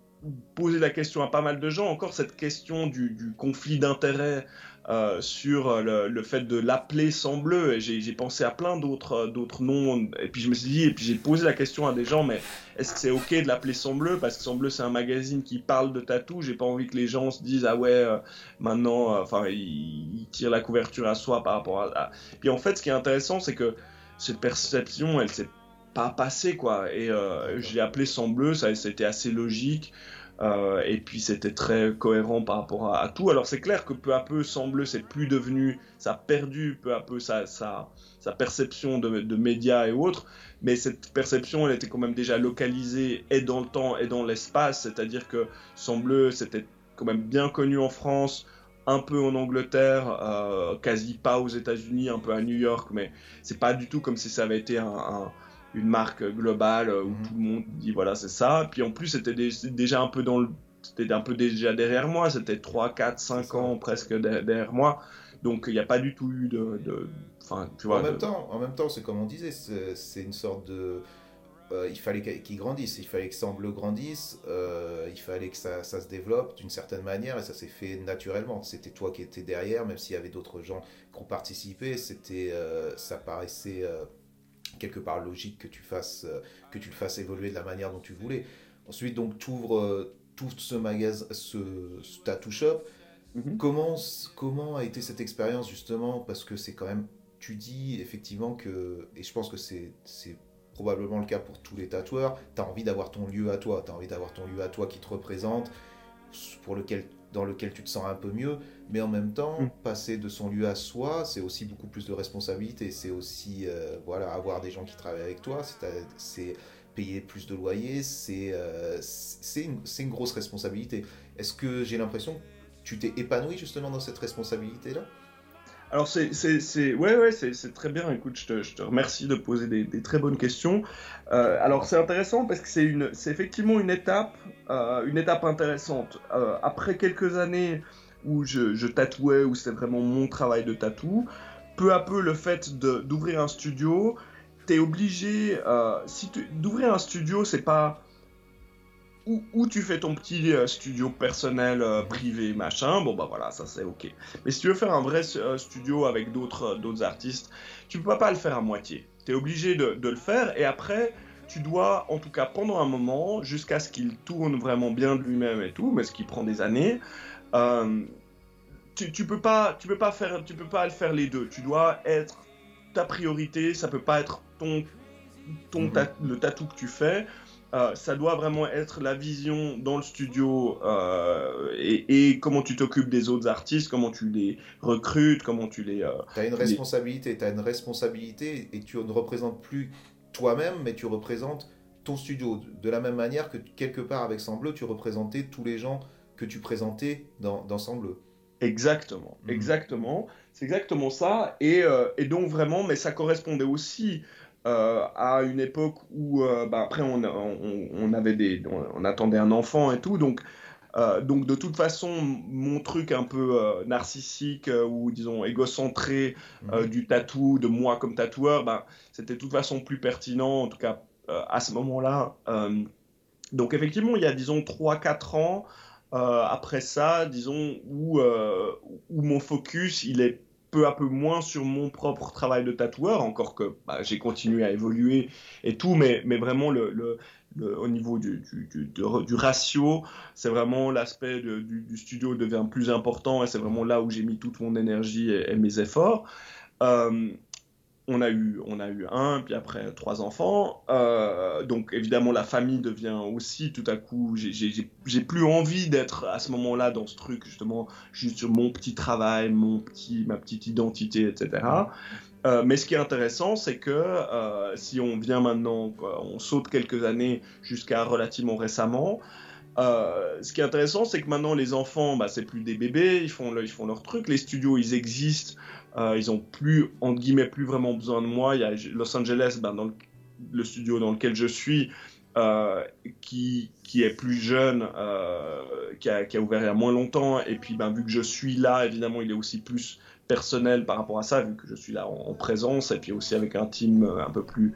poser la question à pas mal de gens, encore cette question du, du conflit d'intérêts euh, sur le, le, fait de l'appeler sans bleu. Et j'ai pensé à plein d'autres euh, d'autres noms. Et puis je me suis dit, et puis j'ai posé la question à des gens, mais est-ce que c'est ok de l'appeler sans bleu? Parce que sans bleu, c'est un magazine qui parle de tatou. J'ai pas envie que les gens se disent, ah ouais, euh, maintenant, enfin, ils, tirent la couverture à soi par rapport à. Puis en fait, ce qui est intéressant, c'est que cette perception, elle s'est pas passée, quoi. Et j'ai appelé sans bleu, ça, ça a été assez logique. Euh, et puis c'était très cohérent par rapport à, tout. Alors c'est clair que peu à peu, Semble, c'est plus devenu, ça a perdu peu à peu sa, perception de, médias et autres, mais cette perception, elle était quand même déjà localisée et dans le temps et dans l'espace, c'est-à-dire que Semble, c'était quand même bien connu en France, un peu en Angleterre, euh, quasi pas aux États-Unis, un peu à New York, mais c'est pas du tout comme si ça avait été un une marque globale où mhm. tout le monde dit voilà c'est ça. Puis en plus c'était déjà un peu dans le c'était un peu déjà derrière moi, c'était 3, 4, 5 ans presque derrière moi. Donc il n'y a pas du tout eu de, de tu vois, en, même temps, en même temps, c'est comme on disait, c'est une sorte de euh, il fallait qu'il grandisse, il fallait que Semble grandisse, euh, il fallait que ça, ça se développe d'une certaine manière et ça s'est fait naturellement. C'était toi qui étais derrière, même s'il y avait d'autres gens qui ont participé, c'était, euh, ça paraissait quelque part logique que tu, fasses, que tu le fasses évoluer de la manière dont tu voulais. Ensuite, donc, tu ouvres tout ce magasin, ce, tattoo shop. Mhm. comment, comment a été cette expérience justement? Parce que c'est quand même, tu dis effectivement que, et je pense que c'est probablement le cas pour tous les tatoueurs, tu as envie d'avoir ton lieu à toi, tu as envie d'avoir ton lieu à toi qui te représente, pour lequel, dans lequel tu te sens un peu mieux, mais en même temps, mm. passer de son lieu à soi, c'est aussi beaucoup plus de responsabilité, c'est aussi euh, voilà, avoir des gens qui travaillent avec toi, c'est payer plus de loyer, c'est euh, une, une grosse responsabilité. Est-ce que j'ai l'impression que tu t'es épanoui justement dans cette responsabilité-là? Alors c'est, ouais, ouais, c'est, très bien. Écoute, je te, je te remercie de poser des, des très bonnes questions. Euh, alors c'est intéressant parce que c'est une, c'est effectivement une étape, euh, une étape intéressante. Après quelques années où je, tatouais, où c'était vraiment mon travail de tatou, peu à peu le fait d'ouvrir un studio, t'es obligé, si d'ouvrir un studio, c'est pas où, tu fais ton petit euh, studio personnel euh, privé machin bon bah voilà ça c'est ok. Mais si tu veux faire un vrai euh, studio avec d'autres artistes tu peux pas le faire à moitié. Tu es obligé de, de, le faire et après tu dois en tout cas pendant un moment jusqu'à ce qu'il tourne vraiment bien de lui-même et tout mais ce qui prend des années tu, tu peux pas tu peux pas faire tu peux pas le faire les deux tu dois être ta priorité ça peut pas être ton ton mhm. le tatou que tu fais euh, ça doit vraiment être la vision dans le studio euh, et, comment tu t'occupes des autres artistes, comment tu les recrutes, comment tu les... Euh, tu as une responsabilité, tu as une responsabilité et tu ne représentes plus toi-même, mais tu représentes ton studio. De la même manière que quelque part avec Sambleu, tu représentais tous les gens que tu présentais dans, dans Sambleu. Exactement, mhm. exactement. C'est exactement ça. Et, euh, et, donc vraiment, mais ça correspondait aussi euh, à une époque où, euh, bah, après, on, on, avait des, on, attendait un enfant et tout, donc. Donc de toute façon, mon truc un peu narcissique ou disons égocentré mhm. du tatou, de moi comme tatoueur, bah, c'était de toute façon plus pertinent, en tout cas à ce moment-là. donc effectivement, il y a disons 3-4 ans après ça, disons, où, où mon focus il est peu à peu moins sur mon propre travail de tatoueur, encore que bah, j'ai continué à évoluer et tout, mais, mais vraiment le, le, au niveau du, du, du, ratio, c'est vraiment l'aspect du, studio devient plus important et c'est vraiment là où j'ai mis toute mon énergie et, mes efforts. Euh, on a eu, on a eu un, puis après trois enfants. Euh, donc évidemment la famille devient aussi tout à coup, j'ai plus envie d'être à ce moment-là dans ce truc justement juste sur mon petit travail, mon petit, ma petite identité, etc. Euh, mais ce qui est intéressant, c'est que euh, si on vient maintenant, on saute quelques années jusqu'à relativement récemment, ce qui est intéressant, c'est que maintenant les enfants, bah, c'est plus des bébés, ils font, ils font leur truc, les studios, ils existent, euh, ils ont plus, entre guillemets, plus vraiment besoin de moi. Il y a Los Angeles, ben, le, studio dans lequel je suis, euh, qui, est plus jeune, euh, qui, a, ouvert il y a moins longtemps. Et puis, ben, vu que je suis là, évidemment, il est aussi plus personnel par rapport à ça, vu que je suis là en, présence. Et puis aussi avec un team un peu plus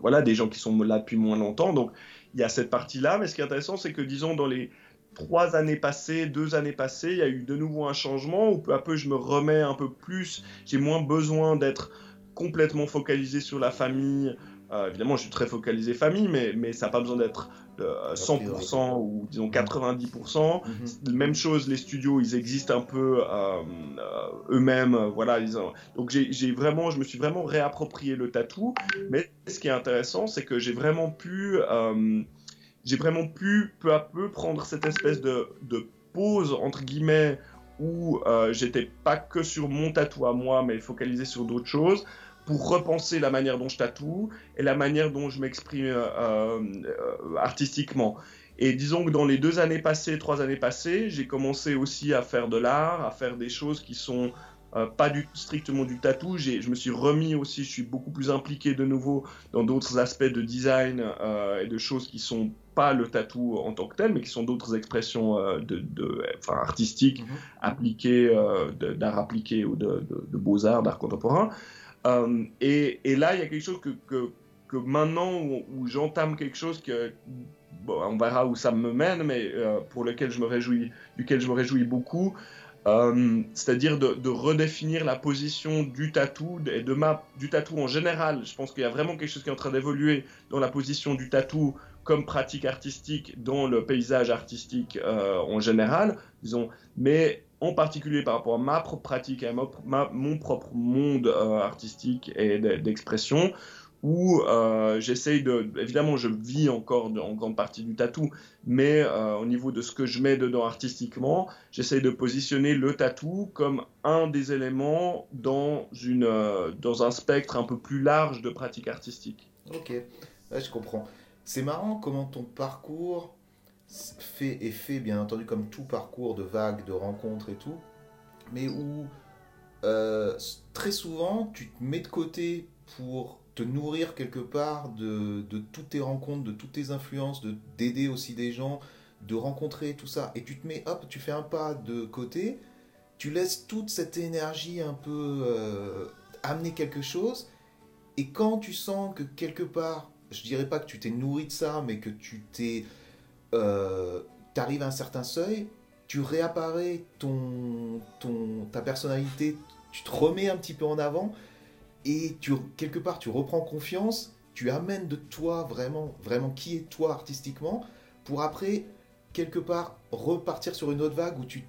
voilà, des gens qui sont là depuis moins longtemps. Donc, il y a cette partie-là. Mais ce qui est intéressant, c'est que, disons, dans les trois années passées, deux années passées, il y a eu de nouveau un changement où peu à peu je me remets un peu plus, j'ai moins besoin d'être complètement focalisé sur la famille. Euh, évidemment, je suis très focalisé famille, mais, mais ça n'a pas besoin d'être 100% euh, ou disons 90%. Mhm. Même chose, les studios, ils existent un peu euh, eux-mêmes. voilà, donc j'ai vraiment, je me suis vraiment réapproprié le tatou. Mais ce qui est intéressant, c'est que j'ai vraiment pu j'ai vraiment pu peu à peu prendre cette espèce de, pause entre guillemets où euh, j'étais pas que sur mon tatou à moi mais focalisé sur d'autres choses pour repenser la manière dont je tatoue et la manière dont je m'exprime euh, euh, artistiquement. Et disons que dans les deux années passées, trois années passées, j'ai commencé aussi à faire de l'art, à faire des choses qui sont pas du, strictement du tatou. Je me suis remis aussi, je suis beaucoup plus impliqué de nouveau dans d'autres aspects de design et de choses qui sont pas le tatou en tant que tel, mais qui sont d'autres expressions euh, de, enfin, artistiques mhm. appliquées, d'art appliqué ou de, beaux-arts, d'art contemporain. Et, et, là, il y a quelque chose que, que, que maintenant où, j'entame quelque chose que bon, on verra où ça me mène, mais euh, pour lequel je me réjouis, duquel je me réjouis beaucoup, euh, c'est-à-dire de, redéfinir la position du tatou et de ma, du tatou en général. Je pense qu'il y a vraiment quelque chose qui est en train d'évoluer dans la position du tatou comme pratique artistique dans le paysage artistique euh, en général, disons, mais en particulier par rapport à ma propre pratique à mon propre monde euh, artistique et d'expression, où euh, j'essaye de... Évidemment, je vis encore en grande partie du tatou, mais au niveau de ce que je mets dedans artistiquement, j'essaye de positionner le tatou comme un des éléments dans, une, dans un spectre un peu plus large de pratique artistique. Ok, je comprends. C'est marrant comment ton parcours fait, est fait, bien entendu, comme tout parcours de vagues, de rencontres et tout, mais où très souvent tu te mets de côté pour te nourrir quelque part de, de, toutes tes rencontres, de toutes tes influences, de d'aider aussi des gens, de rencontrer tout ça, et tu te mets, hop, tu fais un pas de côté, tu laisses toute cette énergie un peu euh, amener quelque chose, et quand tu sens que quelque part, je dirais pas que tu t'es nourri de ça, mais que tu t'es, euh, arrives à un certain seuil, tu réapparais ton, ton, ta personnalité, tu te remets un petit peu en avant, et tu, quelque part tu reprends confiance, tu amènes de toi vraiment, vraiment qui est toi artistiquement, pour après, quelque part, repartir sur une autre vague où tu,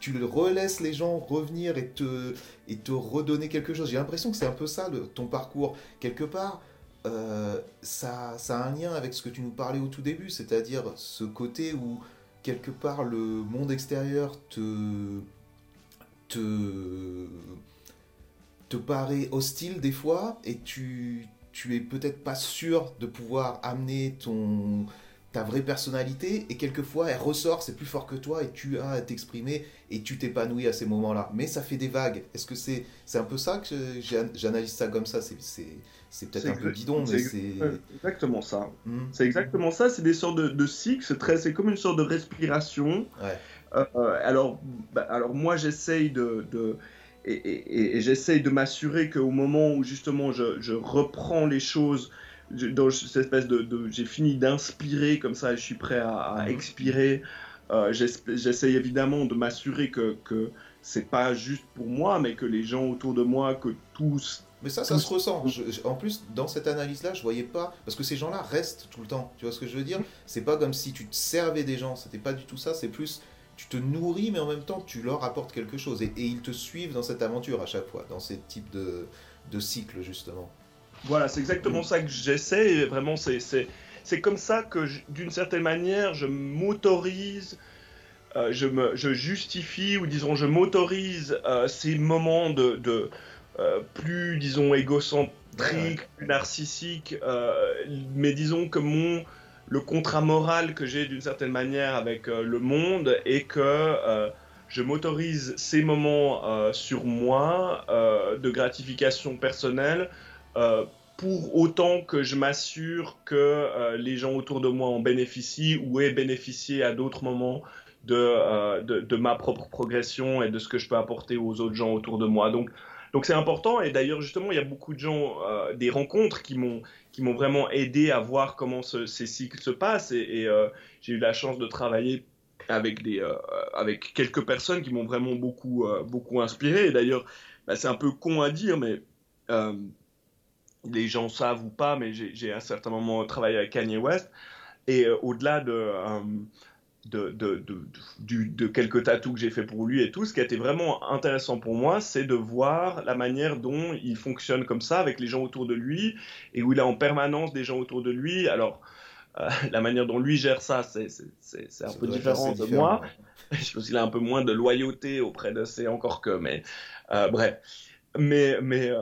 tu relaisses les gens revenir et te, et te redonner quelque chose. J'ai l'impression que c'est un peu ça ton parcours. Quelque part, euh, ça, ça a un lien avec ce que tu nous parlais au tout début, c'est-à-dire ce côté où, quelque part, le monde extérieur te... te te paraît hostile des fois et tu, tu es peut-être pas sûr de pouvoir amener ton ta vraie personnalité et quelquefois elle ressort, c'est plus fort que toi et tu as à t'exprimer et tu t'épanouis à ces moments-là. Mais ça fait des vagues. Est-ce que c'est c'est un peu ça que j'analyse ça comme ça? C'est peut-être un peu bidon, mais c'est exactement ça. Hmm. C'est exactement ça. C'est des sortes de, de cycles. C'est très, c'est comme une sorte de respiration. Ouais. Euh, alors, bah, alors moi j'essaye de, de et, j'essaye de m'assurer qu'au moment où justement je, reprends les choses dans cette espèce de, j'ai fini d'inspirer comme ça, je suis prêt à, mhm. expirer. Euh, j'essaye évidemment de m'assurer que, que c'est pas juste pour moi, mais que les gens autour de moi, que tous. Mais ça, ça se ressent. en plus, dans cette analyse-là, je voyais pas. Parce que ces gens-là restent tout le temps. Tu vois ce que je veux dire? C'est pas comme si tu te servais des gens. C'était pas du tout ça. C'est plus tu te nourris, mais en même temps, tu leur apportes quelque chose. Et, ils te suivent dans cette aventure à chaque fois, dans ces types de, de cycles, justement. Voilà, c'est exactement ça que j'essaie. Vraiment, c'est comme ça que, d'une certaine manière, je m'autorise, euh, je, me, je justifie, ou disons, je m'autorise euh, ces moments de, de euh, plus, disons, égocentriques, plus narcissiques, mais disons que mon le contrat moral que j'ai d'une certaine manière avec le monde et que je m'autorise ces moments sur moi de gratification personnelle pour autant que je m'assure que les gens autour de moi en bénéficient ou aient bénéficié à d'autres moments de, de, ma propre progression et de ce que je peux apporter aux autres gens autour de moi. Donc, donc c'est important et d'ailleurs justement il y a beaucoup de gens, des rencontres qui m'ont qui m'ont vraiment aidé à voir comment ces cycles se passent. Et, euh, j'ai eu la chance de travailler avec, des, euh, avec quelques personnes qui m'ont vraiment beaucoup, euh, beaucoup inspiré. Et d'ailleurs, bah, c'est un peu con à dire, mais les gens savent ou pas, mais j'ai à un certain moment travaillé avec Kanye West. Et au-delà de de, de, de, de, quelques tatous que j'ai fait pour lui et tout, ce qui a été vraiment intéressant pour moi, c'est de voir la manière dont il fonctionne comme ça avec les gens autour de lui et où il a en permanence des gens autour de lui. Alors, euh, la manière dont lui gère ça, c'est un peu différent de moi. Je pense qu'il a un peu moins de loyauté auprès de ses encore que, mais euh, bref. Mais, mais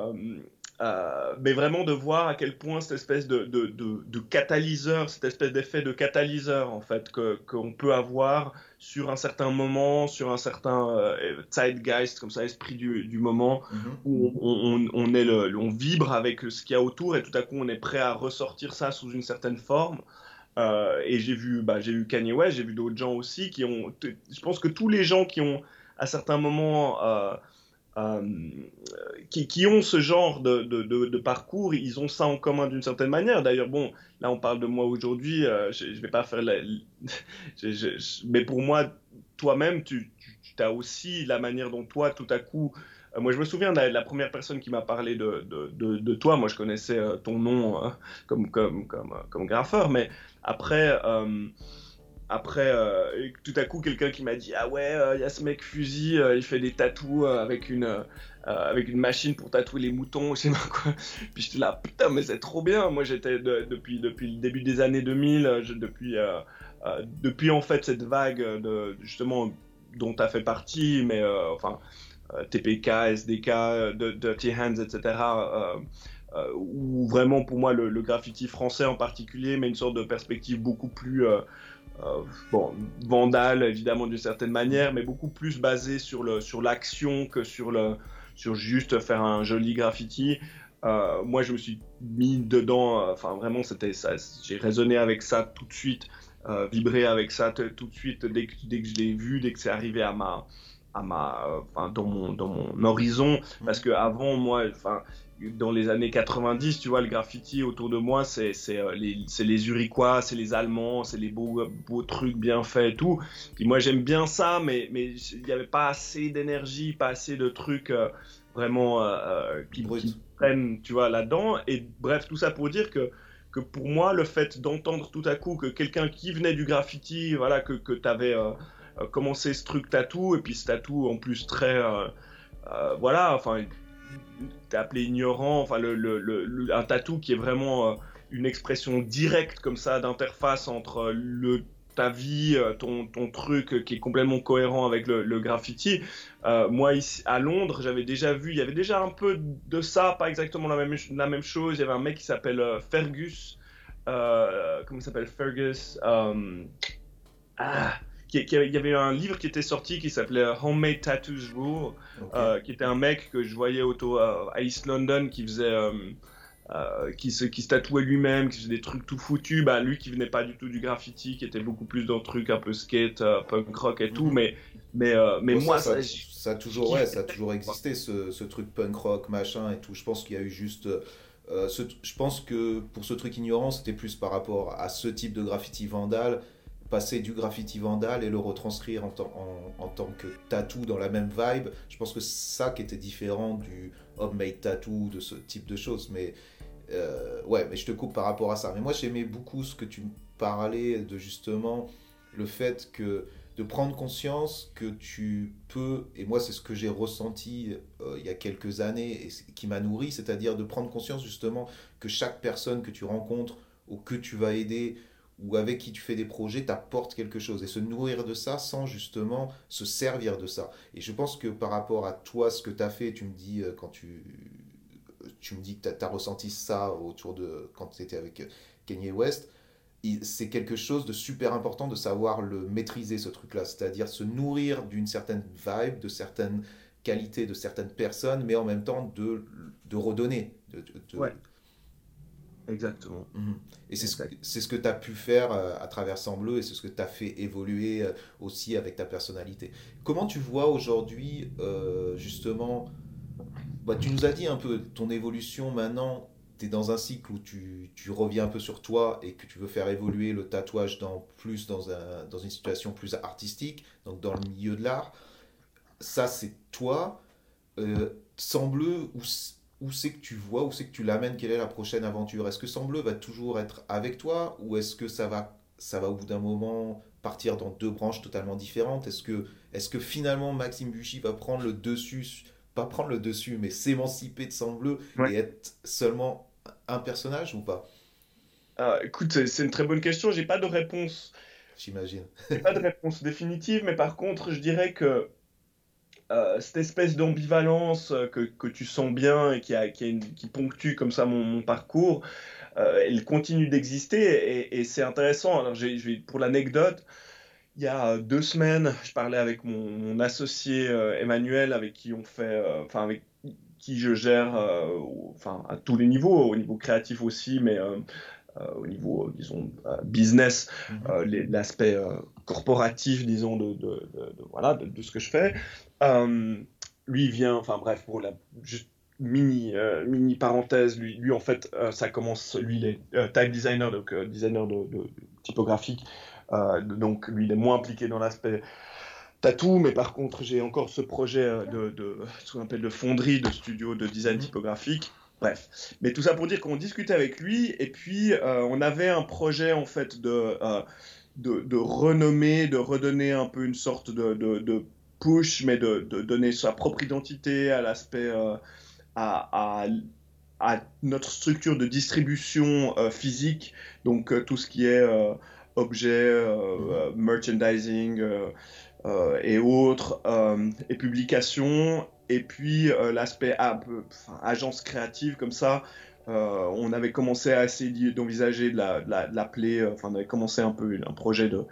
euh, mais vraiment de voir à quel point cette espèce de, de, de, catalyseur, cette espèce d'effet de catalyseur en fait qu'on peut avoir sur un certain moment, sur un certain euh, zeitgeist comme ça, esprit du, du moment mhm. où on, on, est le, on vibre avec ce qu'il y a autour et tout à coup on est prêt à ressortir ça sous une certaine forme. Euh, et j'ai vu, bah, j'ai vu Kanye West, j'ai vu d'autres gens aussi qui ont. Je pense que tous les gens qui ont à certains moments qui, ont ce genre de, de, parcours, ils ont ça en commun d'une certaine manière. D'ailleurs, bon, là on parle de moi aujourd'hui, je, ne vais pas faire la... mais pour moi, toi-même, tu, tu, as aussi la manière dont toi, tout à coup, euh, moi, je me souviens de la, première personne qui m'a parlé de, de, de, toi. Moi, je connaissais euh, ton nom euh, comme, comme, comme, comme, graffeur, mais après, après tout à coup, quelqu'un qui m'a dit Ah ouais, il y a ce mec fusil, il fait des tatous avec une. avec une machine pour tatouer les moutons, je sais pas quoi. Puis j'étais là, putain, mais c'est trop bien. Moi, j'étais depuis, depuis le début des années 2000, depuis, depuis en fait cette vague de, justement dont tu as fait partie, mais enfin, euh, TPK, SDK, Dirty Hands, etc. Euh, euh, où vraiment pour moi le, graffiti français en particulier met une sorte de perspective beaucoup plus bon, vandale évidemment d'une certaine manière, mais beaucoup plus basée sur le sur l'action que sur le sur juste faire un joli graffiti. moi, je me suis mis dedans. Enfin, vraiment, c'était ça. J'ai résonné avec ça tout de suite, vibré avec ça tout de suite dès que, dès que je l'ai vu, dès que c'est arrivé à ma à ma, dans, mon, dans mon horizon. Mm. Parce que avant, moi, enfin, dans les années 90, tu vois, le graffiti autour de moi, c'est euh, les, les Uriquois, c'est les Allemands, c'est les beaux, beaux trucs bien faits et tout. Puis moi, j'aime bien ça, mais il n'y avait pas assez d'énergie, pas assez de trucs euh, vraiment euh, qui, prennent, tu vois, là-dedans. Et bref, tout ça pour dire que que pour moi, le fait d'entendre tout à coup que quelqu'un qui venait du graffiti, voilà, que, que tu avais euh, commencer ce truc tatou, et puis ce tatou en plus très. Euh, euh, voilà, enfin, appelé ignorant, enfin, le, le, un tatou qui est vraiment une expression directe comme ça d'interface entre le ta vie, ton, ton, truc qui est complètement cohérent avec le, graffiti. moi, ici, à Londres, j'avais déjà vu, il y avait déjà un peu de ça, pas exactement la même, la même chose. Il y avait un mec qui s'appelle Fergus. comment il s'appelle? Fergus ah, il y avait un livre qui était sorti qui s'appelait Homemade Tattoos Rule, euh, qui était un mec que je voyais auto, euh, à East London qui faisait. Euh, qui, se, qui se tatouait lui-même, qui faisait des trucs tout foutus, bah, lui qui venait pas du tout du graffiti, qui était beaucoup plus dans le truc un peu skate, punk rock et tout, mhm. mais, mais, mais moi ça, ça, a toujours, ouais, ça a toujours existé ce, ce, truc punk rock machin et tout. Je pense qu'il y a eu juste. Ce, je pense que pour ce truc ignorant, c'était plus par rapport à ce type de graffiti vandal passer du graffiti vandal et le retranscrire en, tant que tattoo dans la même vibe. Je pense que ça qui était différent du homemade tattoo, de ce type de choses. Mais euh, ouais, mais je te coupe par rapport à ça. Mais moi, j'aimais beaucoup ce que tu parlais de justement le fait que de prendre conscience que tu peux, et moi c'est ce que j'ai ressenti euh, il y a quelques années et qui m'a nourri, c'est-à-dire de prendre conscience justement que chaque personne que tu rencontres ou que tu vas aider ou avec qui tu fais des projets t'apporte quelque chose et se nourrir de ça sans justement se servir de ça. Et je pense que par rapport à toi, ce que tu as fait, tu me dis euh, quand tu, tu me dis que tu as, ressenti ça autour de quand tu étais avec euh, Kanye West, c'est quelque chose de super important de savoir le maîtriser ce truc-là, c'est-à-dire se nourrir d'une certaine vibe, de certaines qualités, de certaines personnes, mais en même temps de, de redonner. Exactement. Mhm. Et c'est ce, ce, que tu as pu faire euh, à travers Sang Bleu et c'est ce que tu as fait évoluer euh, aussi avec ta personnalité. Comment tu vois aujourd'hui, euh, justement, bah, tu nous as dit un peu ton évolution maintenant, tu es dans un cycle où tu, tu, reviens un peu sur toi et que tu veux faire évoluer le tatouage dans, plus dans, un, dans une situation plus artistique, donc dans le milieu de l'art. Ça, c'est toi. Euh, Sang Bleu, ou où c'est que tu vois, où c'est que tu l'amènes, quelle est la prochaine aventure? Est-ce que Sambleu va toujours être avec toi ou est-ce que ça va, ça va au bout d'un moment partir dans deux branches totalement différentes? Est-ce que, est que finalement Maxime Buchy va prendre le dessus, pas prendre le dessus, mais s'émanciper de Sambleu et être seulement un personnage ou pas? Ah, Écoute, c'est une très bonne question, j'ai pas de réponse. J'imagine. pas de réponse définitive, mais par contre, je dirais que euh, cette espèce d'ambivalence euh, que, que, tu sens bien et qui, qui, ponctue comme ça mon, parcours, euh, elle continue d'exister et, et c'est intéressant. Alors, pour l'anecdote, il y a deux semaines, je parlais avec mon, mon associé Emmanuel, avec qui on fait, enfin avec qui je gère, enfin à tous les niveaux, au niveau créatif aussi, mais au niveau, disons, business, mm-hmm. l'aspect corporatif, disons, de, de, de, voilà, de, ce que je fais. Euh, lui vient, enfin bref, pour la juste mini, mini parenthèse, lui, lui en fait, ça commence, lui il est type designer, donc designer de, de, typographique, donc lui il est moins impliqué dans l'aspect tatou, mais par contre j'ai encore ce projet de, de ce qu'on appelle de fonderie, de studio de design mhm. typographique. Bref, mais tout ça pour dire qu'on discutait avec lui et puis on avait un projet en fait de de, de, renommer, de redonner un peu une sorte de, de push, mais de, donner sa propre identité à l'aspect, euh, à, à, notre structure de distribution euh, physique, donc euh, tout ce qui est objet, merchandising et autres, et publications, et puis l'aspect agence créative comme ça. on avait commencé à essayer d'envisager de l'appeler, enfin on avait commencé un peu un projet de,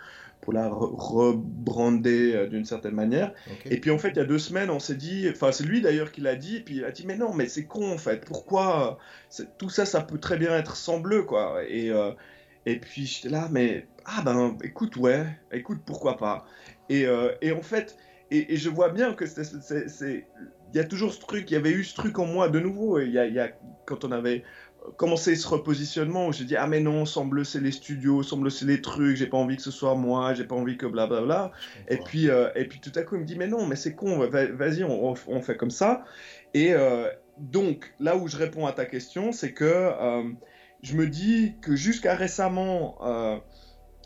pour la rebrander euh, d'une certaine manière. Et puis en fait, il y a deux semaines, on s'est dit, enfin c'est lui d'ailleurs qui l'a dit, et puis il a dit mais non, mais c'est con en fait, pourquoi tout ça, ça peut très bien être sans bleu quoi. Et euh, et puis j'étais là, mais ah ben écoute ouais, écoute pourquoi pas. Et, euh, et en fait, et, je vois bien que c'est il y a toujours ce truc, il y avait eu ce truc en moi de nouveau. Il y a, il y a quand on avait commencer ce repositionnement où j'ai dit ah mais non semble c'est les studios semble c'est les trucs j'ai pas envie que ce soit moi j'ai pas envie que blablabla et puis euh, et puis tout à coup il me dit mais non mais c'est con vas-y on, on, fait comme ça et euh, donc là où je réponds à ta question c'est que euh, je me dis que jusqu'à récemment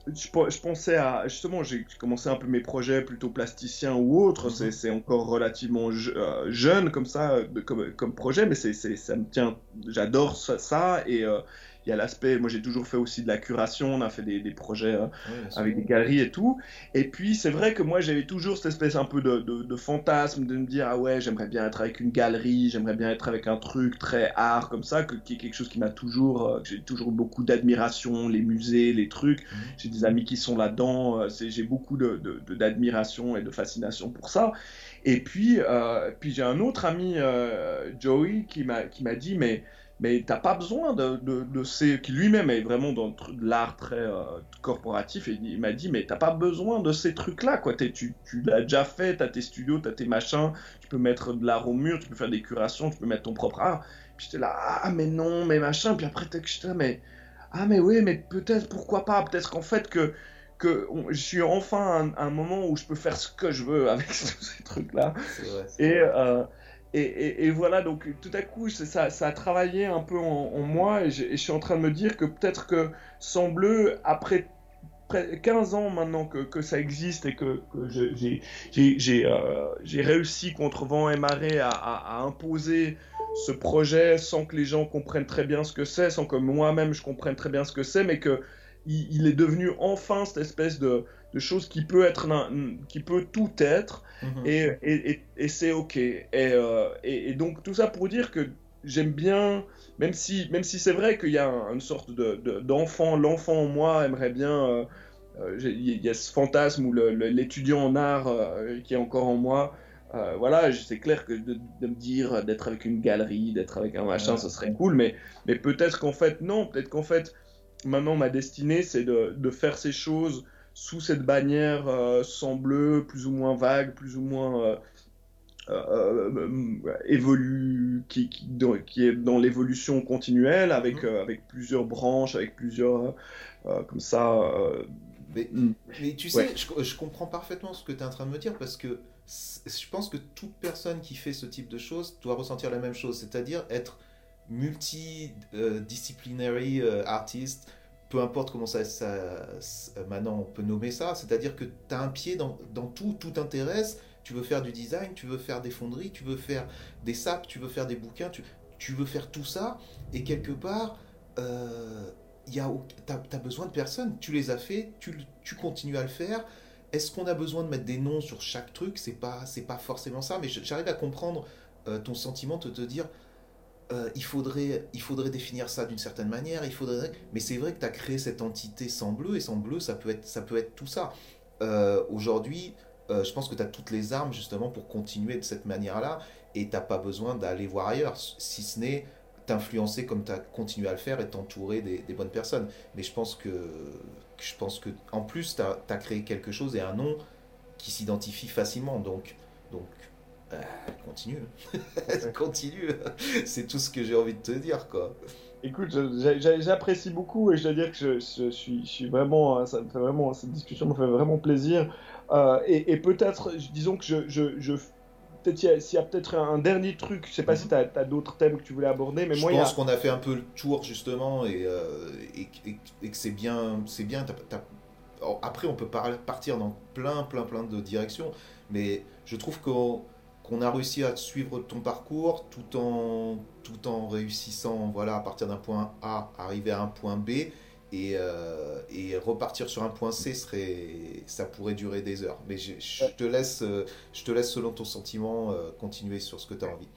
je, pensais à justement j'ai commencé un peu mes projets plutôt plasticiens ou autres mhm. c'est encore relativement euh, jeune comme ça comme, comme projet mais c'est ça me tient j'adore ça, et euh, il y a l'aspect, moi j'ai toujours fait aussi de la curation, on a fait des, des projets euh, avec des galeries et tout. Et puis c'est vrai que moi j'avais toujours cette espèce un peu de, de, fantasme de me dire ah ouais j'aimerais bien être avec une galerie, j'aimerais bien être avec un truc très art comme ça, que, qui est quelque chose qui m'a toujours, euh, j'ai toujours beaucoup d'admiration, les musées, les trucs. Mhm. J'ai des amis qui sont là-dedans, euh, j'ai beaucoup d'admiration et de fascination pour ça. Et puis, puis j'ai un autre ami, Joey, qui m'a dit mais mais t'as pas besoin de, de, ces qui lui-même est vraiment dans l'art très euh, corporatif et il m'a dit mais t'as pas besoin de ces trucs là quoi tu, tu l'as déjà fait t'as tes studios t'as tes machins tu peux mettre de l'art au mur tu peux faire des curations tu peux mettre ton propre art. Puis j'étais là ah mais non mais machin. Puis après j'étais mais ah mais oui mais peut-être pourquoi pas? Peut-être qu'en fait que que je suis enfin à un, moment où je peux faire ce que je veux avec ces trucs là et euh, et, voilà, donc tout à coup, ça, a travaillé un peu en, moi et, je suis en train de me dire que peut-être que sans bleu, après 15 ans maintenant que, ça existe et que, que j'ai euh, réussi contre vent et marée à, imposer ce projet sans que les gens comprennent très bien ce que c'est, sans que moi-même je comprenne très bien ce que c'est, mais que il, est devenu enfin cette espèce de, de chose qui peut être qui peut tout être mhm. et, et, et, c'est ok euh, et, et, donc tout ça pour dire que j'aime bien même si même si c'est vrai qu'il y a une sorte de d'enfant l'enfant en moi aimerait bien euh, euh, il y a ce fantasme ou l'étudiant en art qui est encore en moi voilà, c'est clair que de, me dire d'être avec une galerie, d'être avec un machin, ce serait cool, mais, mais peut-être qu'en fait, non, peut-être qu'en fait, maintenant ma destinée, c'est de, de, faire ces choses sous cette bannière euh, sans bleu, plus ou moins vague, plus ou moins euh, euh, évolue, qui, qui, qui, est dans l'évolution continuelle, avec, mhm. avec plusieurs branches, avec plusieurs, comme ça. Mais, hmm. mais, tu sais, je, je, comprends parfaitement ce que tu es en train de me dire, parce que je pense que toute personne qui fait ce type de choses doit ressentir la même chose, c'est-à-dire être multidisciplinary artiste, peu importe comment ça, maintenant on peut nommer ça, c'est-à-dire que tu as un pied dans, dans, tout, tout t'intéresse, tu veux faire du design, tu veux faire des fonderies, tu veux faire des sapes, tu veux faire des bouquins, tu, veux faire tout ça, et quelque part, euh, tu as, besoin de personnes, tu les as fait, tu, continues à le faire. Est-ce qu'on a besoin de mettre des noms sur chaque truc? C'est pas, pas forcément ça, mais j'arrive à comprendre euh, ton sentiment de te dire euh, il, faudrait, il faudrait définir ça d'une certaine manière, il faudrait... mais c'est vrai que tu as créé cette entité sans bleu, et sans bleu, ça peut être, ça peut être tout ça. Euh, aujourd'hui, euh, je pense que tu as toutes les armes justement pour continuer de cette manière-là, et tu pas besoin d'aller voir ailleurs, si ce n'est t'influencer comme tu as continué à le faire et t'entourer des, bonnes personnes. Mais je pense que, je pense que en plus, tu as, créé quelque chose et un nom qui s'identifie facilement. Donc continue. continue. C'est tout ce que j'ai envie de te dire, quoi. Écoute, j'apprécie beaucoup et je dois dire que je, suis, je suis, vraiment, hein, ça me fait vraiment, cette discussion me fait vraiment plaisir. Euh, et, peut-être, disons que je, je peut-être s'il y a, peut-être un dernier truc, je sais pas si tu as, d'autres thèmes que tu voulais aborder, mais je moi. Je pense qu'on a fait un peu le tour justement et, euh, et, que c'est bien. C'est bien Après, on peut partir dans plein, plein, plein de directions, mais je trouve qu'on qu'on a réussi à suivre ton parcours tout en, tout en réussissant voilà, à partir d'un point A, arriver à un point B. Et, euh, et, repartir sur un point C serait ça pourrait durer des heures. Mais je, te laisse euh, je te laisse selon ton sentiment euh, continuer sur ce que tu as envie.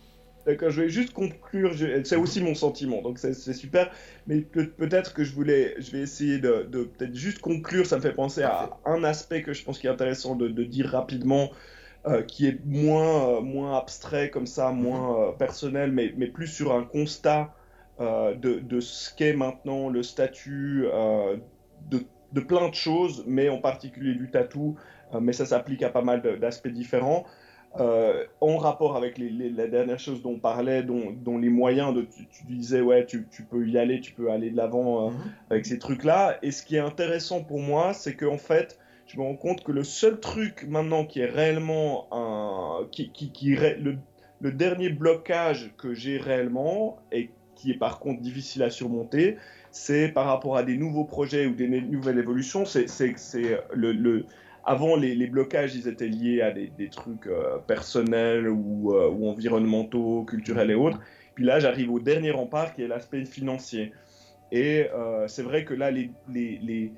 D'accord, je vais juste conclure, c'est aussi mon sentiment, donc c'est super, mais peut-être que je voulais, je vais essayer de, de peut-être juste conclure, ça me fait penser à un aspect que je pense qui est intéressant de, de dire rapidement, euh, qui est moins, euh, moins abstrait comme ça, moins euh, personnel, mais, mais, plus sur un constat de, de, ce qu'est maintenant le statut de, de, plein de choses, mais en particulier du tatou, mais ça s'applique à pas mal d'aspects différents. en rapport avec les, les, la dernière chose dont on parlait, dont, dont les moyens, de, tu, disais, ouais, tu, tu, peux y aller, tu peux aller de l'avant mhm. avec ces trucs-là. Et ce qui est intéressant pour moi, c'est qu'en fait, je me rends compte que le seul truc maintenant qui est réellement un. qui, qui, qui le, dernier blocage que j'ai réellement, et qui est par contre difficile à surmonter, c'est par rapport à des nouveaux projets ou des nouvelles évolutions. C'est le, le. Avant, les, les, blocages, ils étaient liés à des, des trucs euh, personnels ou, euh, ou, environnementaux, culturels et autres. Puis là, j'arrive au dernier rempart qui est l'aspect financier. Et euh, c'est vrai que là, les, les,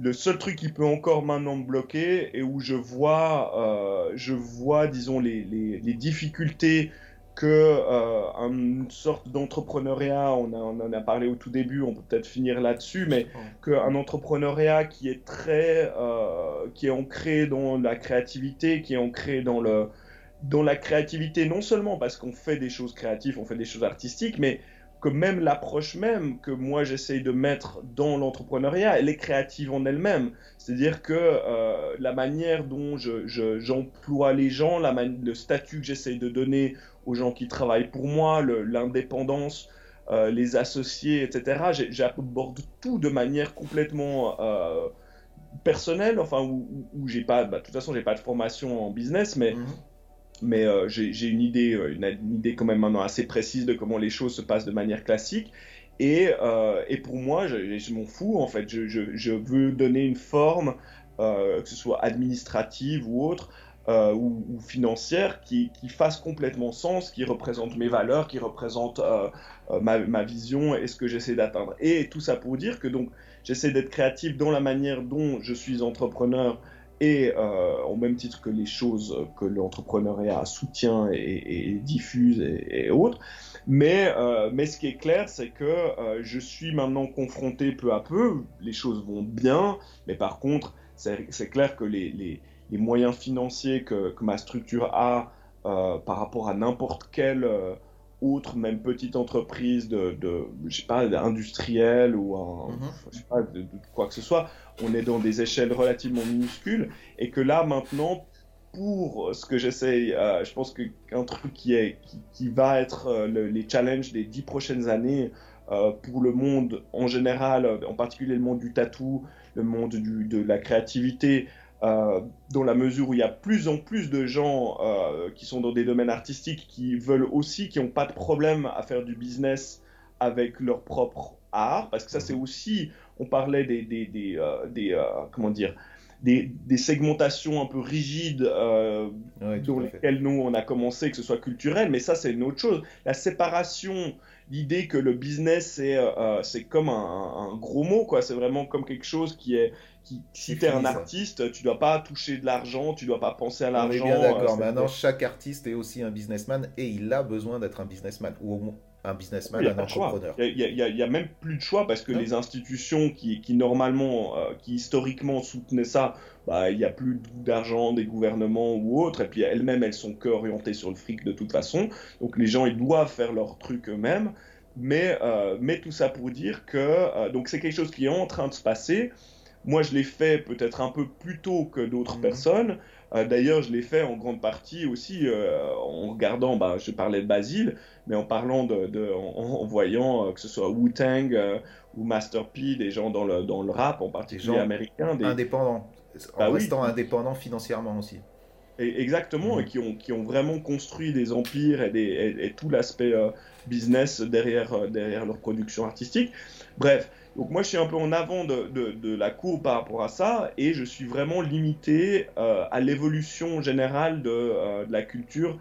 le seul truc qui peut encore maintenant me bloquer et où je vois, euh, je vois, disons, les, les, difficultés que euh, une sorte d'entrepreneuriat, on, on, en a parlé au tout début, on peut peut-être finir là-dessus, mais qu'un entrepreneuriat qui est très, euh, qui est ancré dans la créativité, qui est ancré dans le, dans la créativité, non seulement parce qu'on fait des choses créatives, on fait des choses artistiques, mais que même l'approche même que moi j'essaye de mettre dans l'entrepreneuriat, elle est créative en elle-même. C'est-à-dire que euh, la manière dont j'emploie je, les gens, la le statut que j'essaye de donner aux gens qui travaillent pour moi, l'indépendance, euh, les associés, etc., j'aborde tout de manière complètement euh, personnelle, enfin où, où, j'ai pas, bah, de toute façon j'ai pas de formation en business, mais mhm mais euh, j'ai une idée, euh, une, idée quand même maintenant assez précise de comment les choses se passent de manière classique. Et, euh, et pour moi, je, m'en fous en fait. Je, je, je, veux donner une forme, que ce soit administrative ou autre, ou, ou, financière, qui, qui, fasse complètement sens, qui représente mes valeurs, qui représente ma, ma, vision et ce que j'essaie d'atteindre. Et tout ça pour dire que donc j'essaie d'être créatif dans la manière dont je suis entrepreneur et euh, au même titre que les choses que l'entrepreneuriat soutient et, diffuse et, autres. Mais, euh, mais ce qui est clair, c'est que euh, je suis maintenant confronté peu à peu, les choses vont bien, mais par contre, c'est clair que les, les, les, moyens financiers que, que ma structure a par rapport à n'importe quel autre, même petite entreprise de, de je sais pas, industrielle ou un, mhm. je sais pas, de, quoi que ce soit, on est dans des échelles relativement minuscules et que là maintenant, pour ce que j'essaye, euh, je pense qu'un truc qui est, qui, va être euh, les challenges des dix prochaines années euh, pour le monde en général, en particulier le monde du tatou, le monde du, de la créativité, dans la mesure où il y a plus en plus de gens qui sont dans des domaines artistiques qui veulent aussi, qui n'ont pas de problème à faire du business avec leur propre art, parce que ça c'est mhm. aussi, on parlait des, des, des, euh, des comment dire, des, des, segmentations un peu rigides dans lesquelles nous on a commencé, que ce soit culturel, mais ça c'est une autre chose. La séparation, l'idée que le business c'est c'est comme un, un, gros mot, quoi. C'est vraiment comme quelque chose qui est si tu es un artiste, tu dois pas toucher de l'argent, tu dois pas penser à l'argent. On est bien d'accord. Euh, Maintenant, chaque artiste est aussi un businessman et il a besoin d'être un businessman ou au moins un businessman, un entrepreneur. Il n'y a, même plus de choix parce que les institutions qui, qui normalement, euh, qui historiquement soutenaient ça, bah, il n'y a plus d'argent des gouvernements ou autres, et puis elles-mêmes, elles sont que orientées sur le fric de toute façon. Donc les gens, ils doivent faire leur truc eux-mêmes. Mais, euh, mais tout ça pour dire que donc c'est quelque chose qui est en train de se passer. moi, je l'ai fait peut-être un peu plus tôt que d'autres Mhm. personnes. Euh, D'ailleurs, je l'ai fait en grande partie aussi euh, en regardant, bah, je parlais de Basile, mais en parlant de, de- en, en voyant euh, que ce soit Wu-Tang ou Master P, des gens dans le, dans le rap, en particulier gens américain, des, Indépendant. En Bah oui. restant indépendant financièrement aussi. Et- exactement, Mhm. et qui ont, qui ont vraiment construit des empires et, des, et, et tout l'aspect business derrière, derrière leur production artistique. Bref, donc moi je suis un peu en avant de, de, la cour par rapport à ça, et je suis vraiment limité euh, à l'évolution générale de, euh, de la culture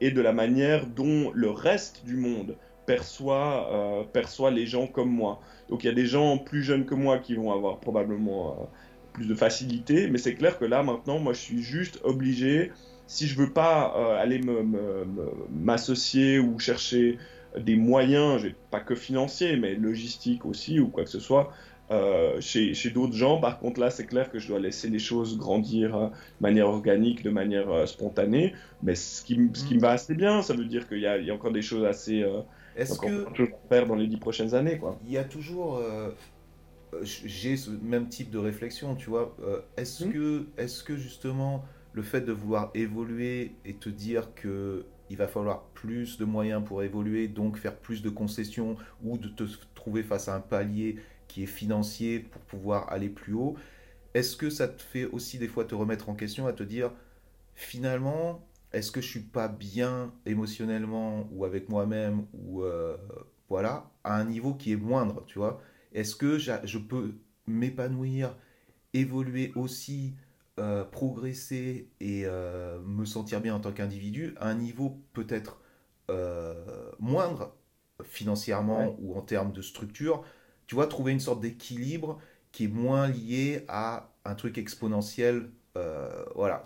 et de la manière dont le reste du monde perçoit, euh, perçoit les gens comme moi. Donc il y a des gens plus jeunes que moi qui vont avoir probablement plus de facilité, mais c'est clair que là maintenant, moi je suis juste obligé, si je veux pas aller me- me- m'associer ou chercher des moyens, pas que financiers, mais logistiques aussi ou quoi que ce soit, euh, chez, chez d'autres gens, par contre là c'est clair que je dois laisser les choses grandir euh, de manière organique, de manière euh, spontanée, mais ce qui, ce qui me va assez bien, ça veut dire qu'il y y a encore des choses assez... euh, Est-ce que choses à faire dans les dix prochaines années, quoi. il y a toujours. J'ai ce même type de réflexion, tu vois. Est-ce Mhm. que, est que justement le fait de vouloir évoluer et te dire que il va falloir plus de moyens pour évoluer, donc faire plus de concessions ou de te trouver face à un palier qui est financier pour pouvoir aller plus haut, est-ce que ça te fait aussi des fois te remettre en question, à te dire finalement, est-ce que je suis pas bien émotionnellement ou avec moi-même ou euh, voilà à un niveau qui est moindre, tu vois? Est-ce que je peux m'épanouir, évoluer aussi, euh, progresser et euh, me sentir bien en tant qu'individu à un niveau peut-être euh, moindre financièrement Ouais. ou en termes de structure, tu vois, trouver une sorte d'équilibre qui est moins lié à un truc exponentiel. voilà.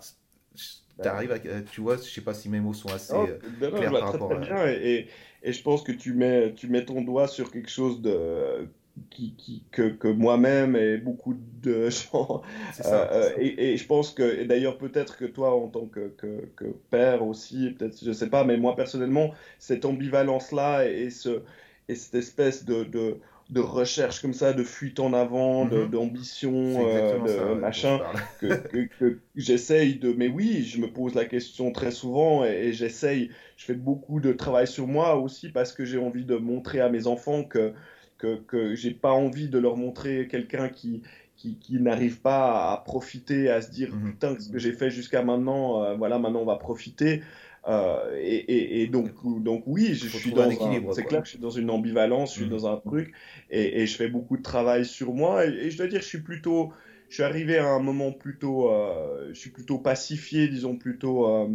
T'arrives à, tu vois, je sais pas si mes mots sont assez. Oh, non, non, clair je vois par très rapport très à- bien et, et je pense que tu mets, tu mets ton doigt sur quelque chose de, qui, qui, que, que moi-même et beaucoup de gens. ça. euh, et, et je pense que, et d'ailleurs peut-être que toi en tant que, que, que père aussi, peut-être, je sais pas, mais moi personnellement, cette ambivalence-là et, ce, et cette espèce de, de, de recherche comme ça, de fuite en avant, Mhm. d'ambition, euh, de ça, machin que, que- que j'essaye de... Mais oui, je me pose la question très souvent et, et j'essaye, je fais beaucoup de travail sur moi aussi parce que j'ai envie de montrer à mes enfants que, que, que j'ai pas envie de leur montrer quelqu'un qui, qui, qui n'arrive pas à profiter, à se dire Mhm. putain, ce que j'ai fait jusqu'à maintenant, euh, voilà, maintenant on va profiter. Euh, et, et, et donc, donc oui, je, suis dans un c'est clair je suis dans une ambivalence, je suis Mhm. dans un truc, et, et je fais beaucoup de travail sur moi, et, je dois dire, je suis plutôt, je suis arrivé à un moment plutôt, euh, je suis plutôt pacifié, disons plutôt euh,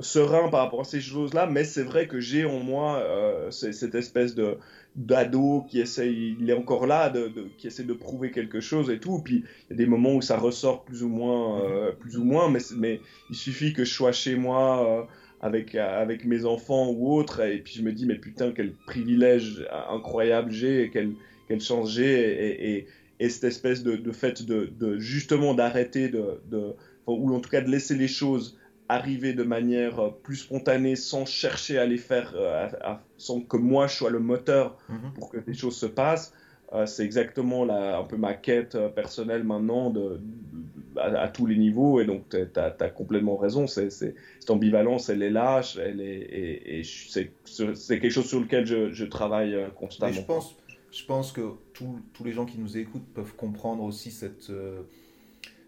serein par rapport à ces choses-là, mais c'est vrai que j'ai en moi cette espèce de d'ado qui essaye, il est encore là, de, de- qui essaie de prouver quelque chose et tout. Puis il y a des moments où ça ressort plus ou moins, euh, plus ou moins, mais, mais il suffit que je sois chez moi euh, avec avec mes enfants ou autres, et puis je me dis mais putain quel privilège incroyable j'ai, et quelle quelle chance j'ai, et, et, et cette espèce de, de fait de, de justement d'arrêter de, de ou en tout cas de laisser les choses arriver de manière euh, plus spontanée sans chercher à les faire, euh, à- à- sans que moi je sois le moteur Mhm. pour que les choses se passent. Euh, c'est exactement la, un peu ma quête personnelle maintenant de, de- à, à tous les niveaux et donc tu as, complètement raison. C'est, c'est- cette ambivalence, elle est là, je- elle est, et, c'est, quelque chose sur lequel je, je travaille Mais constamment. je pense, je pense que tous tous les gens qui nous écoutent peuvent comprendre aussi cette, euh,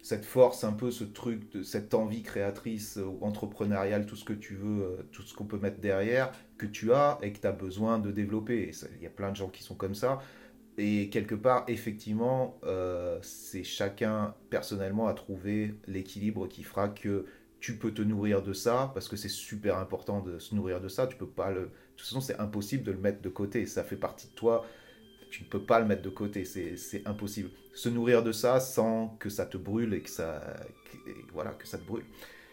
cette force, un peu ce truc, de, cette envie créatrice, euh, entrepreneuriale, tout ce que tu veux, euh, tout ce qu'on peut mettre derrière, que tu as et que tu as besoin de développer. Il y a plein de gens qui sont comme ça. Et quelque part, effectivement, euh, c'est chacun personnellement à trouver l'équilibre qui fera que tu peux te nourrir de ça, parce que c'est super important de se nourrir de ça. Tu peux pas le... De toute façon, c'est impossible de le mettre de côté. Ça fait partie de toi. Tu ne peux pas le mettre de côté. C'est impossible. Se nourrir de ça sans que ça te brûle et que ça, que- voilà, que ça te brûle.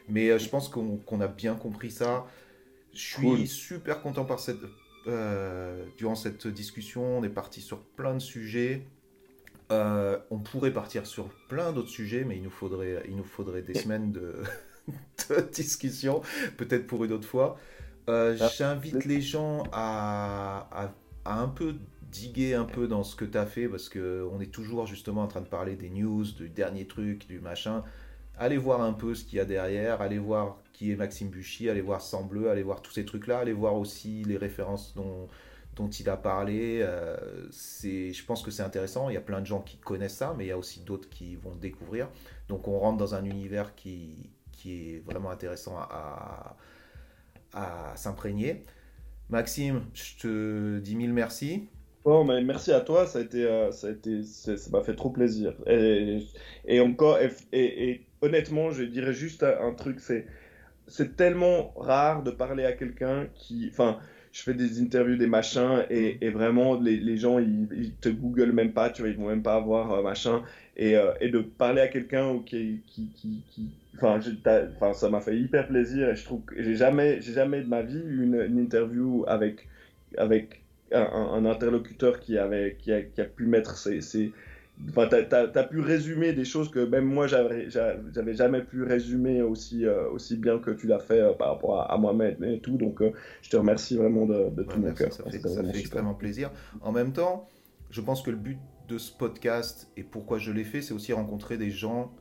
Mais euh, je pense qu'on a bien compris ça. Je suis Cool. super content par cette, euh, durant cette discussion. On est parti sur plein de sujets. Euh, on pourrait partir sur plein d'autres sujets, mais il nous faudrait, il nous faudrait des semaines de, de discussion, peut-être pour une autre fois. Ah, J'invite les gens à, à, à un peu diguer un peu dans ce que tu as fait, parce qu'on est toujours justement en train de parler des news, du dernier truc, du machin, allez voir un peu ce qu'il y a derrière, allez voir qui est Maxime Buchy, allez voir Sambleu, allez voir tous ces trucs-là, allez voir aussi les références dont, il a parlé. Euh, je pense que c'est intéressant. Il y a plein de gens qui connaissent ça, mais il y a aussi d'autres qui vont découvrir. Donc on rentre dans un univers qui, qui est vraiment intéressant à, à, s'imprégner. Maxime, je te dis mille merci. Bon, mais merci à toi, ça a été, euh, ça a été, ça m'a fait trop plaisir. Et, et encore, et, et, honnêtement, je dirais juste un truc, c'est, c'est tellement rare de parler à quelqu'un qui, enfin, je fais des interviews, des machins, et, vraiment, les, les gens, ils, te googlent même pas, tu vois, ils vont même pas avoir euh, machin, et, euh, et, de parler à quelqu'un qui, qui, qui, qui enfin, enfin, ça m'a fait hyper plaisir, et je trouve que j'ai jamais, j'ai jamais de ma vie eu une, une interview avec, avec un, un, interlocuteur qui avait, qui a, qui a pu mettre ses, ses Enfin, tu as, pu résumer des choses que même moi, j'avais jamais pu résumer aussi, euh, aussi bien que tu l'as fait euh, par rapport à, moi-même et tout. Donc, euh, je te remercie vraiment de, tout mon cœur. Ça fait, ça fait extrêmement plaisir. En même temps, je pense que le but de ce podcast et pourquoi je l'ai fait, c'est aussi rencontrer des gens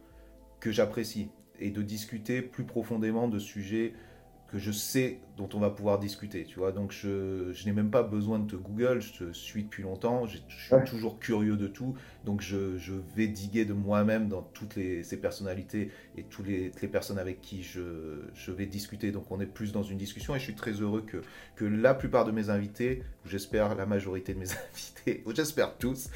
que j'apprécie et de discuter plus profondément de sujets que je sais dont on va pouvoir discuter, tu vois. Donc je, je n'ai même pas besoin de te Google, je te suis depuis longtemps, je, suis toujours curieux de tout, donc je, je vais diguer de moi-même dans toutes les, ces personnalités et toutes les, les personnes avec qui je, je, vais discuter. Donc on est plus dans une discussion et je suis très heureux que, que la plupart de mes invités, j'espère la majorité de mes invités, j'espère tous,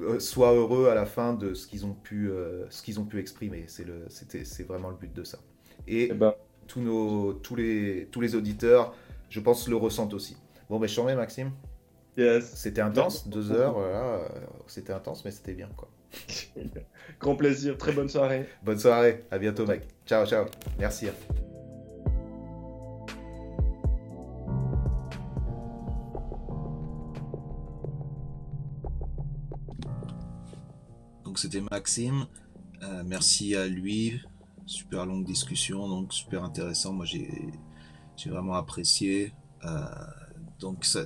euh, soient heureux à la fin de ce qu'ils ont pu, euh, ce qu'ils ont pu exprimer. C'est, le, c'était, c'est vraiment le but de ça. Et, eh ben tous, nos, tous, les, tous les auditeurs, je pense, le ressentent aussi. Bon, ben, je Maxime. Yes. C'était intense, deux heures, voilà, c'était intense, mais c'était bien, quoi. Grand plaisir, très bonne soirée. bonne soirée, à bientôt, mec. Ciao, ciao. Merci. Donc c'était Maxime. Euh, merci à lui super longue discussion, donc super intéressant. Moi, j'ai vraiment apprécié. Euh, donc, ça,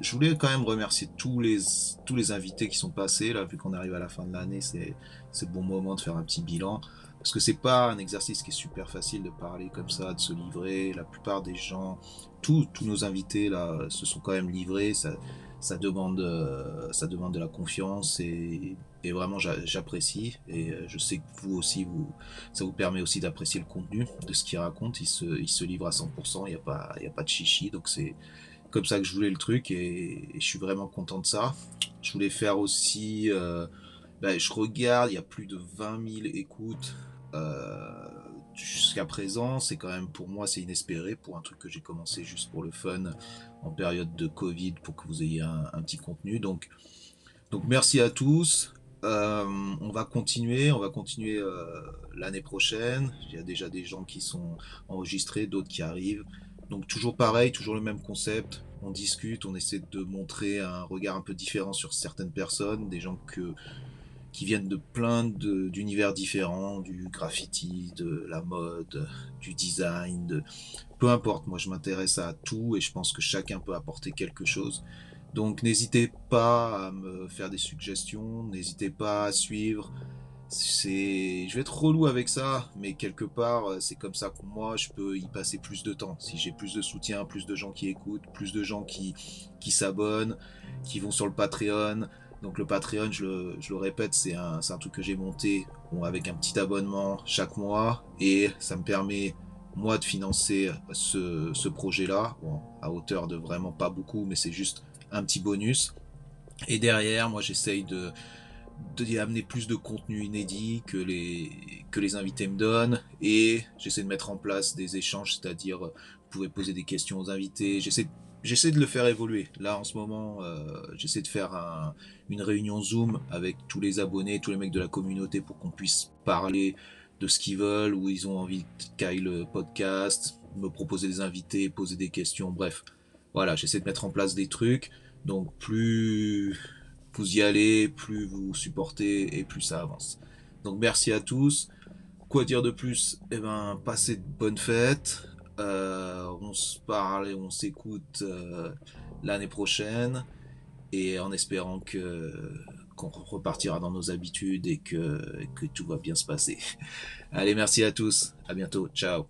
je voulais quand même remercier tous les, tous les invités qui sont passés. Là, vu qu'on arrive à la fin de l'année, c'est le bon moment de faire un petit bilan. Parce que c'est pas un exercice qui est super facile de parler comme ça, de se livrer. La plupart des gens, tous, tous nos invités là, se sont quand même livrés. Ça, ça demande, euh, ça demande de la confiance et, et vraiment j'apprécie et euh, je sais que vous aussi, vous, ça vous permet aussi d'apprécier le contenu de ce qu'il raconte. Il se, il se livre à 100%, il n'y a, pas, il y a pas de chichi, donc c'est comme ça que je voulais le truc et, je suis vraiment content de ça. Je voulais faire aussi, euh, ben, je regarde, il y a plus de 20 000 écoutes. Euh, jusqu'à présent, c'est quand même pour moi c'est inespéré pour un truc que j'ai commencé juste pour le fun en période de Covid pour que vous ayez un, petit contenu. Donc, donc merci à tous. Euh, on va continuer, on va continuer euh, l'année prochaine. Il y a déjà des gens qui sont enregistrés, d'autres qui arrivent. Donc toujours pareil, toujours le même concept. On discute, on essaie de montrer un regard un peu différent sur certaines personnes, des gens que qui viennent de plein d'univers différents, du graffiti, de la mode, du design, de... peu importe, moi je m'intéresse à tout et je pense que chacun peut apporter quelque chose. Donc n'hésitez pas à me faire des suggestions, n'hésitez pas à suivre. C'est, je vais être relou avec ça, mais quelque part c'est comme ça que moi je peux y passer plus de temps. Si j'ai plus de soutien, plus de gens qui écoutent, plus de gens qui qui s'abonnent, qui vont sur le Patreon, donc le Patreon, je le, répète, c'est un, truc que j'ai monté avec un petit abonnement chaque mois et ça me permet moi de financer ce, projet-là, à hauteur de vraiment pas beaucoup, mais c'est juste un petit bonus. Et derrière, moi j'essaye de, de amener plus de contenu inédit que les, que les invités me donnent et j'essaie de mettre en place des échanges, c'est-à-dire vous pouvez poser des questions aux invités, j'essaie de le faire évoluer. Là, en ce moment, euh, j'essaie de faire une réunion Zoom avec tous les abonnés, tous les mecs de la communauté pour qu'on puisse parler de ce qu'ils veulent, où ils ont envie de cailler le podcast, me proposer des invités, poser des questions, bref. Voilà, j'essaie de mettre en place des trucs. Donc, plus vous y allez, plus vous supportez et plus ça avance. Donc, merci à tous. Quoi dire de plus? Eh ben, passez de bonnes fêtes. Euh, on se parle et on s'écoute euh, l'année prochaine. et en espérant que qu'on repartira dans nos habitudes et que, que tout va bien se passer. Allez, merci à tous. À bientôt. Ciao.